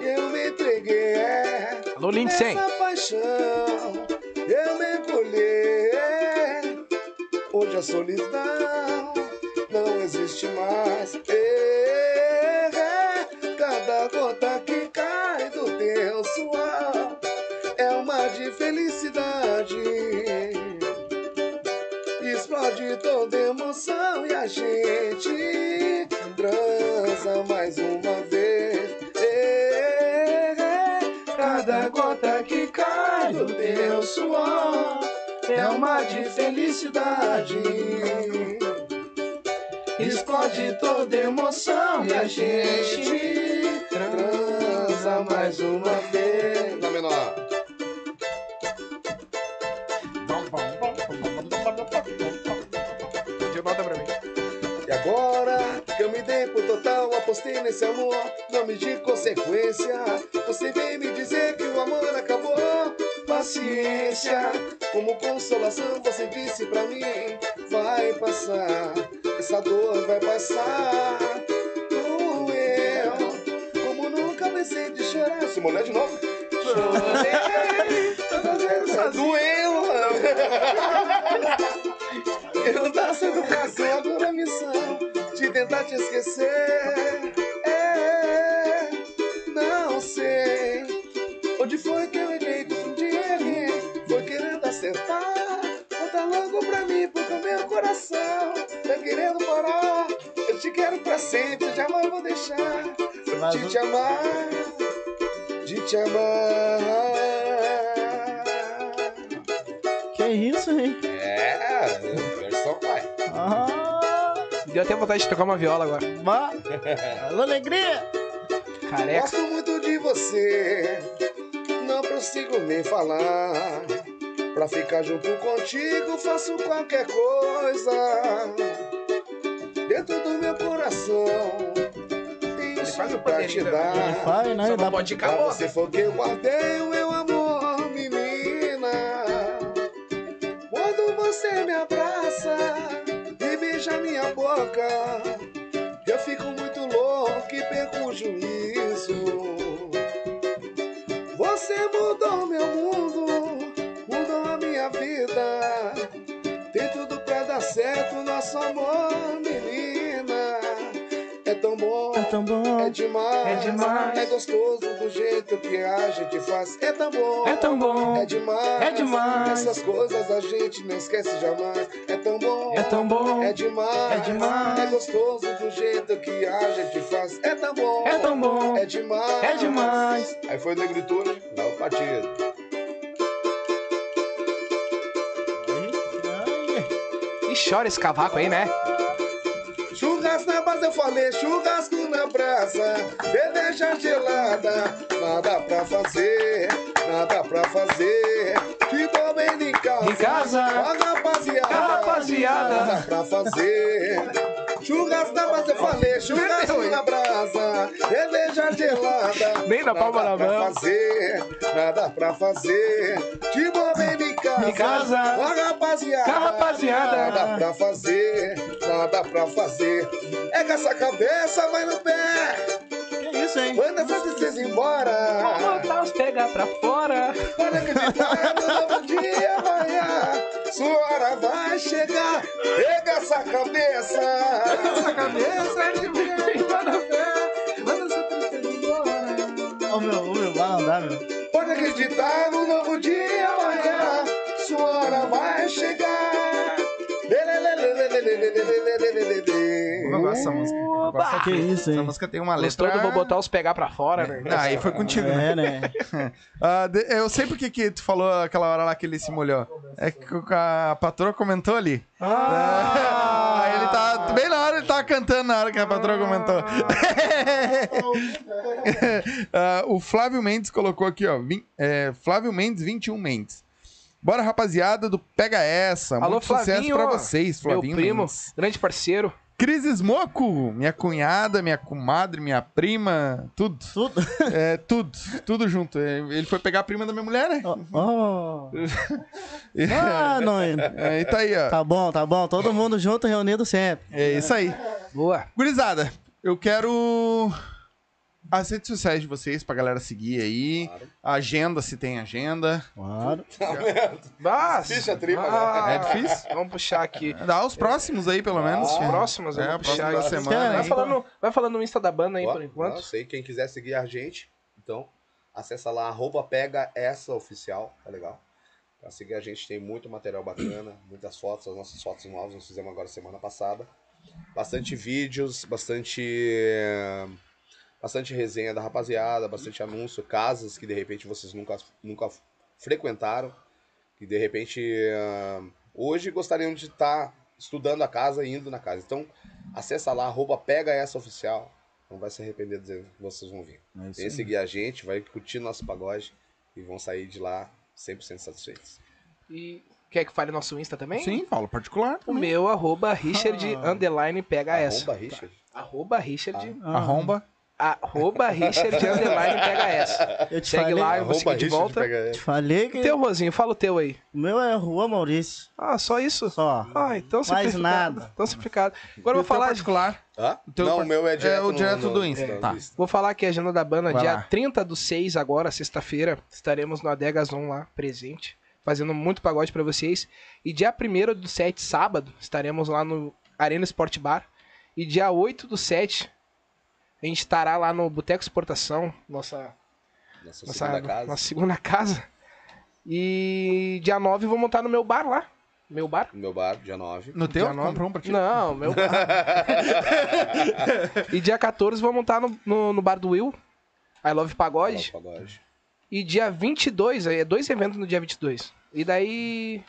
eu me entreguei. é, Alô, Lindsay. Paixão eu mergulhei. Hoje a solidão não existe mais. Teu suor é uma de felicidade. Explode toda emoção e a gente transa mais uma vez. Dá menor. Pra mim. E agora que eu me dei por total, apostei nesse amor, não me de consequência. Você vem Como consolação, você disse pra mim: vai passar, essa dor vai passar. Doeu, como nunca pensei de chorar. Se mulher de novo? Chorei, todas vezes doeu, mano. Eu tá sendo agora a missão de tentar te esquecer. Deu até vontade de tocar uma viola agora. <laughs> Alô, alegria. Careca. Gosto muito de você, não consigo nem falar. Pra ficar junto contigo, faço qualquer coisa. Dentro do meu coração, tem isso pra te poderio, dar. Ele faz, né? Só não pode ficar você foi que eu guardei o minha boca, eu fico muito louco e perco o juízo. Você mudou meu mundo, tão bom. É demais, É demais. é gostoso do jeito que a gente faz. É tão bom, É tão bom. é demais, É demais. Essas coisas a gente não esquece jamais. É tão bom, É tão bom. é demais, É demais. é gostoso do jeito que a gente faz. É tão bom, É tão bom. é demais, É demais. Aí foi negritude, dá o partido. E chora esse cavaco aí, né? Churrasco na brasa, eu falei, churrasco na brasa, cerveja gelada, nada pra fazer, nada pra fazer. Que tô bem em casa, Em casa, a rapaziada, rapaziada. nada pra fazer. Churrasco da massa, eu falei, churrasco na brasa, cerveja gelada. Nem na palma nada da pra mão. fazer, nada pra fazer. De bobeira em casa, Em casa, a rapaziada. rapaziada. Nada pra fazer, nada pra fazer. É com essa cabeça, vai no pé. Isso, hein? Manda essa tristeza embora. Vamos botar os pega pra fora. Olha que vitória do novo dia amanhã. Sua hora vai chegar. Pega essa cabeça. Essa cabeça de mim, manda fé. Manda essa tristeza embora. Ô meu, ô meu, vai andar, meu. Pode acreditar no novo dia amanhã. Sua hora vai chegar. Eu gosto dessa música. Eu gosto Oba! Que isso, Essa hein? música tem uma Gostou letra... do vou botar os pegar pra fora, né? Ah, aí foi contigo, né? É, né? <laughs> Ah, de- eu sei porque que tu falou aquela hora lá que ele se molhou. É que a patroa comentou ali. Ah, <laughs> ele tá. Bem na hora ele tava cantando na hora que a patroa comentou. <laughs> Ah, o Flávio Mendes colocou aqui, ó. vin- é, Flávio Mendes, 21 Mendes. Bora, rapaziada do Pega Essa. Alô, Muito sucesso Flavinho, pra ó. vocês, Meu Flavinho primo, Mendes. grande parceiro. Cris Smoco, minha cunhada, minha comadre, minha prima, tudo. Tudo. <laughs> É, tudo, tudo junto. É, Ele foi pegar a prima da minha mulher, né? Ó. <laughs> Ah, não. É, e tá aí, ó. Tá bom, tá bom. Todo mundo junto, reunido sempre. É isso aí. Boa. Gurizada, eu quero as redes sociais de vocês pra galera seguir aí. A agenda, se tem agenda. Claro. Mas, Ficha tripla, ah, É difícil? Vamos puxar aqui. Dá os próximos aí, pelo menos. Os próximos, É, próxima puxar da semana. Vai aí. falando, vai falando no Insta da banda aí, Ó, por enquanto. Não sei, quem quiser seguir a gente, então acessa lá, arroba pega essa oficial, tá legal? Pra seguir a gente tem muito material bacana, <clears throat> muitas fotos, as nossas fotos novas nós fizemos agora semana passada. Bastante vídeos, bastante. eh, Bastante resenha da rapaziada, bastante anúncio, casas que de repente vocês nunca, nunca frequentaram, que de repente eh, hoje gostariam de estar estudando a casa e indo na casa. Então acessa lá, arroba pega essa oficial. Não vai se arrepender de dizer que vocês vão vir. É Vem seguir a gente, vai curtir nosso pagode e vão sair de lá 100% satisfeitos. E quer que fale nosso Insta também? Sim, Paulo, particular. O meu, arroba Richard, Ah. underline, pega essa. Arroba Richard. Arroba Richard, Arromba. Arroba Richard, underline, pega essa. Eu te Segue falei, lá, eu vou seguir de volta. te falei que E teu, Rosinho, fala o teu aí. o meu é Rua Maurício. Ah, só isso? Só. Ah, então Mais simplificado. nada. Então simplificado. Agora eu vou falar, particular. Hã? teu Não, par- o meu é direto, é o direto no- do Insta, no tá. vou falar aqui a agenda da banda. Vai dia lá. 30 do 6, agora, sexta-feira, estaremos no Adegas On lá, presente, fazendo muito pagode pra vocês. E dia 1 do 7, sábado, estaremos lá no Arena Sport Bar. E dia 8 do 7, a gente estará lá no Boteco Exportação, nossa Nossa nossa, segunda casa. nossa segunda casa. E dia 9 vou montar no meu bar lá. Meu bar. Meu bar, dia 9. No teu? Dia nove. Comprou um pra ti? Não, meu bar. <laughs> e dia 14 vou montar no, no, no bar do Will. I Love Pagode. Pagode. E dia 22, aí é dois eventos no dia 22. E daí.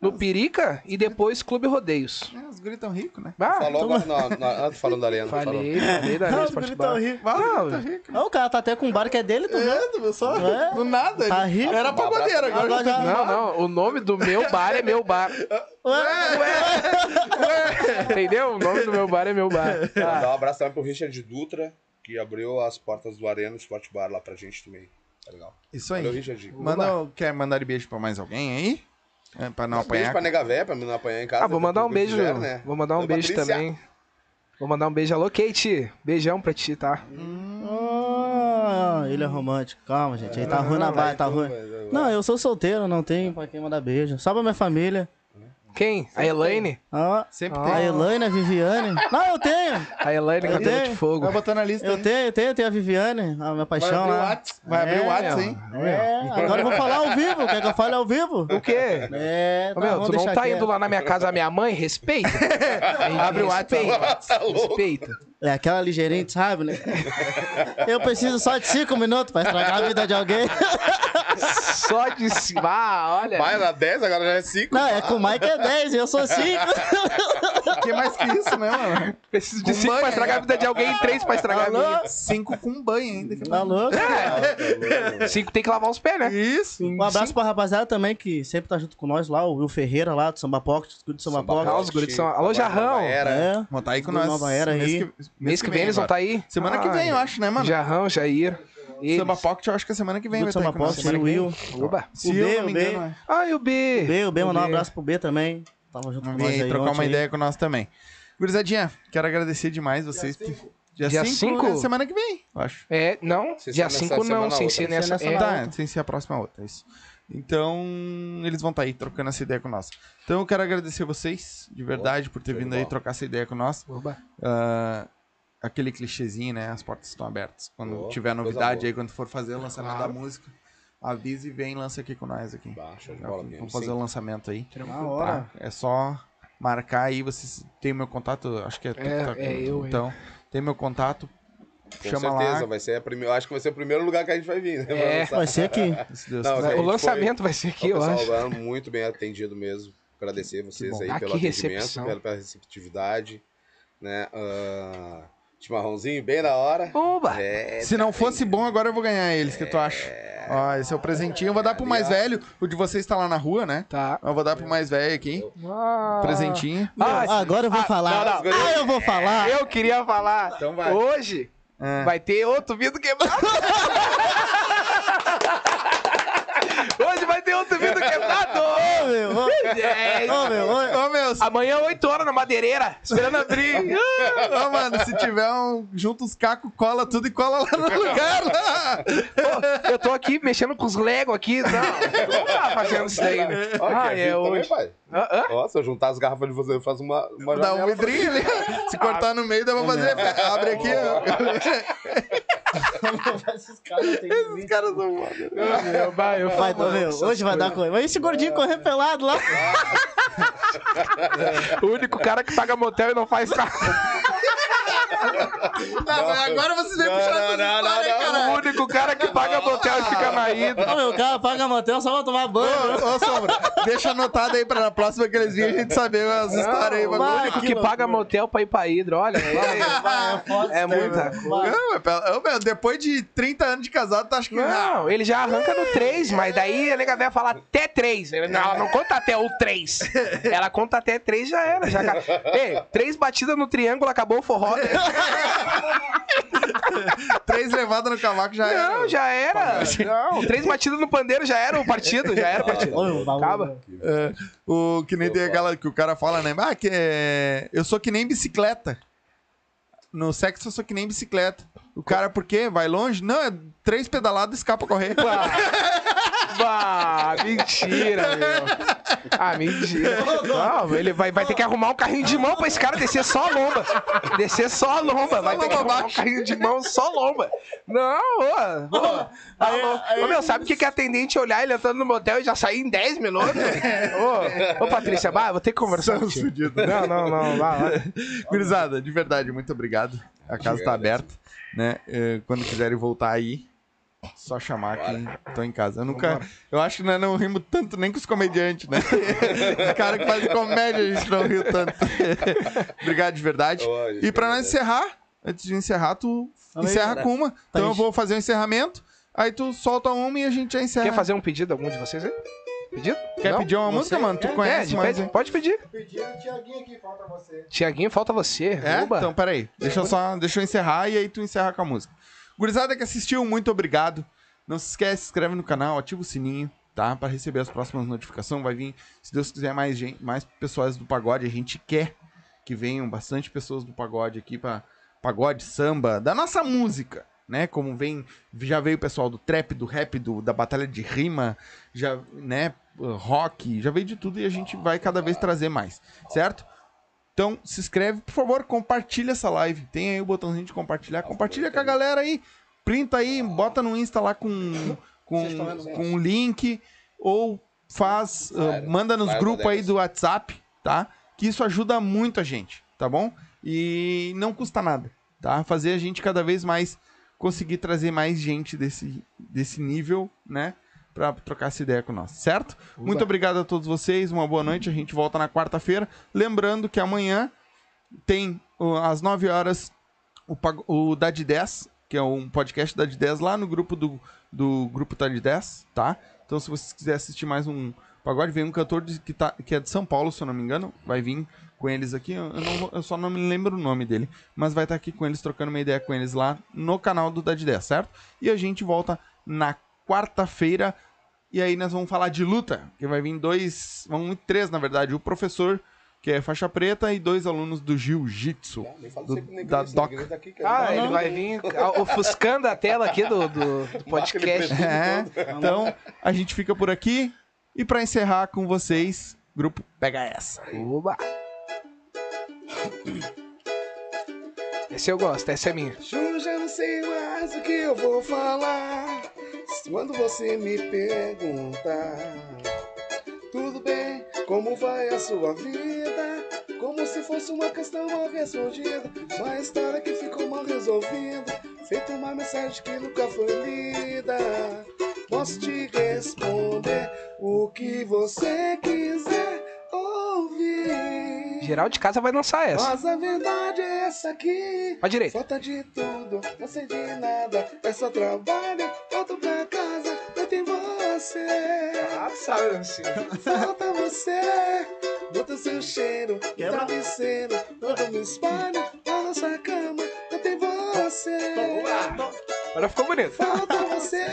No Pirica e depois Clube Rodeios. É, os guris tão ricos, né? Ah, Falou agora, não, não, antes falando da Arena. falou. falei, falei da Arena Não, Bar. tá rico. Não, os guris tão ricos. Não, o cara tá até com um bar que é dele, tu? É, viu só? É. Do nada. Tá ele- rico. Era pagodeiro, agora Agora já já- tá Não, não, o nome do meu bar é meu bar. Entendeu? O nome do meu bar é meu bar. Mandar Ah, um abraço também pro Richard Dutra, que abriu as portas do Arena Sport Bar lá pra gente também. Tá legal. Isso Valeu, aí. Richard. Manda, quer mandar beijo pra mais alguém aí? É, pra não Um beijo apanhar. pra Nega Véia, pra não apanhar em casa. ah, vou mandar um beijo. né? Vou mandar um beijo Patrícia. também. Vou mandar um beijo. Alô, Kate. Beijão pra ti, tá? Ah, ele é romântico. Calma, gente. Aí tá ruim na barra, tá ruim. Não, eu sou solteiro, não tenho pra quem mandar beijo. Só pra minha família. Quem? A Elaine? Ah, Sempre Ah. tem. a Elaine, a Viviane. Não, eu tenho. A Elaine Eu cabelo de fogo. Vai botar na lista. Eu aí. tenho, eu tenho, eu tenho a Viviane, a minha Vai paixão abrir o lá. Vai abrir o É, Whats, hein? É, agora eu vou falar ao vivo. Quer que eu fale ao vivo? O quê? É, Ô, tá, meu, tu não tá indo lá na minha casa, a minha mãe? Respeita. <laughs> Abre o WhatsApp. Respeita. Respeita. É aquela ligeirinha, sabe, né? Eu preciso só de cinco minutos pra estragar a vida de alguém. <laughs> Só de cima. Ah, olha. Vai na 10, agora já é 5. Não, é com o Mike é 10 e eu sou 5. <laughs> que mais que isso, né, mano? Preciso de Com cinco banho, pra estragar a vida de alguém e três pra estragar a minha. Cinco com banho ainda. que Tá louco? Cinco tem que lavar os pés, né? Isso. Um abraço pra rapaziada também que sempre tá junto com nós lá, o Will Ferreira lá do Samba Pocket, do Samba, Samba Pocket. Os guris são- Alô, Jarrão. Era. É. Vão tá aí com nós. Nova Era mês aí. que- Mês que vem eles vão estar agora. aí. Semana que vem, eu acho, né, mano? Jarrão, Jair. Eles. Samba Pocket, eu acho que é semana que vem vai estar Samba aí com nós. Pocket, Semana o. Will. Oba. Se O eu B, não me o B. engano, é. Ai, o B. O B, o B, mandar um B. abraço pro B também. Tava junto com Vem nós aí aí trocar uma aí. ideia com nós também. Gurizadinha, quero agradecer demais vocês. Dia Dia 5 cinco? é semana que vem, eu acho. É, não, Sem dia ser nessa 5 semana, não, sem ser nessa. é, Tá, sem ser a próxima outra, isso. Então, eles vão estar aí trocando essa ideia com nós. Então, eu quero agradecer vocês, de verdade, por ter vindo aí bola. trocar essa ideia com nós. Oba. Aquele clichêzinho, né? As portas estão abertas. Quando Boa, tiver novidade aí, quando for fazer o lançamento Claro. da música, avise e vem e lança aqui com nós aqui. De Já bola Vamos mesmo. fazer sim. o lançamento aí. Na hora. Tá? É só marcar aí, vocês têm meu contato, acho que é, É, tá é eu, é. Então, tem meu contato, Com chama certeza, lá. vai ser a primeira. Acho que vai ser o primeiro lugar que a gente vai vir, né? É. Vai ser aqui. <laughs> Não, O lançamento vai ser aqui, o eu pessoal acho. muito bem atendido mesmo. Agradecer vocês aí Ah, pelo atendimento, recepção. pela, pela receptividade, né? Ah, chimarrãozinho bem da hora. Oba. É, Se não fosse bom, agora eu vou ganhar eles, o que tu acha? Ó, esse é o presentinho. Eu vou dar pro mais velho. O de vocês tá lá na rua, né? Tá. Eu vou dar pro mais velho aqui. Ah. Presentinho. Ah, agora eu vou ah, falar. não, não. Ah, eu vou falar. Eu queria falar. Então vai. Hoje É. vai ter outro vidro quebrado. <laughs> Hoje vai ter outro vidro quebrado. Ô, meu, ô, É, ô, meu, ô, Ô, meu, Amanhã, 8 horas, na madeireira, esperando abrir. ô, <laughs> mano, se tiver um. Junta os cacos, cola tudo e cola lá no <laughs> lugar lá. Pô, eu tô aqui mexendo com os Lego aqui. Não, não tá <laughs> fazendo isso daí, né? Ó, Ah, é também, hoje. pai. Hã? Ó, se eu juntar as garrafas de você, eu faço uma, uma Dá um vidrinho ali. Se cortar no meio, dá pra fazer. Abre aqui, ó. <laughs> esses caras são foda. Meu, vai, eu Vai, meu, hoje vai dar coisa. Mas esse gordinho correr pelado lá. <laughs> O único cara que paga motel e não faz carro. <laughs> Não, agora vocês vêm Não, puxar não, não, não, hein, cara. O único cara que paga motel e fica na ida. Ô, meu, cara paga motel só pra tomar banho. Ô, ô, Sombra, deixa anotado aí pra na próxima que eles virem a gente saber as histórias aí. O único que paga motel pra ir pra Hidro, olha. <laughs> É, é muita coisa. Não, meu, depois de 30 anos de casado, tu acha que. Não, ele já arranca no 3, mas daí a nega velha fala até 3. Não, ela não conta até o 3. <laughs> Ela conta até 3 já era. Já... Ei, três batidas no triângulo, acabou o forró. <laughs> Três levadas no cavaco já era. Não, já era. Não, três batidas no pandeiro já era o partido. Já era o partido. Acaba. É, o que nem tem aquela que o cara fala, né? Ah, que é... eu sou que nem bicicleta. No sexo eu sou que nem bicicleta. O cara, por quê? Vai longe? Não, é três pedaladas e escapa a correr. <laughs> Bah, mentira, meu. Ah, mentira. Não, ele vai, vai ter que arrumar um carrinho de mão pra esse cara descer só a lomba. Descer só a lomba. Vai ter que arrumar um carrinho de mão só lomba. Não, ô. ô. Ô, meu, sabe o que que é atendente olhar ele entrando no motel e já sair em 10 minutos? <laughs> Ô, ô Patrícia, bah, vou ter que conversar contigo. Não, não, não, vai, vai. Gurizada, de verdade, muito obrigado. A casa tá aberta, né? É, Quando quiserem voltar aí, só chamar que estão em casa. Eu nunca. Eu acho que nós não rimos tanto nem com os comediantes, né? Os caras que fazem comédia, a gente não riu tanto. <laughs> obrigado de verdade. E pra nós encerrar, antes de encerrar, tu aí, encerra cara. com uma. Então eu vou fazer o encerramento, aí tu solta uma e a gente já encerra. Quer fazer um pedido algum de vocês aí? Pedido? Quer Não? pedir uma música, mano? Tu É, conhece de- mais, pede- pode pedir. Pedindo o Tiaguinho aqui, falta você. Tiaguinho, falta você. É? Uba. Então, peraí. Deixa eu só deixa eu encerrar e aí tu encerra com a música. Gurizada que assistiu, muito obrigado. Não se esquece, se inscreve no canal, ativa o sininho, tá? Pra receber as próximas notificações. Vai vir, se Deus quiser, mais, gente, mais pessoas do pagode. A gente quer que venham bastante pessoas do pagode aqui pra pagode, samba, da nossa música, né? Como vem, já veio o pessoal do trap, do rap, do, da batalha de rima, já, né? Rock, já veio de tudo e a gente vai cada vez trazer mais, certo? Então, se inscreve, por favor, compartilha essa live. Tem aí o botãozinho de compartilhar. Compartilha com a galera aí. Printa aí, bota no Insta lá com com, com um link ou faz, uh, manda nos grupos aí do WhatsApp, tá? Que isso ajuda muito a gente, tá bom? E não custa nada, tá? Fazer a gente cada vez mais conseguir trazer mais gente desse, desse nível, né? Pra trocar essa ideia com nós, certo? Muito obrigado a todos vocês, uma boa noite. A gente volta na quarta-feira. Lembrando que amanhã tem às 9 horas o, o Dad 10, que é um podcast Dad 10 lá no grupo do, do grupo Dad 10, tá? Então se vocês quiserem assistir mais um pagode, vem um cantor de- que, tá, que é de São Paulo, se eu não me engano, vai vir com eles aqui, eu, não eu só não me lembro o nome dele, mas vai estar aqui com eles, trocando uma ideia com eles lá no canal do Dad 10, certo? E a gente volta na quarta-feira e aí nós vamos falar de luta, que vai vir dois, vão vir três na verdade, o professor que é faixa preta e dois alunos do jiu-jitsu. Ah, da Doc. Negrinho daqui, que Ah, ele ele vai vir ah, ofuscando a tela aqui do, do, <laughs> do podcast. É, então a gente fica por aqui e pra encerrar com vocês, grupo Pega essa. Oba! Esse eu gosto, essa é minha. Eu já não sei mais o que eu vou falar. Quando você me perguntar, tudo bem, como vai a sua vida? Como se fosse uma questão mal respondida, uma história que ficou mal resolvida, feito uma mensagem que nunca foi lida. Posso te responder o que você quiser ouvir. Geral de casa vai lançar essa. Mas a verdade é essa aqui. Pra direita. Falta de tudo, não sei de nada. É só trabalho, volto pra casa, não tem você. Ah, sabe assim. Falta você, bota seu cheiro no Quebra. travesseiro. Quando me espalho na nossa cama, não tem você. Agora ficou bonito. Falta você,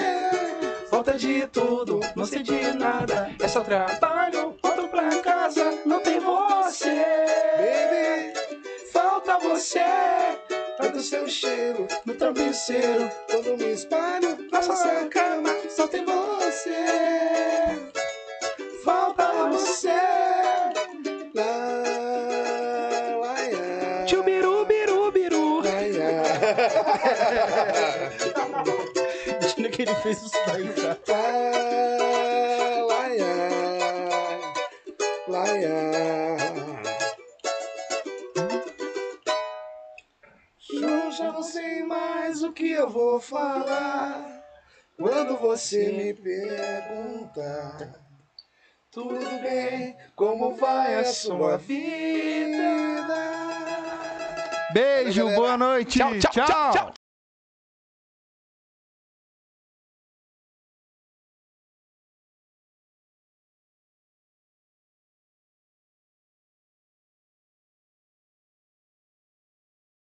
Falta de tudo, não sei de nada. É só trabalho, volto pra casa, não tem você. baby. Você. Bota seu cheiro No travesseiro, quando me espalho na nossa cama, só tem você. falta você. Lá, lá, lá. Tchubiru, biru, biru. Imagina que ele fez isso daí, cara. Não sei mais o que eu vou falar quando você me perguntar. Tudo bem, como vai a sua vida? Beijo, boa noite. Tchau, tchau, tchau, tchau.